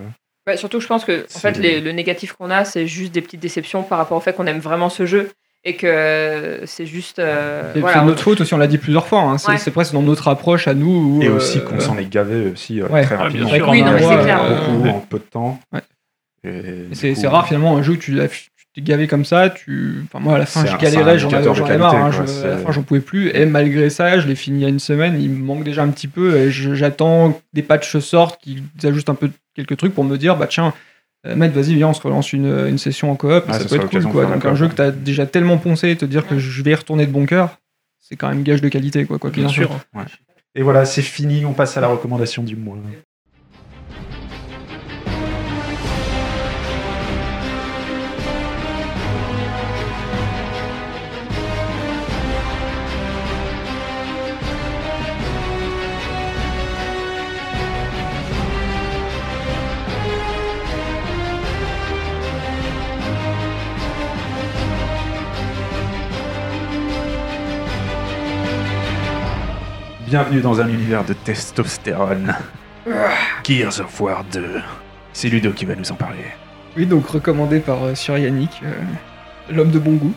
Speaker 4: Ouais, surtout, je pense que en fait, les- le négatif qu'on a, c'est juste des petites déceptions par rapport au fait qu'on aime vraiment ce jeu et que c'est juste. euh,
Speaker 2: Et
Speaker 4: voilà,
Speaker 2: c'est notre faute aussi, on l'a dit plusieurs fois. hein. C'est
Speaker 4: Ouais.
Speaker 2: c'est presque dans notre approche à nous. où,
Speaker 1: et
Speaker 2: euh,
Speaker 1: aussi qu'on s'en est gavé aussi euh,
Speaker 2: ouais.
Speaker 1: très
Speaker 5: Ah,
Speaker 1: rapidement.
Speaker 5: sûr.
Speaker 4: Oui, non, mais
Speaker 2: Ouais,
Speaker 4: c'est
Speaker 2: ouais,
Speaker 4: clair.
Speaker 2: ouais.
Speaker 1: Beaucoup
Speaker 5: Ouais.
Speaker 1: en peu de temps.
Speaker 2: C'est rare finalement un jeu, l'as- tu t'es gavé comme ça. Tu... Enfin, moi à la fin, je galérais, j'en avais, marre. hein. Je- à la
Speaker 1: c'est-
Speaker 2: fin, j'en pouvais plus. Et malgré ça, je l'ai fini il y a une semaine. Il me manque déjà un petit peu. J'attends que des patchs sortent, qu'ils ajustent un peu quelques trucs pour me dire bah tiens. euh, Matt, vas-y, viens, on se relance une, une session en coop.
Speaker 1: Ah,
Speaker 2: ça
Speaker 1: ça
Speaker 2: peut être cool, quoi. Donc, un jeu que tu as déjà tellement poncé et te dire que je vais y retourner de bon cœur, c'est quand même gage de qualité, quoi.
Speaker 5: Bien sûr.
Speaker 1: Et voilà, c'est fini, on passe à la recommandation du mois. Bienvenue dans un univers de testostérone. Gears of War 2. C'est Ludo qui va nous en parler.
Speaker 2: Oui, donc recommandé par euh, Sir Yannick, euh, l'homme de bon goût.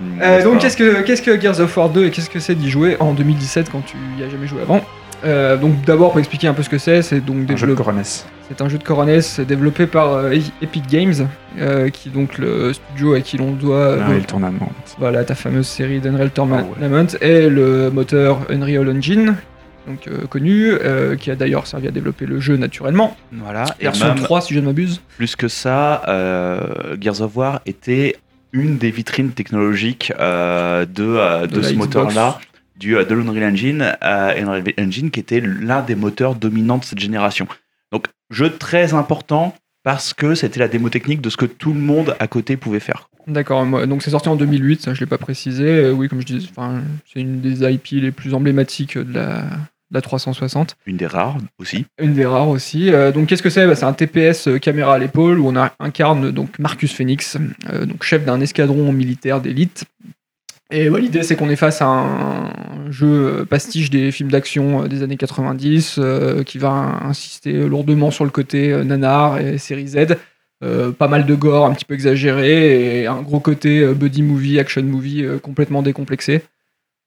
Speaker 3: Hmm,
Speaker 2: Euh, donc qu'est-ce que, qu'est-ce que Gears of War 2 et qu'est-ce que c'est d'y jouer en 2017 quand tu y as jamais joué avant? Euh, Donc d'abord pour expliquer un peu ce que c'est, c'est donc
Speaker 1: Un jeu de
Speaker 2: développé-. C'est un jeu de Corones développé par euh, Epic Games, euh, qui est donc le studio à qui l'on doit
Speaker 1: Ah,
Speaker 2: euh,
Speaker 1: le tournament.
Speaker 2: voilà ta fameuse série d'Unreal Tournament
Speaker 1: Ah ouais.
Speaker 2: et le moteur Unreal Engine. Donc euh, connu, euh, qui a d'ailleurs servi à développer le jeu naturellement.
Speaker 3: Voilà, et
Speaker 2: Version
Speaker 3: même
Speaker 2: 3 si je ne m'abuse.
Speaker 3: plus que ça, euh, Gears of War était une des vitrines technologiques euh, de, euh, de, ce moteur-là, du, de l'Unreal Engine, euh, Unreal Engine qui était l'un des moteurs dominants de cette génération. Jeu très important parce que c'était la démo technique de ce que tout le monde à côté pouvait faire.
Speaker 2: D'accord, donc c'est sorti en 2008, ça je l'ai pas précisé. Euh, oui, comme je disais, c'est une des IP les plus emblématiques de la, de la 360.
Speaker 3: Une des rares aussi.
Speaker 2: Une des rares aussi. Euh, donc qu'est-ce que c'est? Bah, C'est un TPS euh, caméra à l'épaule où on incarne donc Marcus Phoenix, euh, donc chef d'un escadron militaire d'élite. Et bah, l'idée c'est qu'on est face à un jeu pastiche des films d'action euh, des années 90 euh, qui va insister lourdement sur le côté euh, nanar et série Z. Euh, pas mal de gore un petit peu exagéré et un gros côté buddy movie, action movie euh, complètement décomplexé.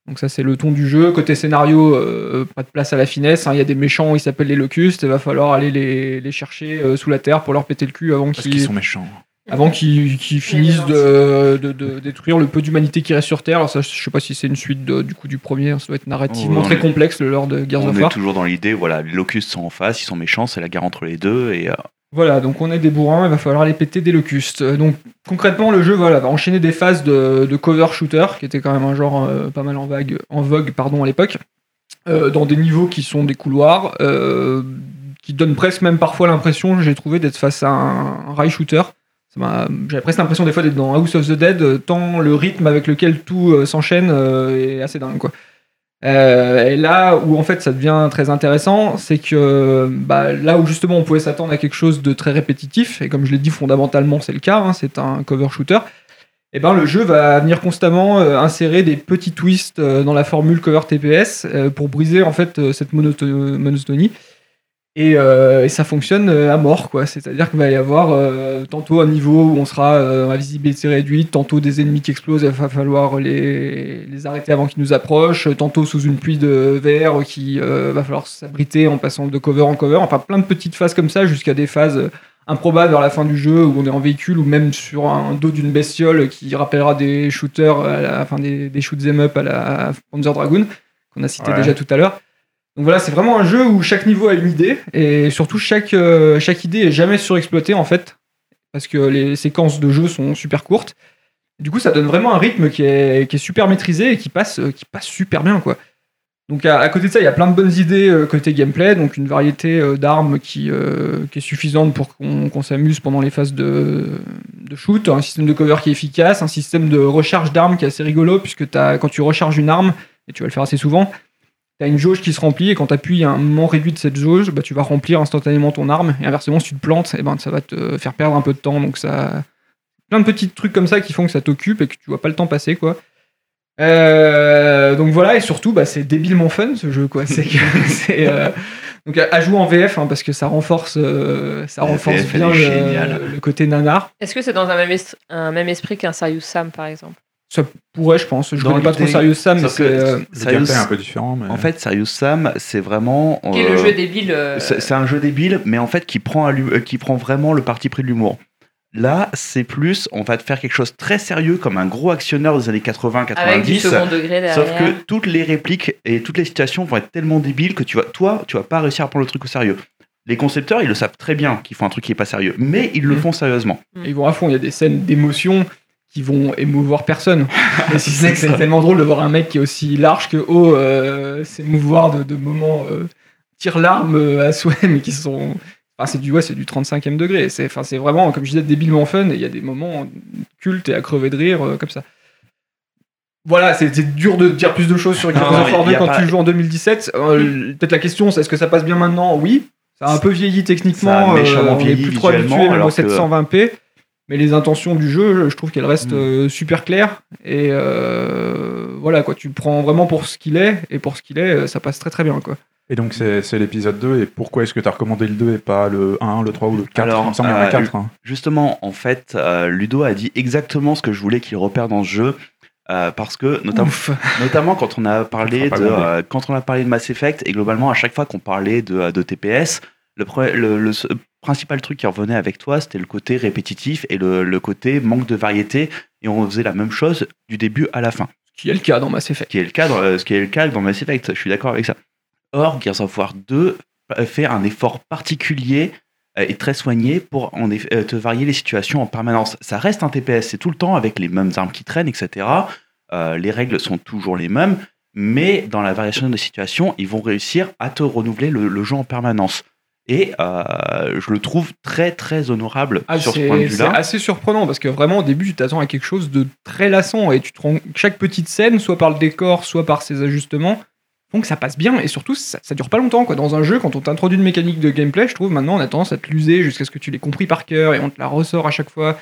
Speaker 2: Donc ça c'est le ton du jeu. Côté scénario, euh, pas de place à la finesse. hein. Il y a des méchants, ils s'appellent les locustes. Il va falloir aller les, les chercher euh, sous la terre pour leur péter le cul avant
Speaker 1: Parce qu'ils
Speaker 2: qu'ils
Speaker 1: sont méchants.
Speaker 2: Avant qu'ils finissent de, de- de détruire le peu d'humanité qui reste sur Terre. Alors ça, je sais pas si c'est une suite de- du coup du premier. Ça doit être narrativement
Speaker 3: on
Speaker 2: très
Speaker 3: est-
Speaker 2: complexe le lore de Gears
Speaker 3: On
Speaker 2: of
Speaker 3: est
Speaker 2: War.
Speaker 3: toujours dans l'idée, voilà, les locustes sont en face, ils sont méchants, c'est la guerre entre les deux, et euh,
Speaker 2: Voilà, donc on est des bourrins, il va falloir les péter des locustes. Euh, Donc concrètement, le jeu voilà, va enchaîner des phases de, de cover shooter, qui était quand même un genre euh, pas mal en, vague, en vogue pardon, à l'époque, euh, dans des niveaux qui sont des couloirs, euh, qui donnent presque même parfois l'impression, j'ai trouvé, d'être face à un, un rail shooter. J'avais presque l'impression des fois d'être dans House of the Dead, euh, tant le rythme avec lequel tout euh, s'enchaîne euh, est assez dingue. Quoi. Et là où en fait ça devient très intéressant, c'est que bah, là où justement on pouvait s'attendre à quelque chose de très répétitif, et comme je l'ai dit fondamentalement c'est le cas, hein, c'est un cover shooter, et ben le jeu va venir constamment insérer des petits twists dans la formule cover TPS pour briser en fait cette monoto- monotonie. Et, euh, et ça fonctionne euh, à mort, quoi. C'est-à-dire qu'il va y avoir euh, tantôt un niveau où on sera euh, à visibilité réduite, tantôt des ennemis qui explosent, il va falloir les, les arrêter avant qu'ils nous approchent, tantôt sous une pluie de verre qui euh, va falloir s'abriter en passant de cover en cover, enfin plein de petites phases comme ça jusqu'à des phases improbables vers la fin du jeu où on est en véhicule ou même sur un dos d'une bestiole qui rappellera des shooters, à la, enfin des, des shoot 'em up à la Panzer Dragoon qu'on a cité
Speaker 1: Ouais.
Speaker 2: déjà tout à l'heure. Donc voilà, c'est vraiment un jeu où chaque niveau a une idée et surtout chaque, euh, chaque idée est jamais surexploitée en fait parce que les séquences de jeu sont super courtes. Du coup, ça donne vraiment un rythme qui est, super maîtrisé et qui passe, euh, qui passe super bien quoi. Donc à, côté de ça, il y a plein de bonnes idées euh, côté gameplay, donc une variété d'armes qui, qui est suffisante pour qu'on s'amuse pendant les phases de, de shoot, un système de cover qui est efficace, un système de recharge d'armes qui est assez rigolo puisque quand tu recharges une arme, et tu vas le faire assez souvent, tu as une jauge qui se remplit et quand tu appuies un moment réduit de cette jauge, bah, tu vas remplir instantanément ton arme et inversement si tu te plantes, et ben, ça va te faire perdre un peu de temps. Donc ça plein de petits trucs comme ça qui font que ça t'occupe et que tu vois pas le temps passer quoi. Euh, donc voilà et surtout bah, c'est débilement fun ce jeu quoi. C'est que- c'est, euh, donc à, jouer en VF hein, parce que ça renforce euh, ça renforce bien le, côté nanar.
Speaker 4: Est-ce que c'est dans un même, es- un même esprit qu'un Serious Sam, par exemple?
Speaker 2: Ça pourrait je pense. Je
Speaker 3: Dans
Speaker 2: connais pas trop sérieux Sam mais c'est euh,
Speaker 3: Serious-
Speaker 1: un peu différent. Mais...
Speaker 3: En fait, Serious Sam, c'est vraiment.
Speaker 4: Qui est le
Speaker 3: euh,
Speaker 4: jeu débile euh,
Speaker 3: C'est un jeu débile, mais en fait qui prend, un euh, qui prend vraiment le parti pris de l'humour. Là, c'est plus, on va te faire quelque chose de très sérieux comme un gros actionneur des années
Speaker 4: avec du
Speaker 3: 80-90.
Speaker 4: second degré derrière.
Speaker 3: Sauf que toutes les répliques et toutes les situations vont être tellement débiles que tu vas, toi, tu vas pas réussir à prendre le truc au sérieux. Les concepteurs, ils le savent très bien qu'ils font un truc qui est pas sérieux, mais ils le
Speaker 2: Mm.
Speaker 3: font sérieusement.
Speaker 2: ils vont à fond. Il y a des scènes d'émotion qui vont émouvoir personne. Et si c'est tellement drôle de voir un mec qui est aussi large que haut euh, s'émouvoir de, de moments euh, tire-larmes euh, à souhait, mais qui sont. Enfin, c'est du, ouais, c'est du 35e degré. C'est, enfin, c'est vraiment, comme je disais, débilement fun. Et il y a des moments cultes et à crever de rire euh, comme ça. Voilà, c'est, dur de dire plus de choses sur Gears of War
Speaker 3: il
Speaker 2: 2
Speaker 3: y a
Speaker 2: quand
Speaker 3: pas-
Speaker 2: tu joues en 2017. Euh, peut-être la question, c'est est-ce que ça passe bien maintenant? Oui. Ça a un peu vieilli techniquement.
Speaker 3: Ça a méchamment vieilli
Speaker 2: plus trop habitué même au
Speaker 3: alors que-
Speaker 2: 720p. Mais les intentions du jeu, je trouve qu'elles restent
Speaker 3: Mm.
Speaker 2: euh, super claires. Et euh, voilà, quoi, tu le prends vraiment pour ce qu'il est. Et pour ce qu'il est, euh, ça passe très très bien. Quoi.
Speaker 1: Et donc c'est l'épisode 2, et pourquoi est-ce que tu as recommandé le 2 et pas le 1, le 3 ou le 4
Speaker 3: Alors,
Speaker 1: Il me semble qu'il y en a
Speaker 3: euh,
Speaker 1: 4. hein.
Speaker 3: Justement, en fait, euh, Ludo a dit exactement ce que je voulais qu'il repère dans ce jeu. euh, parce que notamment, notamment quand on a parlé de euh, quand on a parlé de Mass Effect et globalement à chaque fois qu'on parlait de, de TPS le, pre- le, le principal truc qui revenait avec toi c'était le côté répétitif et le, le côté manque de variété. Et on faisait la même chose du début à la fin.
Speaker 2: Ce qui est le cas dans Mass Effect.
Speaker 3: qui est le cas dans, euh, ce qui est le cas dans Mass Effect je suis d'accord avec ça. Or Gears of War 2 fait un effort particulier euh, et très soigné pour en euh, te varier les situations en permanence. Ça reste un TPS c'est tout le temps avec les mêmes armes qui traînent etc Euh, les règles sont toujours les mêmes mais dans la variation des situations ils vont réussir à te renouveler le, le jeu en permanence et euh, je le trouve très très honorable
Speaker 2: Ah,
Speaker 3: sur ce
Speaker 2: c'est,
Speaker 3: point de
Speaker 2: c'est
Speaker 3: vue-là.
Speaker 2: assez surprenant parce que vraiment au début tu t'attends à quelque chose de très lassant et tu te rends chaque petite scène, soit par le décor, soit par ses ajustements, que ça passe bien et surtout ça, ça dure pas longtemps quoi. Dans un jeu, quand on t'introduit une mécanique de gameplay, je trouve maintenant on a tendance à te l'user jusqu'à ce que tu l'aies compris par cœur et on te la ressort à chaque fois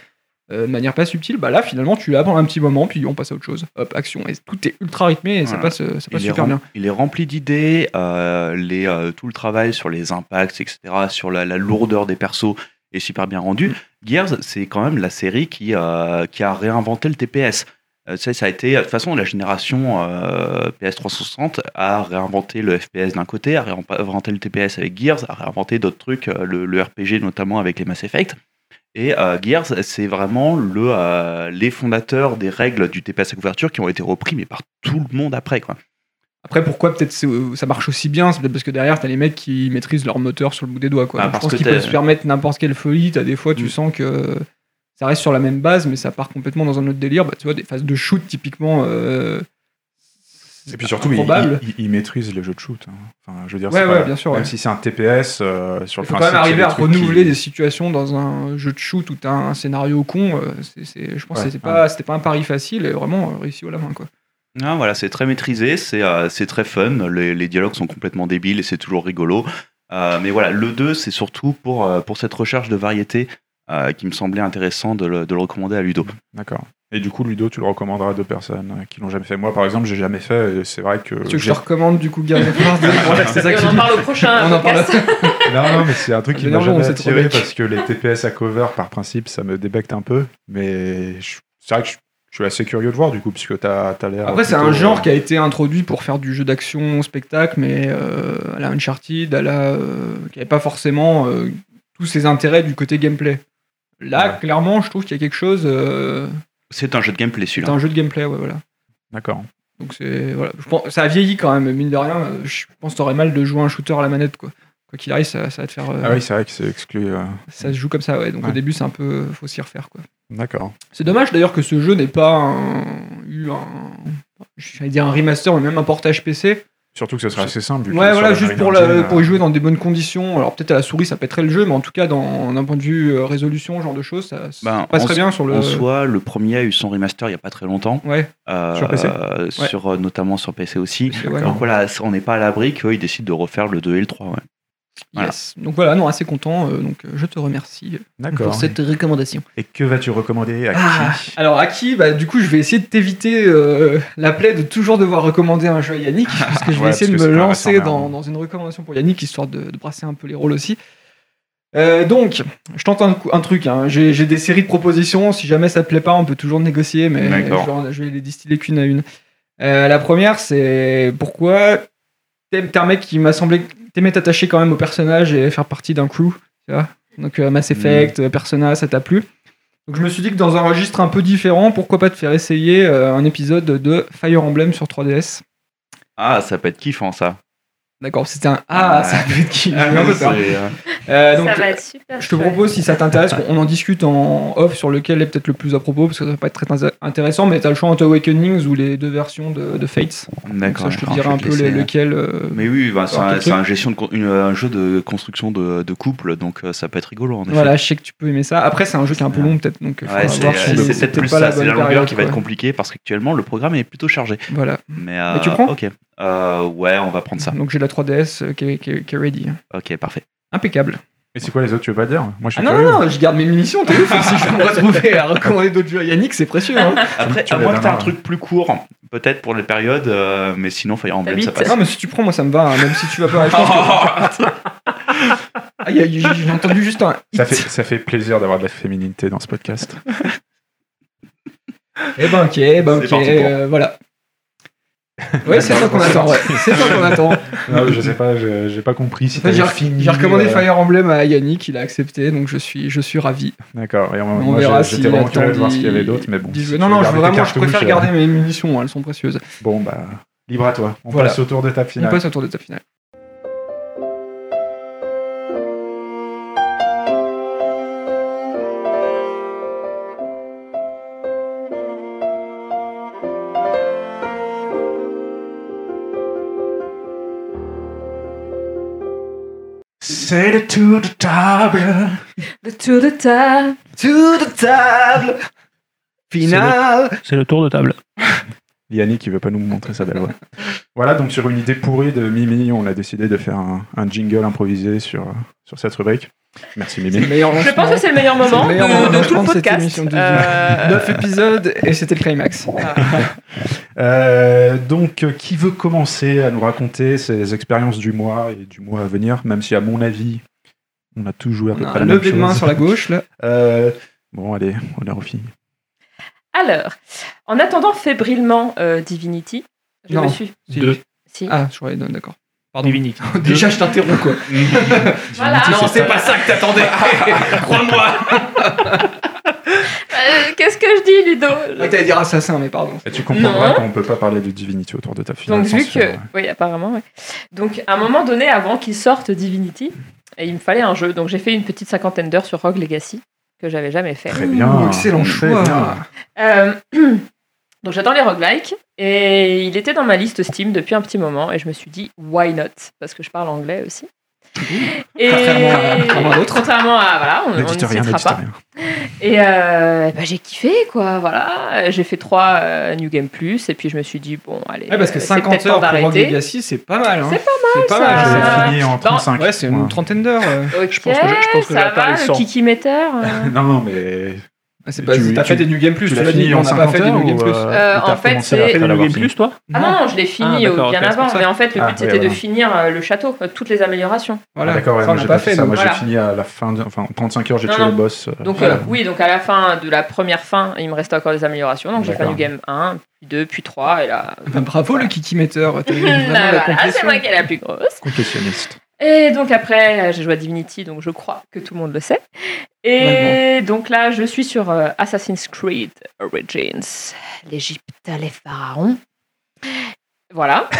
Speaker 2: euh, de manière pas subtile. Bah là finalement tu l'as pendant un petit moment puis on passe à autre chose. Hop, action. Et tout est ultra rythmé et ça passe, euh, ça passe super
Speaker 3: rem-
Speaker 2: bien.
Speaker 3: il est rempli d'idées, euh, les, euh, tout le travail sur les impacts, etc., sur la, la lourdeur des persos est super bien rendu. Gears, c'est quand même la série qui, qui a réinventé le TPS. Sais, ça a été, de toute façon, la génération euh, PS360 a réinventé le FPS d'un côté, a réinventé le TPS avec Gears, a réinventé d'autres trucs, le, le RPG notamment avec les Mass Effect. Et euh, Gears, c'est vraiment le, euh, les fondateurs des règles du TPS à couverture qui ont été repris, mais par tout le monde après. Quoi.
Speaker 2: Après, pourquoi peut-être c'est- ça marche aussi bien? C'est peut-être parce que derrière, t'as les mecs qui maîtrisent leur moteur sur le bout des doigts. Quoi.
Speaker 3: Ah,
Speaker 2: je pense qu'ils peuvent se permettre n'importe quelle folie. T'as des fois, tu
Speaker 3: Mm.
Speaker 2: sens que ça reste sur la même base, mais ça part complètement dans un autre délire. Bah, tu vois, des phases de shoot, typiquement. euh,
Speaker 1: Et puis surtout, il, il- il maîtrise les jeux de shoot. hein. Enfin, je veux dire,
Speaker 2: Ouais,
Speaker 1: c'est
Speaker 2: ouais,
Speaker 1: pas-
Speaker 2: bien sûr,
Speaker 1: Même
Speaker 2: ouais.
Speaker 1: si c'est un TPS, euh, sur
Speaker 2: Il
Speaker 1: le
Speaker 2: faut quand
Speaker 1: principe,
Speaker 2: même arriver à renouveler
Speaker 1: qui-
Speaker 2: des situations dans un jeu de shoot où t'as un scénario con. euh, c'est- c'est- je pense
Speaker 1: Ouais,
Speaker 2: que c'était pas, c'était pas un pari facile et vraiment euh, réussi au la main. Quoi.
Speaker 3: Ah, voilà, c'est très maîtrisé, c'est euh, c'est très fun, les, les dialogues sont complètement débiles et c'est toujours rigolo. Euh, mais voilà, le 2, c'est surtout pour, euh, pour cette recherche de variété euh, qui me semblait intéressant de le, de le recommander à Ludo.
Speaker 1: D'accord. Et du coup, Ludo, tu le recommanderas à deux personnes euh, qui l'ont jamais fait. Moi, par exemple, j'ai jamais fait. C'est vrai que.
Speaker 2: Tu veux que je te recommande du coup Garden of Mars Voilà, c'est ça
Speaker 4: Et
Speaker 2: que
Speaker 4: on en parle au prochain
Speaker 2: On en parle.
Speaker 1: Non, non, mais c'est un truc qui m'a jamais attiré parce que les TPS à cover, par principe, ça me débecte un peu. Mais je- c'est vrai que je, je suis assez curieux de voir du coup, puisque t'as as, l'air.
Speaker 2: Après, c'est un genre
Speaker 1: euh,
Speaker 2: qui a été introduit pour faire du jeu d'action spectacle, mais euh, à la Uncharted, à la, euh, qui n'avait pas forcément euh, tous ses intérêts du côté gameplay. Là,
Speaker 1: Ouais.
Speaker 2: clairement, je trouve qu'il y a quelque chose.
Speaker 3: C'est un jeu de gameplay
Speaker 2: c'est
Speaker 3: celui-là.
Speaker 2: un jeu de gameplay, ouais, voilà.
Speaker 1: D'accord.
Speaker 2: Donc c'est voilà, je pense, ça a vieilli quand même, mine de rien. Je pense que t'aurais mal de jouer un shooter à la manette, quoi. Quoi qu'il arrive, ça, ça va te faire. euh,
Speaker 1: Ah oui, c'est vrai que c'est exclu. euh,
Speaker 2: Ça se joue comme ça, ouais. Donc
Speaker 1: Ouais.
Speaker 2: au début, c'est un peu, faut s'y refaire, quoi.
Speaker 1: D'accord.
Speaker 2: C'est dommage d'ailleurs que ce jeu n'ait pas un- eu un, j'allais dire un remaster, mais même un portage PC.
Speaker 1: Surtout que ce serait assez simple.
Speaker 2: Ouais, voilà, juste pour, la- y
Speaker 1: euh,
Speaker 2: jouer dans des bonnes conditions. Alors peut-être à la souris, ça pèterait le jeu, mais en tout cas, dans d'un point de vue euh, résolution, ce genre de choses, ça, ça
Speaker 3: Ben,
Speaker 2: passerait
Speaker 3: en-
Speaker 2: bien sur le.
Speaker 3: En soi, le premier a eu son remaster il n'y a pas très longtemps.
Speaker 2: Ouais,
Speaker 3: euh,
Speaker 1: Sur PC
Speaker 3: sur, Notamment sur PC aussi.
Speaker 2: ouais,
Speaker 3: Donc voilà, on n'est pas à l'abri qu'ils décident de refaire le 2 et le 3. ouais. Voilà.
Speaker 2: Donc voilà, non, assez content. euh, donc euh, je te remercie euh, pour cette recommandation.
Speaker 1: Et que vas-tu recommander à
Speaker 2: Ah,
Speaker 1: qui
Speaker 2: alors à qui? Bah, Du coup, je vais essayer de t'éviter euh, la plaie de toujours devoir recommander un jeu à Yannick, parce que je vais
Speaker 1: Ouais,
Speaker 2: essayer de me lancer
Speaker 1: récent,
Speaker 2: dans, une recommandation pour Yannick, histoire de, de brasser un peu les rôles aussi. Euh, donc, je tente un, truc. hein. J'ai des séries de propositions. Si jamais ça te plaît pas, on peut toujours négocier, mais je vais, en- je vais les distiller qu'une à une. La première, c'est pourquoi t'es un mec qui m'a semblé t'aimais t'attacher quand même au personnage et faire partie d'un crew, tu vois. Donc euh, Mass Effect, euh, Persona, ça t'a plu. Donc je me suis dit que dans un registre un peu différent, pourquoi pas te faire essayer euh, un épisode de Fire Emblem sur 3DS.
Speaker 3: Ah, ça peut être kiffant ça.
Speaker 2: D'accord, c'était un ah, ça peut être j'ai eu
Speaker 3: euh,
Speaker 2: donc,
Speaker 4: ça va être super.
Speaker 2: je te propose, si ça t'intéresse, qu'on en discute en off sur lequel est peut-être le plus à propos, parce que ça va pas être très inté- intéressant, mais t'as le choix entre Awakenings ou les deux versions de, de Fates.
Speaker 3: D'accord.
Speaker 2: ça, je te dirai un peu les-
Speaker 3: euh,
Speaker 2: lequel. euh,
Speaker 3: Mais oui, bah, c'est un, gestion de une- jeu de construction de, de couple, donc ça peut être rigolo en effet.
Speaker 2: Voilà, je sais que tu peux aimer ça. Après, c'est un jeu qui est un peu long, peut-être, donc
Speaker 3: Ouais, c'est peut-être plus
Speaker 2: pas la
Speaker 3: ça, c'est
Speaker 2: bonne
Speaker 3: la longueur
Speaker 2: période.
Speaker 3: qui va être compliquée parce qu'actuellement le programme est plutôt chargé.
Speaker 2: Voilà.
Speaker 3: Mais,
Speaker 2: tu prends
Speaker 3: Ok. Euh, ouais, on va prendre ça.
Speaker 2: Donc j'ai la 3DS euh, qui, est, qui est- qui est ready.
Speaker 3: Ok, parfait.
Speaker 2: Impeccable.
Speaker 1: Et c'est quoi les autres Tu veux pas dire? Moi, je suis
Speaker 2: Ah non,
Speaker 1: curieux.
Speaker 2: non, non, je garde mes munitions, t'es ouf. si je peux me retrouver à recommander d'autres jeux à Yannick, c'est précieux. Hein.
Speaker 3: Après,
Speaker 1: tu
Speaker 3: à moins que t'aies
Speaker 1: main.
Speaker 3: un trup plus court, peut-être pour les périodes, euh, mais sinon Fire Emblem ça passe.
Speaker 2: Non, mais si tu prends, moi ça me va, hein, même si tu vas pas. Que- Ah, J'ai entendu juste un hit.
Speaker 1: Ça fait, ça fait plaisir d'avoir de la féminité dans ce podcast.
Speaker 2: Eh ben ok, eh ben ok, euh, voilà. Ouais, c'est ça qu'on attend, ouais. C'est ça qu'on attend.
Speaker 1: non, je sais pas, j'ai pas compris si
Speaker 2: En fait, J'ai
Speaker 1: t'avais fini.
Speaker 2: j'ai recommandé
Speaker 1: euh,
Speaker 2: Fire Emblem à Yannick, il a accepté, donc je suis, je suis ravi.
Speaker 1: D'accord. Et on,
Speaker 2: On
Speaker 1: moi,
Speaker 2: verra
Speaker 1: j'ai-
Speaker 2: si
Speaker 1: j'étais vraiment curieux de voir ce qu'il y avait d'autre, mais bon. si
Speaker 2: Non, non, je, vraiment, je préfère
Speaker 1: euh,
Speaker 2: garder mes munitions, hein, elles sont précieuses.
Speaker 1: Bon, bah, libre à toi. On
Speaker 2: Voilà.
Speaker 1: passe au tour d'étape
Speaker 2: On
Speaker 1: finale.
Speaker 2: passe au tour de ta finale.
Speaker 1: C'est le tour de table.
Speaker 4: Le tour de table.
Speaker 2: To the table Finale
Speaker 5: C'est le tour de table.
Speaker 1: Yannick qui veut pas nous montrer sa belle voix. voilà, donc sur une idée pourrie de Mimi, on a décidé de faire un, un jingle improvisé sur, sur cette rubrique. Merci Mimi.
Speaker 2: meilleur
Speaker 4: Je pense que c'est le meilleur moment
Speaker 2: le meilleur
Speaker 4: de,
Speaker 2: moment
Speaker 4: de
Speaker 2: de
Speaker 4: tout le podcast.
Speaker 2: émission de-
Speaker 4: Euh,
Speaker 2: 9 épisodes et c'était le climax.
Speaker 1: Euh, donc, euh, qui veut commencer à nous raconter ses expériences du mois et du mois à venir, même si à mon avis, on a tous joué à peu près la même
Speaker 2: levé de main
Speaker 1: chose.
Speaker 2: sur la gauche là.
Speaker 1: Euh, bon, allez, on a refini.
Speaker 4: Alors, en attendant fébrilement euh, Divinity, je
Speaker 2: Non.
Speaker 4: me suis.
Speaker 2: Si.
Speaker 5: Deux.
Speaker 4: Si.
Speaker 2: Ah, je d'accord. Pardon.
Speaker 5: Divinity.
Speaker 2: Déjà, je t'interromps quoi.
Speaker 4: Voilà.
Speaker 2: non, c'est pas ça que t'attendais. Crois-moi.
Speaker 4: Euh, Qu'est-ce que je dis, Ludo
Speaker 2: Ouais, T'allais dire assassin, mais pardon.
Speaker 1: Et tu comprendras qu'on peut pas parler de Divinity autour de ta finale.
Speaker 4: Donc, vu que. Oui, apparemment, ouais. Donc, à un moment donné, avant qu'il sorte Divinity, et il me fallait un jeu. Donc, j'ai fait une petite cinquantaine d'heures sur Rogue Legacy, que j'avais jamais fait.
Speaker 1: Très bien.
Speaker 2: Ouh, excellent choix.
Speaker 1: bien.
Speaker 4: Euh, donc j'attends les roguelikes et il était dans ma liste Steam depuis un petit moment et je me suis dit why not? Parce que je parle anglais aussi. Et
Speaker 2: Contrairement à- contrairement à d'autres.
Speaker 4: Contrairement à voilà, on, on citera pas.
Speaker 1: l'éditorien.
Speaker 4: Et euh, bah, j'ai kiffé quoi, voilà. J'ai fait trois euh, New Game Plus et puis je me suis dit bon allez.
Speaker 2: Ouais, parce que
Speaker 4: euh, c'est
Speaker 2: 50
Speaker 4: peut-être temps
Speaker 2: heures pour Rogue. Legacy, c'est pas mal. Hein.
Speaker 4: C'est
Speaker 2: pas mal. C'est-
Speaker 4: Ah.
Speaker 1: l'ai fini en 35.
Speaker 2: Ouais, c'est une trentaine d'heures. euh.
Speaker 4: Ok,
Speaker 5: Je pense que je- je pense que
Speaker 4: ça va,
Speaker 5: les
Speaker 4: le
Speaker 5: 100.
Speaker 4: kiki meter. euh.
Speaker 1: Non, non, mais.
Speaker 2: Ah, c'est pas-
Speaker 1: Tu-
Speaker 2: T'as
Speaker 1: tu-
Speaker 2: fait des New Game Plus,
Speaker 1: tu l'as
Speaker 2: dit, on n'a pas
Speaker 1: 50
Speaker 2: fait des New Game Plus.
Speaker 1: euh,
Speaker 4: Euh, en fait, c'est-
Speaker 5: T'as fait le New Game Plus, toi
Speaker 4: Ah non, non, je l'ai
Speaker 5: Ah,
Speaker 4: fini au-
Speaker 5: d'accord,
Speaker 4: bien avant. Mais en fait, le
Speaker 1: Ah,
Speaker 4: but c'était de finir euh, le château, euh, toutes les améliorations.
Speaker 2: Voilà,
Speaker 1: Ah, D'accord, j'ai
Speaker 2: pas
Speaker 1: fait
Speaker 2: fait.
Speaker 1: ça. Moi
Speaker 4: Voilà.
Speaker 1: j'ai fini à la fin, de- enfin en 35 heures, j'ai
Speaker 4: Non,
Speaker 1: tué
Speaker 4: non.
Speaker 1: le boss. euh,
Speaker 4: Donc
Speaker 1: voilà.
Speaker 4: euh, oui, donc à la fin de la première fin, il me restait encore des améliorations. Donc j'ai fait. New Game 1, puis 2, puis 3 et là.
Speaker 2: Bah, bravo le Kiki Meter.
Speaker 4: Voilà, c'est moi qui est la plus grosse.
Speaker 1: Complétionniste.
Speaker 4: Et donc après, euh, j'ai joué à Divinity, donc je crois que tout le monde le sait. Et donc là, je suis sur euh, Assassin's Creed Origins, l'Égypte, les pharaons. Voilà.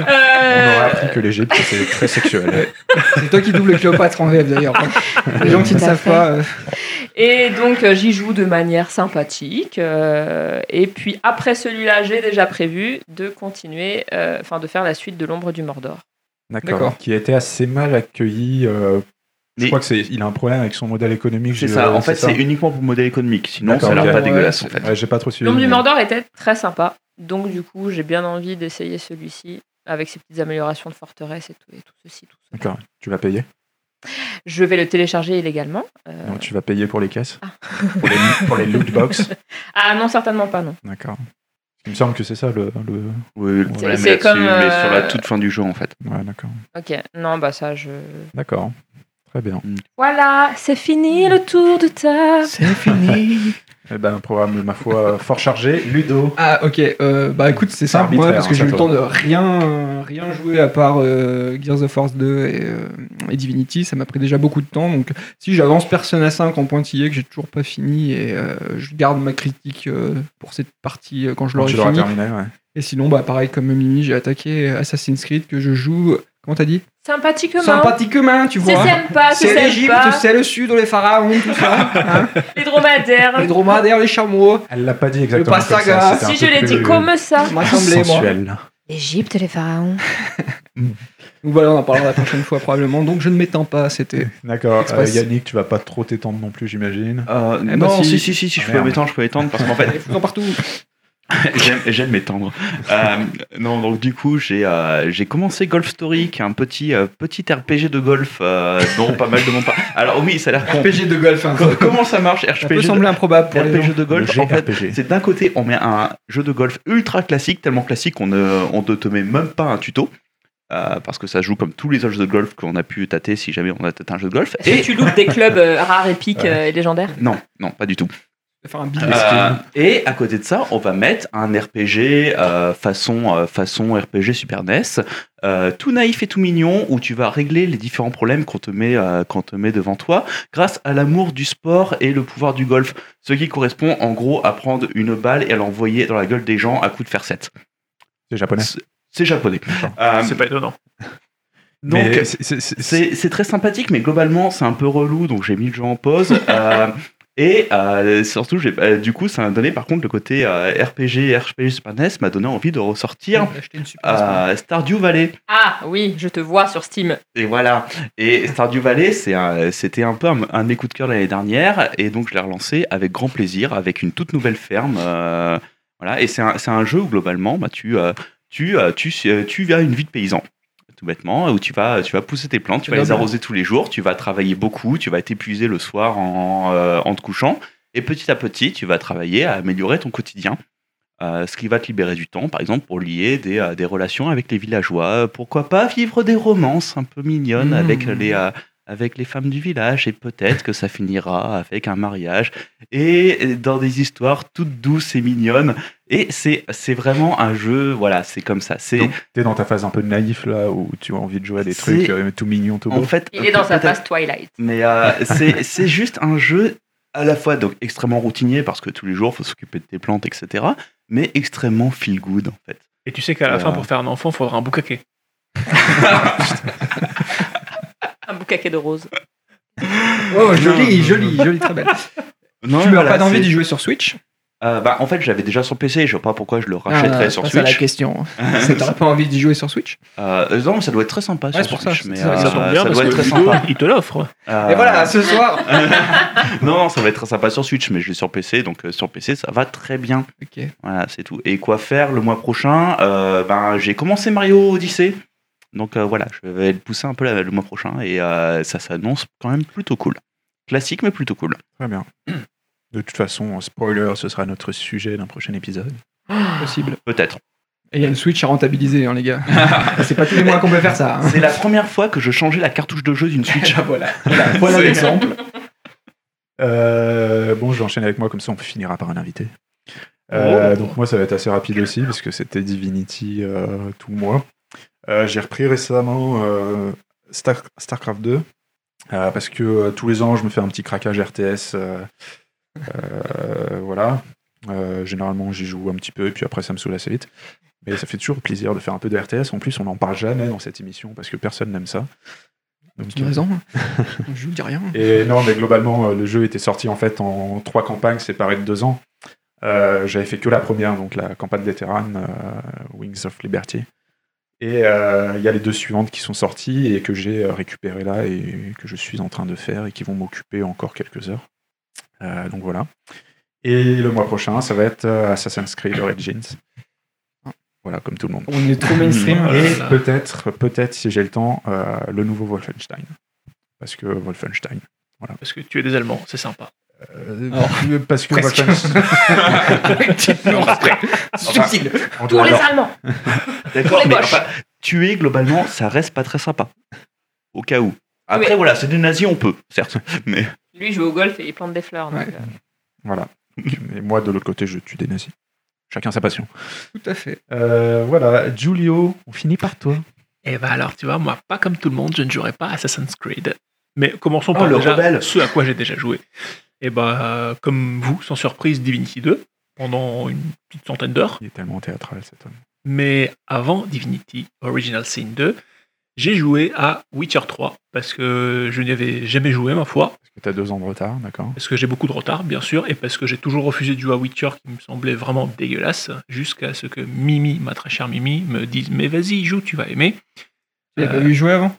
Speaker 1: On
Speaker 4: Euh,
Speaker 1: aurait appris que l'Égypte c'était très sexuel.
Speaker 2: C'est toi qui double Cléopâtre en VF d'ailleurs. Les gens qui ne savent
Speaker 4: fait.
Speaker 2: pas. euh,
Speaker 4: Et donc euh, j'y joue de manière sympathique. euh, et puis après celui-là, j'ai déjà prévu de continuer, euh, enfin de faire la suite de l'ombre du Mordor.
Speaker 2: D'accord.
Speaker 1: Qui a été assez mal accueilli. euh, je crois que c'est, il a un problème avec son modèle économique.
Speaker 3: C'est ça. En fait, c'est uniquement pour le modèle économique. Sinon, ça a l'air pas dégueulasse en
Speaker 2: c'est-
Speaker 3: fait.
Speaker 1: Ouais, j'ai pas trop suivi.
Speaker 4: L'ombre du Mordor était très sympa. Donc du coup, j'ai bien envie d'essayer celui-ci avec ses petites améliorations de forteresse et tout, et tout ceci, tout.
Speaker 1: D'accord. Tu vas payer?
Speaker 4: Je vais le télécharger illégalement. euh,
Speaker 1: Non, Tu vas payer pour les caisses?
Speaker 4: Ah.
Speaker 1: pour, les, pour les loot box?
Speaker 4: Ah non, certainement pas, non.
Speaker 1: D'accord. Il me semble que c'est ça le. le...
Speaker 3: Oui, le
Speaker 1: C'est-
Speaker 3: problème
Speaker 4: c'est comme,
Speaker 3: mais sur la
Speaker 4: euh,
Speaker 3: toute fin du jeu en fait.
Speaker 1: Ouais, d'accord.
Speaker 4: Ok, non, bah ça, je...
Speaker 1: D'accord. Très bien.
Speaker 4: Voilà, c'est fini le tour de table.
Speaker 2: C'est fini.
Speaker 1: Eh ben, un programme, ma foi, fort chargé. Ludo.
Speaker 2: Ah ok, euh, bah écoute c'est simple moi parce que
Speaker 1: hein,
Speaker 2: j'ai eu le temps de rien, rien jouer à part euh, Gears of Force 2 et, euh, et Divinity, ça m'a pris déjà beaucoup de temps donc si j'avance Persona 5 en pointillé que j'ai toujours pas fini et euh, je garde ma critique pour cette partie quand je l'aurai fini
Speaker 1: terminé, ouais.
Speaker 2: et sinon bah pareil comme Mimi j'ai attaqué Assassin's Creed que je joue, comment t'as dit
Speaker 4: Sympathiquement.
Speaker 2: Sympathiquement tu
Speaker 4: C'est
Speaker 2: vois
Speaker 4: sympa, c'est
Speaker 2: c'est l'Égypte, c'est le sud, les pharaons, tout ça. hein.
Speaker 4: Les dromadaires.
Speaker 2: les dromadaires, les chameaux.
Speaker 1: Elle l'a pas dit exactement. comme
Speaker 2: Pastaga.
Speaker 1: ça, c'était un
Speaker 4: Si je l'ai dit
Speaker 1: plus
Speaker 4: comme ça.
Speaker 2: Ça m'a semblé, moi.
Speaker 4: L'Égypte, les pharaons.
Speaker 2: Donc voilà, on en parlera la prochaine fois probablement. Donc je ne m'étends pas, c'était.
Speaker 1: D'accord. Euh. Yannick, tu vas pas trop t'étendre non plus, j'imagine.
Speaker 3: Euh,
Speaker 2: Eh bah,
Speaker 3: non,
Speaker 2: si.
Speaker 3: si, si, si, si, je
Speaker 1: Ah,
Speaker 3: peux m'étendre, je peux étendre parce qu'en fait,
Speaker 2: partout.
Speaker 3: j'aime, m'étendre. Euh, non, donc du coup, j'ai, euh, j'ai commencé Golf Story, qui est un petit, euh, petit RPG de golf euh, dont pas mal de monde parle. Alors oui, ça a l'air.
Speaker 2: RPG de golf. hein.
Speaker 3: Co- Comment ça marche
Speaker 2: Ça peut
Speaker 3: RPG,
Speaker 2: sembler improbable pour les gens.
Speaker 3: RPG de golf
Speaker 1: Le
Speaker 3: En fait, c'est d'un côté, on met un jeu de golf ultra classique, tellement classique qu'on ne, on ne te met même pas un tuto. euh, parce que ça joue comme tous les autres jeux de golf qu'on a pu tâter si jamais on a tâté un jeu de golf.
Speaker 4: Et
Speaker 3: Et
Speaker 4: tu loupes des clubs euh, rares, épiques euh, et légendaires?
Speaker 3: non, non, pas du tout.
Speaker 2: Faire un big
Speaker 3: Euh, et à côté de ça, on va mettre un RPG euh, façon, euh, façon RPG Super NES, euh, tout naïf et tout mignon, où tu vas régler les différents problèmes qu'on te, met, euh, qu'on te met devant toi, grâce à l'amour du sport et le pouvoir du golf. Ce qui correspond en gros à prendre une balle et à l'envoyer dans la gueule des gens à coup de fer 7.
Speaker 1: C'est japonais.
Speaker 3: C'est- japonais. Euh,
Speaker 5: C'est pas étonnant.
Speaker 3: donc,
Speaker 1: c'est-
Speaker 3: très sympathique, mais globalement, c'est un peu relou, donc j'ai mis le jeu en pause. Euh, et euh, surtout, j'ai- euh, du coup, ça m'a donné, par contre, le côté euh, RPG, RPG Super NES m'a donné envie de ressortir euh, Stardew Valley.
Speaker 4: Ah oui, je te vois sur Steam.
Speaker 3: Et voilà. Et Stardew Valley, c'est un- c'était un peu un, un de mes coups de cœur l'année dernière, et donc je l'ai relancé avec grand plaisir, avec une toute nouvelle ferme. euh, voilà. Et c'est un, c'est un jeu où globalement, bah, tu, euh, tu, euh, tu, tu as une vie de paysan. Tout bêtement, où tu vas, tu vas pousser tes plantes, tu vas les arroser tous les jours, tu vas travailler beaucoup, tu vas être épuisé le soir en, euh, en te couchant, et petit à petit, tu vas travailler à améliorer ton quotidien. Euh, ce qui va te libérer du temps, par exemple, pour lier des, euh, des relations avec les villageois. Pourquoi pas vivre des romances un peu mignonnes
Speaker 2: Mmh.
Speaker 3: avec, les, avec les femmes du village, et peut-être que ça finira avec un mariage, et dans des histoires toutes douces et mignonnes. Et c'est c'est vraiment un jeu, voilà, c'est comme ça. C'est
Speaker 1: t'es dans ta phase un peu naïf là où tu as envie de jouer à des trucs euh, tout mignons, tout
Speaker 3: en
Speaker 1: beaux.
Speaker 3: fait.
Speaker 4: Il est dans sa phase Twilight.
Speaker 3: Mais euh, c'est c'est juste un jeu à la fois donc extrêmement routinier parce que tous les jours il faut s'occuper de tes plantes, etc. Mais extrêmement feel good en fait.
Speaker 5: Et tu sais qu'à la
Speaker 3: Euh.
Speaker 5: fin, pour faire un enfant, il faudra un boucaquet.
Speaker 4: Un boucaquet de roses.
Speaker 2: Oh, joli, joli, joli, très belle.
Speaker 3: Non,
Speaker 2: tu n'as
Speaker 3: voilà,
Speaker 2: pas d'envie
Speaker 3: c'est-
Speaker 2: d'y jouer sur Switch?
Speaker 3: Euh, bah, en fait, j'avais déjà sur PC, je vois pas pourquoi je le rachèterais
Speaker 2: Ah,
Speaker 3: sur
Speaker 2: à la
Speaker 3: Switch.
Speaker 2: question. C'est- T'aurais pas envie d'y jouer sur Switch?
Speaker 3: Euh, non, ça doit être très sympa
Speaker 2: Ouais,
Speaker 3: sur
Speaker 2: c'est pour ça,
Speaker 3: Switch,
Speaker 2: c'est-
Speaker 3: mais
Speaker 2: c'est
Speaker 3: euh,
Speaker 2: ça
Speaker 5: Ça
Speaker 3: ça,
Speaker 5: tombe bien parce
Speaker 3: doit
Speaker 5: que
Speaker 3: être très
Speaker 5: Ludo,
Speaker 3: sympa.
Speaker 5: il te l'offre.
Speaker 3: Euh,
Speaker 2: Et voilà, ce soir
Speaker 3: non, non, ça va être très sympa sur Switch, mais je l'ai sur PC, donc euh, sur PC, ça va très bien.
Speaker 2: Ok.
Speaker 3: Voilà, c'est tout. Et quoi faire le mois prochain? Euh, ben, J'ai commencé Mario Odyssey. Donc euh, voilà, je vais le pousser un peu le mois prochain et euh, ça s'annonce quand même plutôt cool. Classique, mais plutôt cool.
Speaker 1: Très bien. De toute façon, spoiler, ce sera notre sujet d'un prochain épisode.
Speaker 2: Possible.
Speaker 3: Peut-être.
Speaker 2: Et il y a une Switch à rentabiliser, hein, les gars. c'est pas tous les mois qu'on peut faire ça. hein.
Speaker 3: C'est la première fois que je changeais la cartouche de jeu d'une Switch.
Speaker 2: voilà, voilà, l'exemple.
Speaker 1: Euh, bon, je vais enchaîner avec moi, comme ça on finira par un invité. Euh, Donc moi, ça va être assez rapide aussi, parce que c'était Divinity euh, tout le mois. Euh, J'ai repris récemment euh, Star- StarCraft 2, euh, parce que tous les ans, je me fais un petit craquage RTS. voilà. Généralement, j'y joue un petit peu, et puis après, ça me saoule assez vite. Mais ça fait toujours plaisir de faire un peu de RTS. En plus, on n'en parle jamais dans cette émission, parce que personne n'aime ça. Donc,
Speaker 2: Tu as raison. Je vous dis rien.
Speaker 1: et non, mais globalement, le jeu était sorti en fait en trois campagnes séparées de deux ans. Euh, J'avais fait que la première, donc la campagne vétérane, euh, Wings of Liberty. Et euh, il y a les deux suivantes qui sont sorties et que j'ai euh, récupérées là et que je suis en train de faire et qui vont m'occuper encore quelques heures. Euh, donc voilà. Et le mois prochain, ça va être Assassin's Creed Origins. Voilà, comme tout le monde.
Speaker 2: On est trop mainstream.
Speaker 1: Et peut-être, peut-être si j'ai le temps, euh, le nouveau Wolfenstein. Parce que Wolfenstein.
Speaker 5: Parce que tu es des Allemands, c'est sympa.
Speaker 1: Euh, parce que
Speaker 2: presque. Subtil.
Speaker 1: On
Speaker 4: Tous les Allemands.
Speaker 3: D'accord,
Speaker 4: les
Speaker 3: mais enfin, tuer globalement, ça reste pas très sympa. Au cas où. Après,
Speaker 4: Oui.
Speaker 3: voilà, c'est des nazis, on peut, certes. Mais
Speaker 4: Lui, il joue au golf et il plante des fleurs. donc,
Speaker 2: Ouais.
Speaker 4: euh,
Speaker 1: Voilà. Et moi, de l'autre côté, je tue des nazis. Chacun sa passion.
Speaker 2: Tout à fait.
Speaker 1: Euh, voilà, Giulio, on finit par toi.
Speaker 5: Et bah alors, tu vois, moi, pas comme tout le monde, je ne jouerai pas à Assassin's Creed. Mais commençons
Speaker 3: Oh,
Speaker 5: par
Speaker 3: le
Speaker 5: déjà
Speaker 3: rebelle.
Speaker 5: ce à quoi j'ai déjà joué. Et bah, comme vous, sans surprise, Divinity 2, pendant une petite centaine d'heures.
Speaker 1: Il est tellement théâtral, cet homme.
Speaker 5: Mais avant Divinity Original Sin 2, j'ai joué à Witcher 3, parce que je n'y avais jamais joué, ma foi.
Speaker 1: Parce que t'as deux ans de retard, d'accord
Speaker 5: Parce que j'ai beaucoup de retard, bien sûr, et parce que j'ai toujours refusé de jouer à Witcher qui me semblait vraiment dégueulasse, jusqu'à ce que Mimi, ma très chère Mimi, me dise Mais vas-y, joue, tu vas aimer.
Speaker 2: Tu pas vu jouer avant?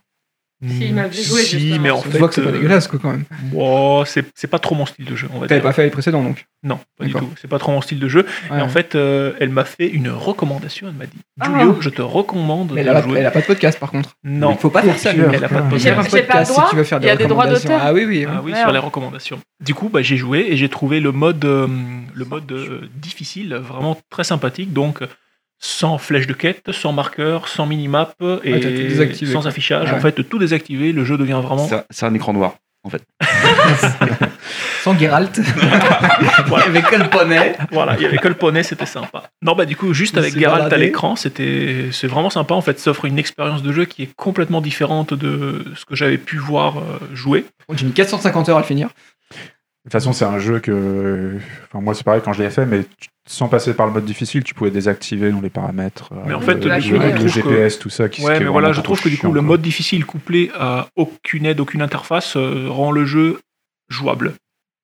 Speaker 4: Si, il m'a vu jouer,
Speaker 5: Si,
Speaker 4: justement.
Speaker 5: mais en
Speaker 2: On
Speaker 5: fait.
Speaker 2: voit que c'est pas
Speaker 5: euh,
Speaker 2: dégueulasse, quoi, quand même.
Speaker 5: bon, c'est pas trop mon style de jeu, on va
Speaker 2: T'avais pas fait les précédents, donc.
Speaker 5: Non, pas du tout. C'est pas trop mon style de jeu.
Speaker 2: Ouais.
Speaker 5: Et en fait, euh, elle m'a fait une recommandation. Elle m'a dit Julio, je te recommande
Speaker 2: Mais
Speaker 5: de
Speaker 2: elle a,
Speaker 5: jouer.
Speaker 2: elle a pas de podcast, par contre.
Speaker 5: Non,
Speaker 2: Il faut pas faire ça,
Speaker 5: elle a pas de podcast.
Speaker 4: j'ai pas le droit.
Speaker 2: si tu veux faire
Speaker 4: Il y a des droits d'auteur.
Speaker 2: Ah oui, oui.
Speaker 5: Ah oui, sur les recommandations. Du coup, bah, j'ai joué et j'ai trouvé le mode, euh, le mode euh, difficile vraiment très sympathique. Donc, sans flèche de quête, sans marqueur, sans minimap et
Speaker 2: Ouais, tout désactivé,
Speaker 5: sans affichage.
Speaker 2: Ouais.
Speaker 5: En fait, tout désactivé, le jeu devient vraiment.
Speaker 3: c'est un écran noir.
Speaker 2: Sans Geralt.
Speaker 5: Voilà.
Speaker 2: Avec quel poney.
Speaker 5: Voilà, il y avait que le poney, c'était sympa. Non, bah du coup, juste
Speaker 2: Il
Speaker 5: avec Geralt à l'écran, c'était c'est vraiment sympa. En fait, ça offre une expérience de jeu qui est complètement différente de ce que j'avais pu voir euh, jouer.
Speaker 2: J'ai mis 450 heures à le finir.
Speaker 1: De toute façon, c'est un jeu que. Enfin, moi, c'est pareil quand je l'ai fait, mais sans passer par le mode difficile, tu pouvais désactiver dans les paramètres. euh,
Speaker 5: Mais en fait,
Speaker 1: le, le- GPS, tout ça. Qui,
Speaker 5: Ouais, mais voilà, je trouve que du coup, le mode difficile couplé à aucune aide, aucune interface euh, rend le jeu jouable.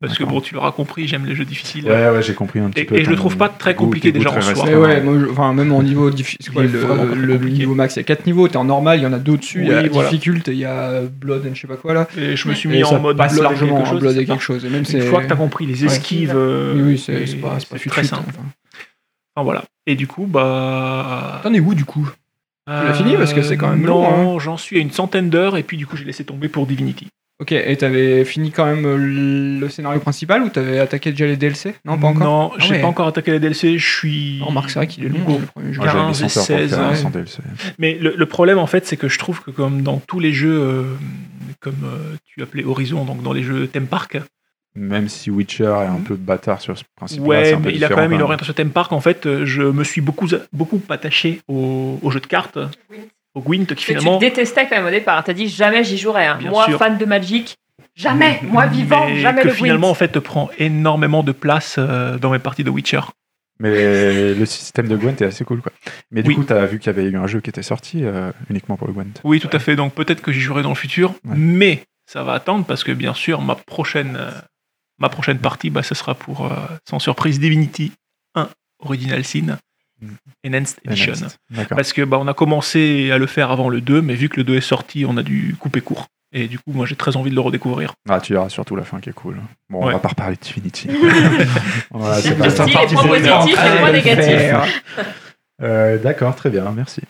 Speaker 5: Parce que bon, tu l'auras compris, j'aime les jeux difficiles.
Speaker 1: Ouais, ouais, j'ai compris un petit
Speaker 5: Et-
Speaker 1: peu.
Speaker 5: et je le trouve pas très compliqué déjà en soi.
Speaker 2: Ouais, moi, je- enfin, même en niveau difficile, le, niveau max, il y a 4 niveaux. T'es en normal, il y en a d'autres dessus. il y a
Speaker 5: voilà.
Speaker 2: difficulté, il y a Blood and je sais pas quoi là.
Speaker 5: Et je me suis
Speaker 2: Et
Speaker 5: mis en mode
Speaker 2: passe
Speaker 5: blood et
Speaker 2: largement
Speaker 5: quelque
Speaker 2: en
Speaker 5: chose.
Speaker 2: Blood et
Speaker 5: c'est
Speaker 2: quelque chose. Et même
Speaker 5: Une
Speaker 2: c'est.
Speaker 5: fois que tu as compris les
Speaker 2: Ouais.
Speaker 5: esquives, euh,
Speaker 2: Oui, oui, c'est
Speaker 5: et
Speaker 2: c'est pas, c'est pas
Speaker 5: c'est
Speaker 2: très
Speaker 5: simple. Enfin, voilà. Et du coup, bah.
Speaker 2: T'en es où du coup? L'as fini Parce que c'est quand même
Speaker 5: Non,
Speaker 2: long, hein.
Speaker 5: j'en suis à une centaine d'heures et puis du coup, j'ai laissé tomber pour Divinity.
Speaker 2: Ok, et t'avais fini quand même euh, le scénario principal ou t'avais attaqué déjà les DLC Non, pas encore?
Speaker 5: Non,
Speaker 2: Ah
Speaker 5: j'ai
Speaker 2: ouais.
Speaker 5: pas encore attaqué les DLC. Je suis.
Speaker 2: Oh, Remarque, c'est vrai qu'il est long,
Speaker 5: Niveau
Speaker 2: hein, le premier jeu.
Speaker 1: Ouais, j'avais mis
Speaker 5: 15 et
Speaker 1: 100 heures pour
Speaker 5: 16,
Speaker 1: faire
Speaker 2: ouais.
Speaker 1: sans DLC.
Speaker 5: Mais le, le problème, en fait, c'est que je trouve que comme dans tous les jeux, euh, comme euh, tu appelais Horizon, donc dans les jeux Theme Park,
Speaker 1: Même si Witcher est un peu bâtard sur ce principe
Speaker 5: ouais, mais il a quand même une orientation Theme Park. En fait, je me suis beaucoup, beaucoup attaché au, au jeu de cartes, au Gwent, qui
Speaker 4: Que
Speaker 5: finalement.
Speaker 4: tu détestais quand même au départ. T'as dit jamais j'y jouerai. hein. Moi,
Speaker 5: sûr.
Speaker 4: fan de Magic, jamais. Moi, vivant,
Speaker 5: mais
Speaker 4: jamais
Speaker 5: que
Speaker 4: le
Speaker 5: finalement, en fait, te prend énormément de place euh, dans mes parties de Witcher.
Speaker 1: Mais le système de Gwent est assez cool, quoi. Mais du
Speaker 5: Oui.
Speaker 1: coup, t'as vu qu'il y avait eu un jeu qui était sorti euh, uniquement pour le Gwent.
Speaker 5: Oui, tout à fait. Donc peut-être que j'y jouerai dans le futur,
Speaker 1: Ouais.
Speaker 5: mais ça va attendre parce que bien sûr, ma prochaine, euh, ma prochaine partie, bah, ce sera pour, euh, sans surprise, Divinity 1 Original Sin. Enhanced Edition.
Speaker 1: D'accord.
Speaker 5: Parce que bah, on a commencé à le faire avant le 2, mais vu que le 2 est sorti, on a dû couper court. Et du coup, moi, j'ai très envie de le redécouvrir.
Speaker 1: Ah, tu verras surtout la fin qui est cool. Bon, on
Speaker 5: Ouais.
Speaker 1: va pas reparler de Divinity. Voilà, c'est pas
Speaker 4: parti,
Speaker 1: grave.
Speaker 4: les points positifs et les points négatifs.
Speaker 1: Euh, D'accord, très bien, merci.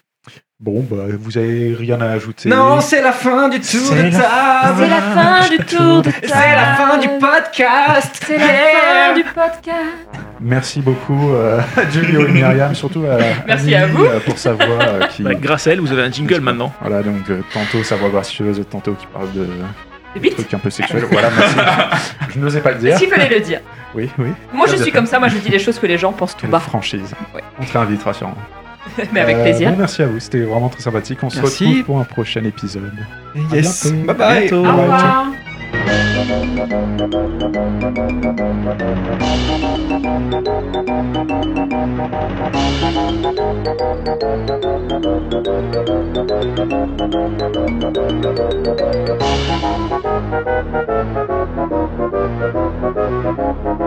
Speaker 1: Bon, bah, vous avez rien à ajouter
Speaker 2: Non, c'est la fin du tour
Speaker 1: C'est
Speaker 2: de
Speaker 1: la
Speaker 2: table.
Speaker 4: C'est la fin du tour de table.
Speaker 2: C'est la fin du podcast.
Speaker 4: C'est la fin du podcast.
Speaker 1: Merci beaucoup euh, à Julio et Myriam, surtout à
Speaker 4: Merci à vous.
Speaker 1: euh, pour sa voix euh, qui...
Speaker 5: Bah, grâce à elle, vous avez un jingle maintenant.
Speaker 1: Voilà, donc euh, tantôt sa voix gracieuse, tantôt qui parle de
Speaker 4: vite.
Speaker 1: trucs un peu sexuels. Voilà, merci. Je n'osais pas le dire.
Speaker 4: S'il fallait le dire.
Speaker 1: Oui, oui.
Speaker 4: Moi, je suis comme ça. Moi, je dis les choses que les gens pensent tout
Speaker 1: Quelle
Speaker 4: bas.
Speaker 1: franchise.
Speaker 4: Ouais.
Speaker 1: On te réinvitera sûrement.
Speaker 4: Mais avec
Speaker 1: Euh,
Speaker 4: plaisir.
Speaker 1: merci à vous, c'était vraiment très sympathique. On se retrouve pour un prochain épisode. À
Speaker 2: Yes.
Speaker 1: bientôt.
Speaker 2: Bye bye.
Speaker 4: Au
Speaker 1: Bye, ciao.
Speaker 4: revoir.
Speaker 6: Thank